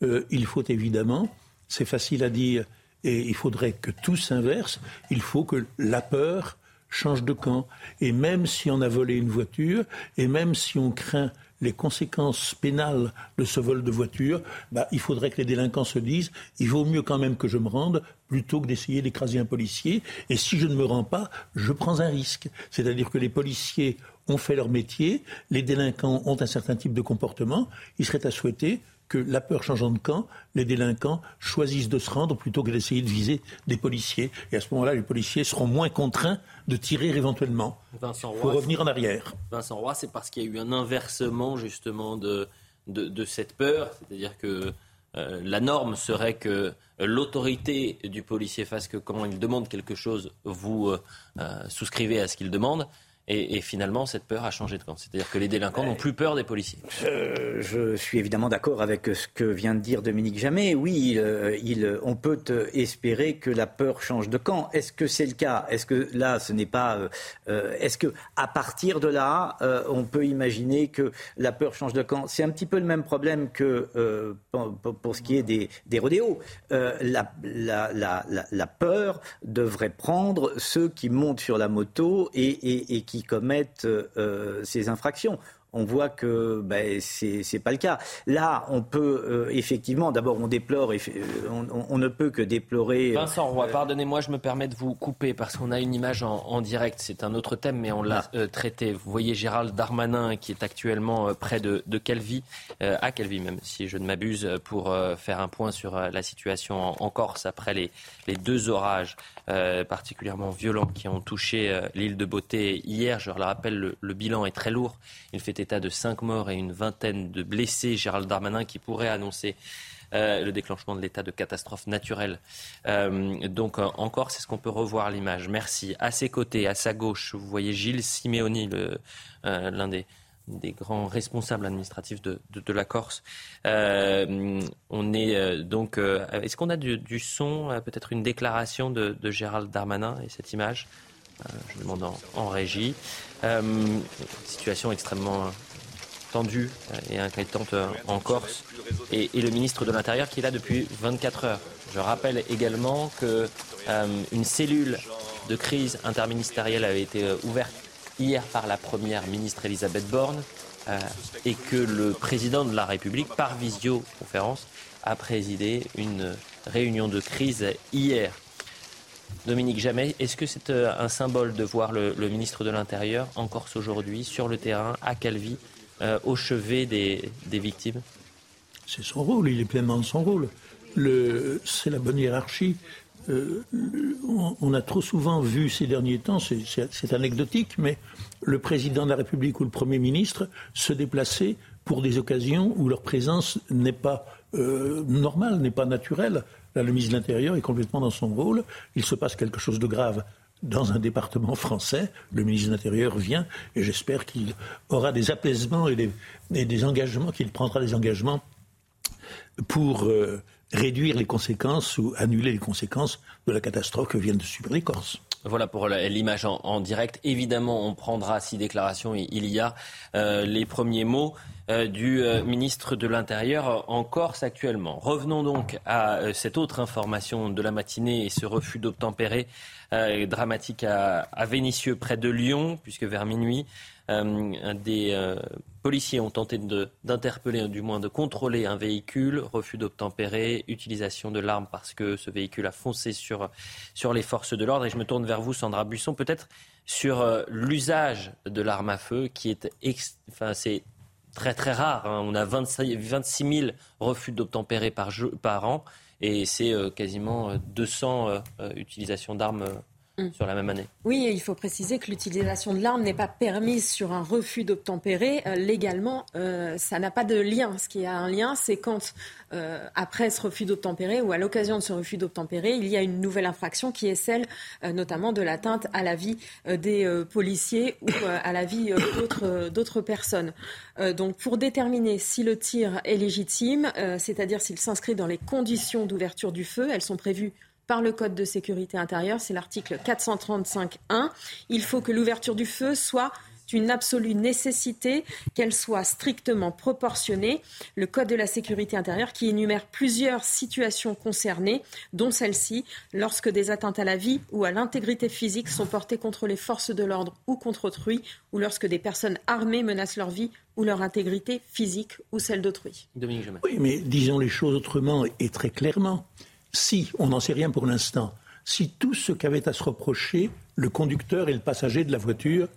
euh, il faut évidemment, c'est facile à dire, et il faudrait que tout s'inverse, il faut que la peur change de camp. Et même si on a volé une voiture, et même si on craint les conséquences pénales de ce vol de voiture, bah, il faudrait que les délinquants se disent il vaut mieux quand même que je me rende plutôt que d'essayer d'écraser un policier. Et si je ne me rends pas, je prends un risque. C'est-à-dire que les policiers ont fait leur métier, les délinquants ont un certain type de comportement. Il serait à souhaiter que la peur changeant de camp, les délinquants choisissent de se rendre plutôt que d'essayer de viser des policiers. Et à ce moment-là, les policiers seront moins contraints de tirer éventuellement. Il faut revenir en arrière. Vincent Roy, c'est parce qu'il y a eu un inversement justement de, de, cette peur. C'est-à-dire que euh, la norme serait que l'autorité du policier fasse que quand il demande quelque chose, vous euh, euh, souscrivez à ce qu'il demande. Et, finalement, cette peur a changé de camp. C'est-à-dire que les délinquants n'ont plus peur des policiers. Je, suis évidemment d'accord avec ce que vient de dire Dominique Jamais. Oui, il, on peut espérer que la peur change de camp. Est-ce que c'est le cas? Est-ce que là, ce n'est pas. Euh, euh, est-ce que partir de là, euh, on peut imaginer que la peur change de camp? C'est un petit peu le même problème que pour, ce qui est des, des rodéos. La, la, la, la, peur devrait prendre ceux qui montent sur la moto et, et qui commettent euh, ces infractions on voit que ben, c'est n'est pas le cas. Là, on peut euh, effectivement, d'abord, on déplore, euh, on, ne peut que déplorer. Vincent Roy, pardonnez-moi, je me permets de vous couper parce qu'on a une image en, direct. C'est un autre thème, mais on l'a traité. Vous voyez Gérald Darmanin qui est actuellement près de, de Calvi, à Calvi même, si je ne m'abuse, pour faire un point sur la situation en, Corse après les, les deux orages euh, particulièrement violents qui ont touché euh, l'île de Beauté hier. Je le rappelle, le, bilan est très lourd. Il fait état de cinq morts et une vingtaine de blessés. Gérald Darmanin qui pourrait annoncer euh, le déclenchement de l'état de catastrophe naturelle. donc encore, c'est ce qu'on peut revoir l'image. Merci. À ses côtés, à sa gauche, vous voyez Gilles Simeoni, l'un des grands responsables administratifs de, la Corse. Euh, on est euh, donc. Euh, est-ce qu'on a du, son, peut-être une déclaration de, Gérald Darmanin et cette image? Je demande en, régie. situation extrêmement tendue et inquiétante en Corse. Et, le ministre de l'Intérieur qui est là depuis 24 heures. Je rappelle également qu'une cellule de crise interministérielle avait été ouverte hier par la première ministre Elisabeth Borne euh, et que le président de la République, par visioconférence, a présidé une réunion de crise hier. Dominique Jamais, est-ce que c'est euh, un symbole de voir le, ministre de l'Intérieur en Corse aujourd'hui, sur le terrain, à Calvi, euh, au chevet des, victimes? C'est son rôle, il est pleinement son rôle. C'est la bonne hiérarchie. Euh, on a trop souvent vu ces derniers temps, c'est anecdotique, mais le président de la République ou le Premier ministre se déplacer pour des occasions où leur présence n'est pas normale, n'est pas naturelle. Là, le ministre de l'Intérieur est complètement dans son rôle. Il se passe quelque chose de grave dans un département français. Le ministre de l'Intérieur vient et j'espère qu'il aura des apaisements et des, engagements, qu'il prendra des engagements pour euh, réduire les conséquences ou annuler les conséquences de la catastrophe que viennent de subir les Corses. Voilà pour l'image en, direct. Évidemment, on prendra, si déclaration il y a, euh, les premiers mots euh, du euh, ministre de l'Intérieur en Corse actuellement. Revenons donc à cette autre information de la matinée et ce refus d'obtempérer dramatique à, à Vénissieux, près de Lyon, puisque vers minuit, des policiers ont tenté d'interpeller, du moins de contrôler un véhicule, refus d'obtempérer, utilisation de l'arme parce que ce véhicule a foncé sur, sur les forces de l'ordre. Et je me tourne vers vous, Sandra Buisson, peut-être sur euh, l'usage de l'arme à feu qui est, enfin, très très rare. Hein. On a 26, 000 refus d'obtempérer par, par an et c'est euh, quasiment 200 euh, utilisations d'armes Mm. sur la même année. Oui, il faut préciser que l'utilisation de l'arme n'est pas permise sur un refus d'obtempérer. Euh, légalement, euh, ça n'a pas de lien. Ce qui a un lien, c'est quand, euh, après ce refus d'obtempérer ou à l'occasion de ce refus d'obtempérer, il y a une nouvelle infraction qui est celle notamment de l'atteinte à la vie des policiers ou à la vie d'autres personnes. donc, pour déterminer si le tir est légitime, c'est-à-dire s'il s'inscrit dans les conditions d'ouverture du feu, elles sont prévues par le Code de sécurité intérieure, c'est l'article 435.1. Il faut que l'ouverture du feu soit une absolue nécessité, qu'elle soit strictement proportionnée. Le Code de la sécurité intérieure qui énumère plusieurs situations concernées, dont celle-ci, lorsque des atteintes à la vie ou à l'intégrité physique sont portées contre les forces de l'ordre ou contre autrui, ou lorsque des personnes armées menacent leur vie ou leur intégrité physique ou celle d'autrui. Oui, mais disons les choses autrement et très clairement si, on n'en sait rien pour l'instant, si tout ce qu'avait à se reprocher le conducteur et le passager de la voiture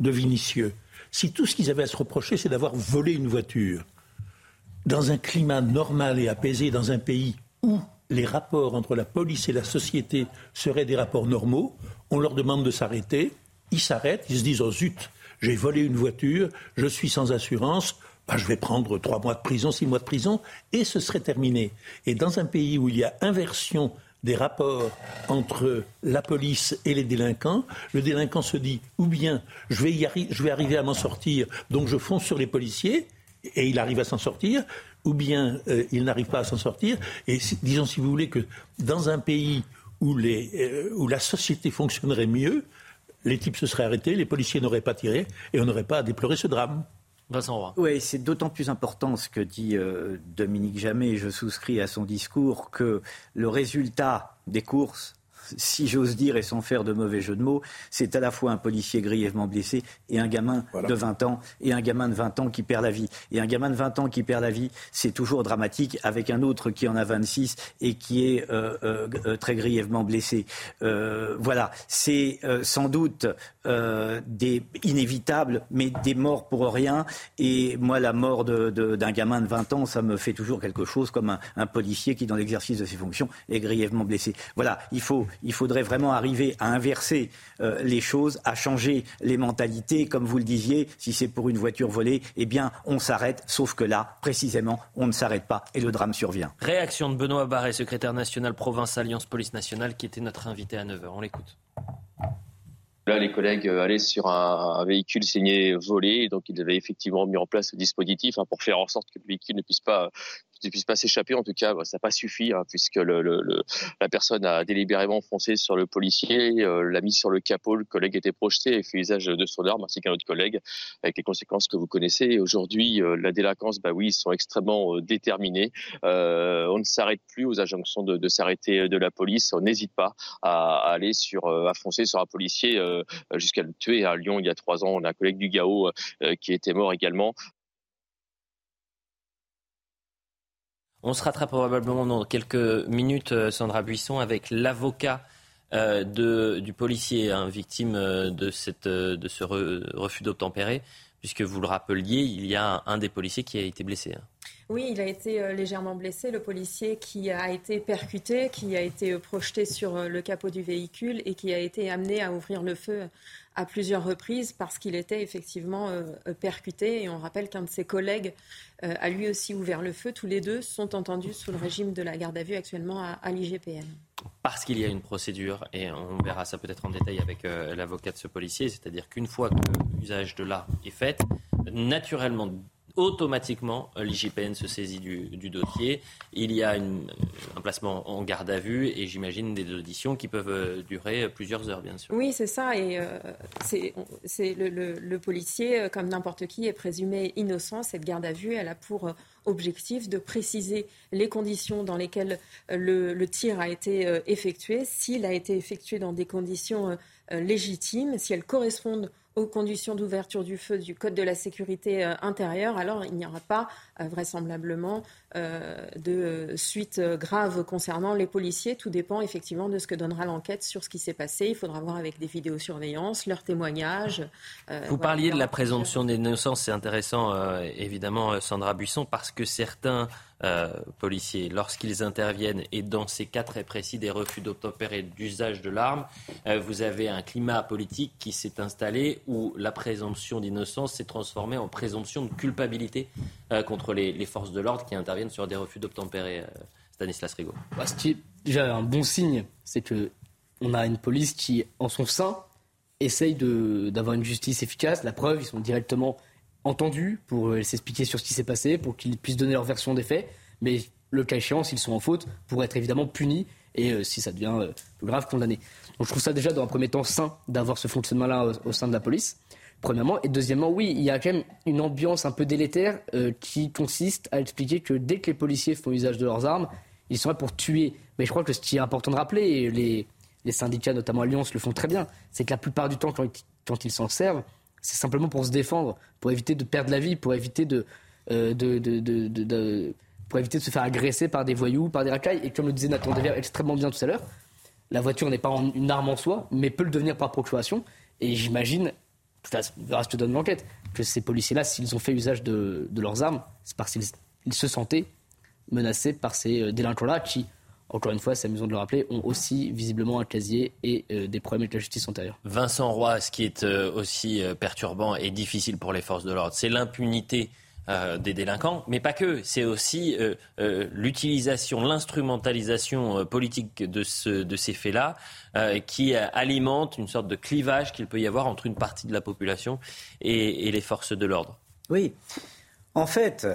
de Vinicieux, si tout ce qu'ils avaient à se reprocher, c'est d'avoir volé une voiture, dans un climat normal et apaisé, dans un pays où les rapports entre la police et la société seraient des rapports normaux, on leur demande de s'arrêter, ils s'arrêtent, ils se disent Oh zut, j'ai volé une voiture, je suis sans assurance, bah, je vais prendre trois mois de prison, six mois de prison, et ce serait terminé. Et dans un pays où il y a inversion des rapports entre la police et les délinquants, le délinquant se dit ou bien je vais, arriver à m'en sortir, donc je fonce sur les policiers, et il arrive à s'en sortir, ou bien euh, il n'arrive pas à s'en sortir. Et disons, si vous voulez, que dans un pays où, euh, où la société fonctionnerait mieux, les types se seraient arrêtés, les policiers n'auraient pas tiré, et on n'aurait pas à déplorer ce drame. Oui, c'est d'autant plus important ce que dit euh, Dominique Jamais, je souscris à son discours, que le résultat des courses si j'ose dire, et sans faire de mauvais jeu de mots, c'est à la fois un policier grièvement blessé et un gamin de 20 ans, et un gamin de 20 ans qui perd la vie. Et un gamin de 20 ans qui perd la vie, c'est toujours dramatique, avec un autre qui en a 26 et qui est euh, euh, très grièvement blessé. Euh, voilà, c'est sans doute des inévitables, mais des morts pour rien. Et moi, la mort d'un gamin de 20 ans, ça me fait toujours quelque chose comme un, un policier qui, dans l'exercice de ses fonctions, est grièvement blessé. Voilà, il faut, il faudrait vraiment arriver à inverser euh, les choses, à changer les mentalités. Comme vous le disiez, si c'est pour une voiture volée, eh bien, on s'arrête. Sauf que là, précisément, on ne s'arrête pas et le drame survient. Réaction de Benoît Barret, secrétaire national province Alliance Police Nationale, qui était notre invité à 9h. On l'écoute. Là, les collègues euh, allaient sur un, véhicule saigné volé, donc ils avaient effectivement mis en place ce dispositif hein, pour faire en sorte que le véhicule ne puisse pas ne puisse pas s'échapper. En tout cas, ça n'a pas suffi hein, puisque le, le, la personne a délibérément foncé sur le policier, euh, l'a mis sur le capot. Le collègue était projeté et fait usage de son arme ainsi qu'un autre collègue, avec les conséquences que vous connaissez. Aujourd'hui, euh, la délinquance, bah oui, ils sont extrêmement euh, déterminés. on ne s'arrête plus aux injonctions de, s'arrêter de la police. On n'hésite pas à, à, aller sur, à foncer sur un policier jusqu'à le tuer. À Lyon, il y a trois ans, on a un collègue du GAO qui était mort également. On se rattrape probablement dans quelques minutes, euh, Sandra Buisson, avec l'avocat euh, du policier hein, victime euh, de, ce refus d'obtempérer, puisque vous le rappeliez, il y a un, des policiers qui a été blessé. Hein. Oui, il a été légèrement blessé, le policier qui a été percuté, qui a été projeté sur le capot du véhicule et qui a été amené à ouvrir le feu à plusieurs reprises parce qu'il était effectivement euh, euh, percuté. Et on rappelle qu'un de ses collègues euh, a lui aussi ouvert le feu. Tous les deux sont entendus sous le régime de la garde à vue actuellement à, l'IGPN. Parce qu'il y a une procédure, et on verra ça peut-être en détail avec l'avocat de ce policier, c'est-à-dire qu'une fois que l'usage de l'arme est fait, naturellement, automatiquement, l'IGPN se saisit du, dossier. Il y a un placement en garde à vue et j'imagine des auditions qui peuvent durer plusieurs heures, bien sûr. Oui, c'est ça. Et c'est le, policier, comme n'importe qui, est présumé innocent. Cette garde à vue, elle a pour objectif de préciser les conditions dans lesquelles le, tir a été effectué, s'il a été effectué dans des conditions légitimes, si elles correspondent aux conditions d'ouverture du feu du Code de la sécurité euh, intérieure, alors il n'y aura pas euh, vraisemblablement euh, de suite grave concernant les policiers. Tout dépend effectivement de ce que donnera l'enquête sur ce qui s'est passé. Il faudra voir avec des vidéosurveillances, leurs témoignages. Vous parliez de la présomption d'innocence, c'est intéressant évidemment Sandra Buisson, parce que certains euh, policiers, lorsqu'ils interviennent, et dans ces cas très précis des refus d'obtempérer d'usage de l'arme, euh, vous avez un climat politique qui s'est installé où la présomption d'innocence s'est transformée en présomption de culpabilité euh, contre les, forces de l'ordre qui interviennent sur des refus d'obtempérer. Stanislas Rigaud. Bah, ce qui est déjà un bon signe, c'est que on a une police qui, en son sein, essaye d'avoir une justice efficace. La preuve, ils sont directement entendus pour euh, s'expliquer sur ce qui s'est passé, pour qu'ils puissent donner leur version des faits. Mais le cas échéant, s'ils sont en faute, pour être évidemment punis et euh, si ça devient euh, plus grave, condamnés. Donc je trouve ça déjà dans un premier temps sain d'avoir ce fonctionnement-là au, sein de la police. Premièrement. Et deuxièmement, oui, il y a quand même une ambiance un peu délétère qui consiste à expliquer que dès que les policiers font usage de leurs armes, ils sont là pour tuer. Mais je crois que ce qui est important de rappeler, et les, les syndicats, notamment Alliance, le font très bien, c'est que la plupart du temps, quand ils s'en servent, c'est simplement pour se défendre, pour éviter de perdre la vie, pour éviter de, euh, de, pour éviter de se faire agresser par des voyous, par des racailles. Et comme le disait Nathan Dever extrêmement bien tout à l'heure, la voiture n'est pas une arme en soi, mais peut le devenir par procuration. Et j'imagine, je te donne l'enquête, que ces policiers-là, s'ils ont fait usage de, leurs armes, c'est parce qu'ils se sentaient menacés par ces euh, délinquants-là qui, encore une fois, c'est amusant de le rappeler, ont aussi visiblement un casier et euh, des problèmes avec la justice antérieure. Vincent Roy, ce qui est euh, aussi perturbant et difficile pour les forces de l'ordre, c'est l'impunité des délinquants, mais pas que. C'est aussi l'utilisation, l'instrumentalisation politique de, ce, de ces faits-là qui alimente une sorte de clivage qu'il peut y avoir entre une partie de la population et, les forces de l'ordre. Oui. En fait,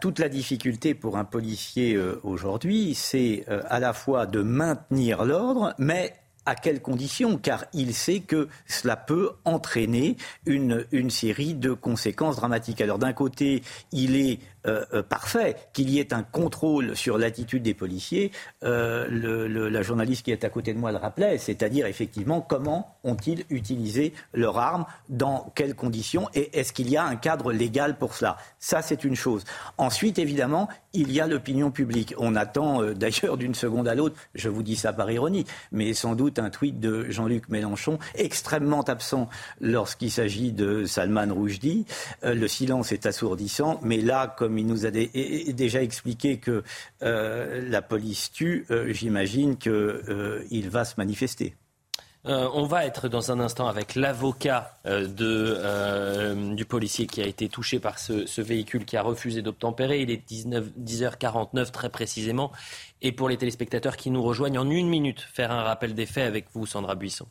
toute la difficulté pour un policier euh, aujourd'hui, c'est euh, à la fois de maintenir l'ordre, mais à quelles conditions Car il sait que cela peut entraîner une, une série de conséquences dramatiques. Alors d'un côté, il est euh, euh, parfait, qu'il y ait un contrôle sur l'attitude des policiers. Euh, le, la journaliste qui est à côté de moi le rappelait, c'est-à-dire effectivement comment ont-ils utilisé leur arme, dans quelles conditions, et est-ce qu'il y a un cadre légal pour cela? Ça, c'est une chose. Ensuite, évidemment, il y a l'opinion publique. On attend d'ailleurs d'une seconde à l'autre, je vous dis ça par ironie, mais sans doute un tweet de Jean-Luc Mélenchon extrêmement absent lorsqu'il s'agit de Salman Rushdie. le silence est assourdissant, mais là, comme il nous a déjà expliqué que euh, la police tue, euh, j'imagine qu'il euh, va se manifester. on va être dans un instant avec l'avocat du policier qui a été touché par ce, véhicule qui a refusé d'obtempérer. Il est 19, 10h49 très précisément. Et pour les téléspectateurs qui nous rejoignent en une minute, faire un rappel des faits avec vous, Sandra Buisson.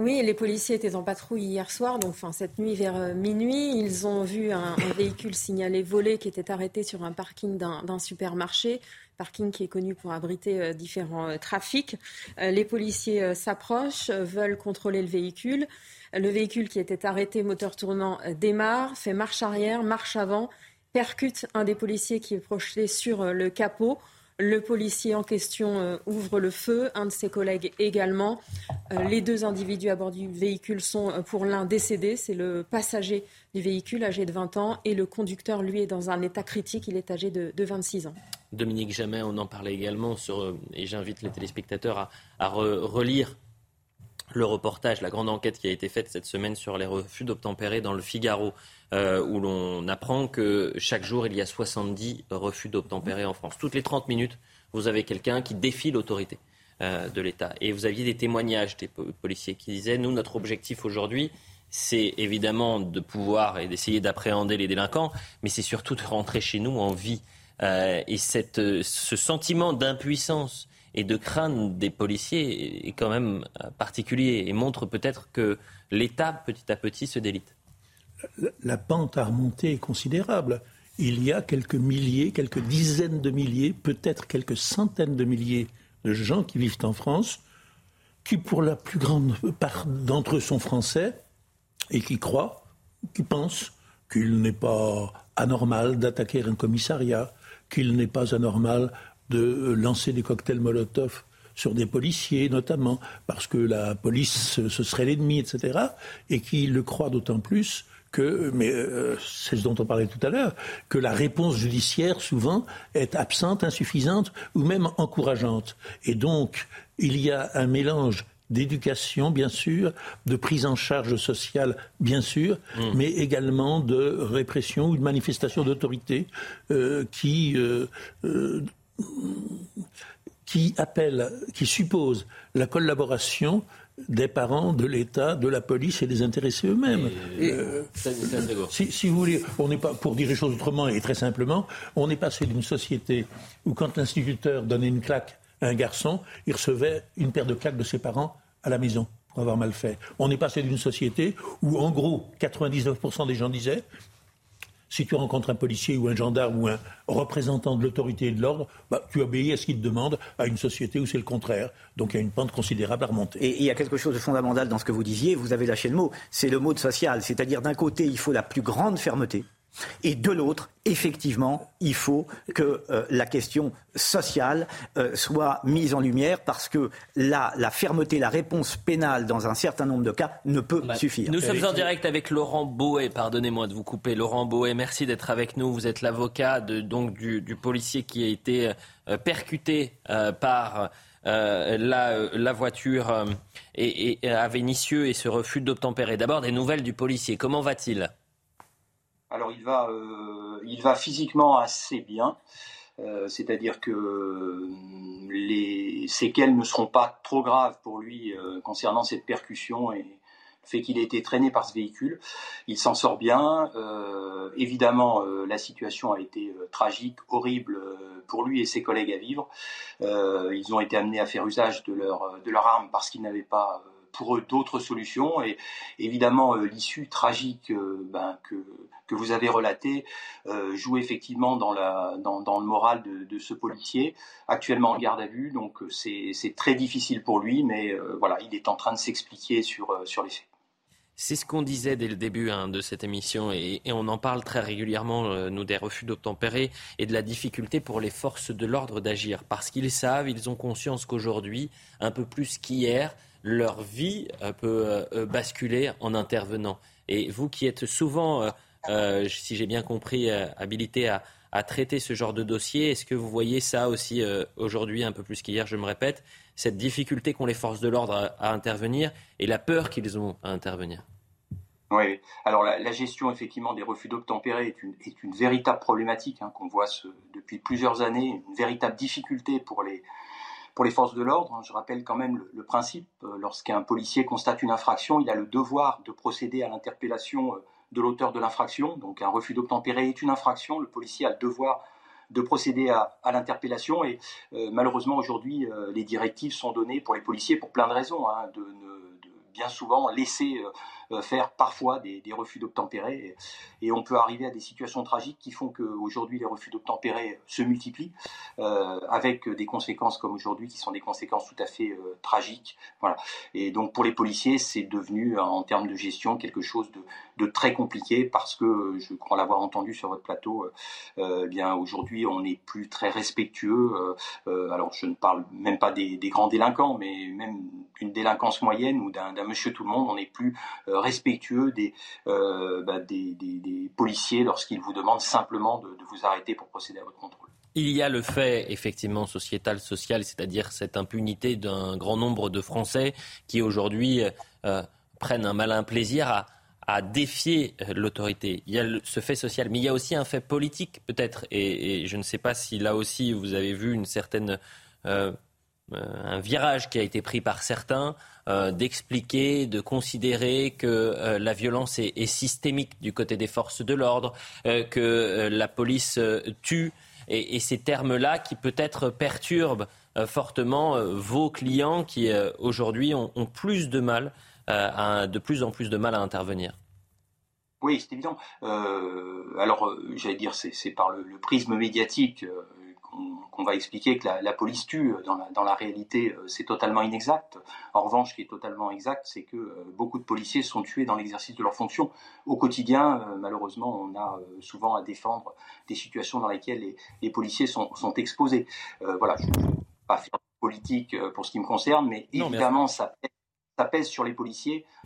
Oui, les policiers étaient en patrouille hier soir, donc enfin, cette nuit vers euh, minuit. Ils ont vu un, véhicule signalé volé qui était arrêté sur un parking d'un supermarché, parking qui est connu pour abriter euh, différents euh, trafics. les policiers s'approchent, veulent contrôler le véhicule. Le véhicule qui était arrêté, moteur tournant, démarre, fait marche arrière, marche avant, percute un des policiers qui est projeté sur le capot. Le policier en question euh, ouvre le feu, un de ses collègues également. Euh, les deux individus à bord du véhicule sont euh, pour l'un décédés, c'est le passager du véhicule âgé de 20 ans et le conducteur, lui, est dans un état critique, il est âgé de, 26 ans. Dominique Jamais, on en parlait également, et j'invite les téléspectateurs à, relire le reportage, la grande enquête qui a été faite cette semaine sur les refus d'obtempérer dans le Figaro. Euh, où l'on apprend que chaque jour, il y a 70 refus d'obtempérer en France. Toutes les 30 minutes, vous avez quelqu'un qui défie l'autorité euh, de l'État. Et vous aviez des témoignages des policiers qui disaient, nous, notre objectif aujourd'hui, c'est évidemment de pouvoir et d'essayer d'appréhender les délinquants, mais c'est surtout de rentrer chez nous en vie. Euh, et cette, ce sentiment d'impuissance et de crainte des policiers est quand même particulier et montre peut-être que l'État, petit à petit, se délite la pente à remonter est considérable. il y a quelques milliers, quelques dizaines de milliers, peut-être quelques centaines de milliers de gens qui vivent en France, qui pour la plus grande part d'entre eux sont français et qui croient, qui pensent qu'il n'est pas anormal d'attaquer un commissariat, qu'il n'est pas anormal de lancer des cocktails Molotov sur des policiers notamment, parce que la police, ce serait l'ennemi, etc., et qui le croient d'autant plus que, mais euh, c'est ce dont on parlait tout à l'heure, que la réponse judiciaire souvent est absente, insuffisante ou même encourageante. Et donc, il y a un mélange d'éducation, bien sûr, de prise en charge sociale, bien sûr, mmh. mais également de répression ou de manifestation d'autorité euh, qui, euh, qui appelle, qui suppose la collaboration des parents, de l'État, de la police et des intéressés eux-mêmes. Euh, si, si, vous voulez, on n'est pas, pour dire les choses autrement et très simplement, on est passé d'une société où quand l'instituteur donnait une claque à un garçon, il recevait une paire de claques de ses parents à la maison pour avoir mal fait. On est passé d'une société où, en gros, 99% des gens disaient si tu rencontres un policier ou un gendarme ou un représentant de l'autorité et de l'ordre, bah, tu obéis à ce qu'il te demande, à une société où c'est le contraire. Donc il y a une pente considérable à remonter. Et il y a quelque chose de fondamental dans ce que vous disiez, vous avez lâché le mot, c'est le mot de social. C'est-à-dire d'un côté, il faut la plus grande fermeté. Et de l'autre, effectivement, il faut que euh, la question sociale euh, soit mise en lumière parce que la, fermeté, la réponse pénale dans un certain nombre de cas ne peut bah, suffire. Nous sommes en direct avec Laurent Boé. Pardonnez-moi de vous couper. Laurent Boé, merci d'être avec nous. Vous êtes l'avocat donc du, policier qui a été euh, percuté par la, voiture et, et, à Vénissieux et ce refus d'obtempérer. D'abord, des nouvelles du policier. Comment va-t-il? Alors il va, euh, il va physiquement assez bien, euh, c'est-à-dire que euh, les séquelles ne seront pas trop graves pour lui concernant cette percussion et le fait qu'il ait été traîné par ce véhicule. Il s'en sort bien. évidemment, la situation a été tragique, horrible pour lui et ses collègues à vivre. ils ont été amenés à faire usage de leur, de leur arme parce qu'ils n'avaient pas pour eux d'autres solutions. Et évidemment, l'issue tragique ben, que que vous avez relaté euh, joue effectivement dans, la, dans, le moral de, ce policier, actuellement en garde à vue. Donc euh, c'est très difficile pour lui, mais euh, voilà, il est en train de s'expliquer sur, sur les faits. C'est ce qu'on disait dès le début hein, de cette émission et, et, on en parle très régulièrement, nous, des refus d'obtempérer et de la difficulté pour les forces de l'ordre d'agir. Parce qu'ils savent, ils ont conscience qu'aujourd'hui, un peu plus qu'hier, leur vie peut basculer en intervenant. Et vous qui êtes souvent euh, si j'ai bien compris, euh, habilité à, traiter ce genre de dossier. Est-ce que vous voyez ça aussi euh, aujourd'hui, un peu plus qu'hier, je me répète, cette difficulté qu'ont les forces de l'ordre à, intervenir et la peur qu'ils ont à intervenir? Oui, alors la, gestion effectivement des refus d'obtempérer est une, véritable problématique hein, qu'on voit depuis plusieurs années, une véritable difficulté pour les, pour les forces de l'ordre. Hein. Je rappelle quand même le, principe, lorsqu'un policier constate une infraction, il a le devoir de procéder à l'interpellation de l'auteur de l'infraction. Donc un refus d'obtempérer est une infraction. Le policier a le devoir de procéder à, l'interpellation et euh, malheureusement aujourd'hui euh, les directives sont données pour les policiers pour plein de raisons, hein, de, bien souvent laisser euh, faire parfois des, refus d'obtempérer. Et, on peut arriver à des situations tragiques qui font qu'aujourd'hui les refus d'obtempérer se multiplient, euh, avec des conséquences comme aujourd'hui qui sont des conséquences tout à fait euh, tragiques. Voilà. Et donc pour les policiers, c'est devenu en termes de gestion quelque chose de, très compliqué parce que je crois l'avoir entendu sur votre plateau. Eh bien aujourd'hui, on n'est plus très respectueux. alors je ne parle même pas des, des, grands délinquants, mais même d'une délinquance moyenne ou d'un monsieur tout le monde, on n'est plus respectueux euh, bah, des, policiers lorsqu'ils vous demandent simplement de, vous arrêter pour procéder à votre contrôle. Il y a le fait, effectivement, sociétal, social, c'est-à-dire cette impunité d'un grand nombre de Français qui, aujourd'hui, euh, prennent un malin plaisir à, défier l'autorité. Il y a ce fait social, mais il y a aussi un fait politique, peut-être. Et, je ne sais pas si là aussi vous avez vu une certaine. Euh, un virage qui a été pris par certains euh, d'expliquer, de considérer que euh, la violence est, systémique du côté des forces de l'ordre, euh, que la police tue, et, ces termes-là qui peut-être perturbent fortement vos clients qui aujourd'hui ont, plus de mal, de plus en plus de mal à intervenir. Oui, c'est évident. Euh, alors, euh, j'allais dire, c'est par le, prisme médiatique euh, qu'on va expliquer que la, police tue. Dans la, dans la réalité, c'est totalement inexact. En revanche, ce qui est totalement exact, c'est que beaucoup de policiers sont tués dans l'exercice de leurs fonctions. Au quotidien, malheureusement, on a souvent à défendre des situations dans lesquelles les, les policiers sont, sont exposés. voilà, je ne vais pas faire de politique pour ce qui me concerne, mais évidemment, ça ça pèse sur les policiers euh,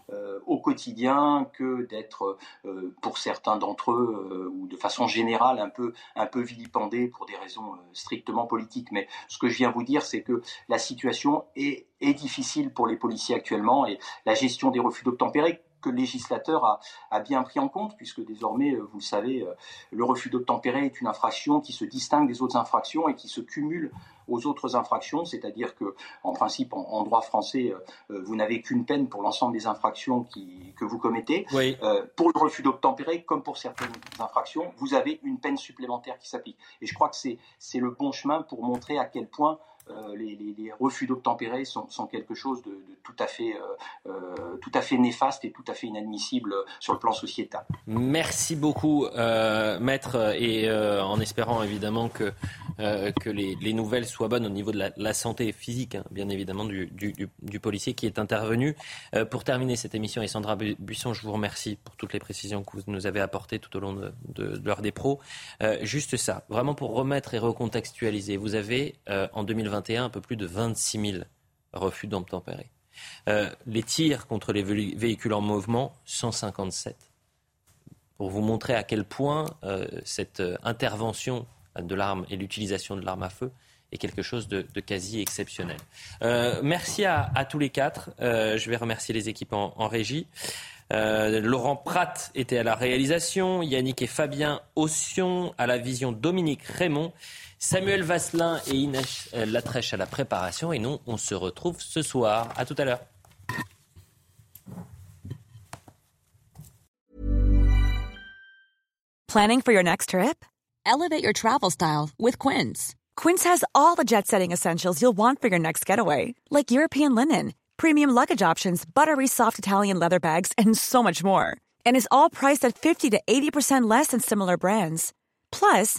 au quotidien que d'être, euh, pour certains d'entre eux, euh, ou de façon générale, un peu, un peu vilipendés pour des raisons strictement politiques. Mais ce que je viens vous dire, c'est que la situation est, est difficile pour les policiers actuellement et la gestion des refus d'obtempérer que le législateur a, a, bien pris en compte, puisque désormais, vous le savez, le refus d'obtempérer est une infraction qui se distingue des autres infractions et qui se cumule aux autres infractions, c'est-à-dire que, en principe, en, droit français, euh, vous n'avez qu'une peine pour l'ensemble des infractions qui, que vous commettez. Euh, pour le refus d'obtempérer, comme pour certaines infractions, vous avez une peine supplémentaire qui s'applique. Et je crois que c'est le bon chemin pour montrer à quel point euh, les, refus d'obtempérer sont, quelque chose de, tout, à fait, euh, euh, tout à fait néfaste et tout à fait inadmissible sur le plan sociétal. Merci beaucoup, maître, et en espérant évidemment que, que les, nouvelles soient bonnes au niveau de la, santé physique, hein, bien évidemment, du, policier qui est intervenu. pour terminer cette émission, et Sandra Buisson, je vous remercie pour toutes les précisions que vous nous avez apportées tout au long de, de, l'heure des pros. juste ça, vraiment pour remettre et recontextualiser, vous avez en 2020 un peu plus de 26 000 refus d'obtempérer. Euh, les tirs contre les véhicules en mouvement, 157. Pour vous montrer à quel point euh, cette euh, intervention de l'arme et l'utilisation de l'arme à feu est quelque chose de, quasi exceptionnel. merci à, tous les quatre. je vais remercier les équipes en, régie. Laurent Pratt était à la réalisation, Yannick et Fabien Ossion à la vision, Dominique Raymond. Samuel Vasselin et Inès euh, Latrèche à la préparation. Et nous, on se retrouve ce soir. À tout à l'heure. Planning for your next trip? Elevate your travel style with Quince. Quince has all the jet setting essentials you'll want for your next getaway, like European linen, premium luggage options, buttery soft Italian leather bags, and so much more. And is all priced at 50 to 80% less than similar brands. Plus,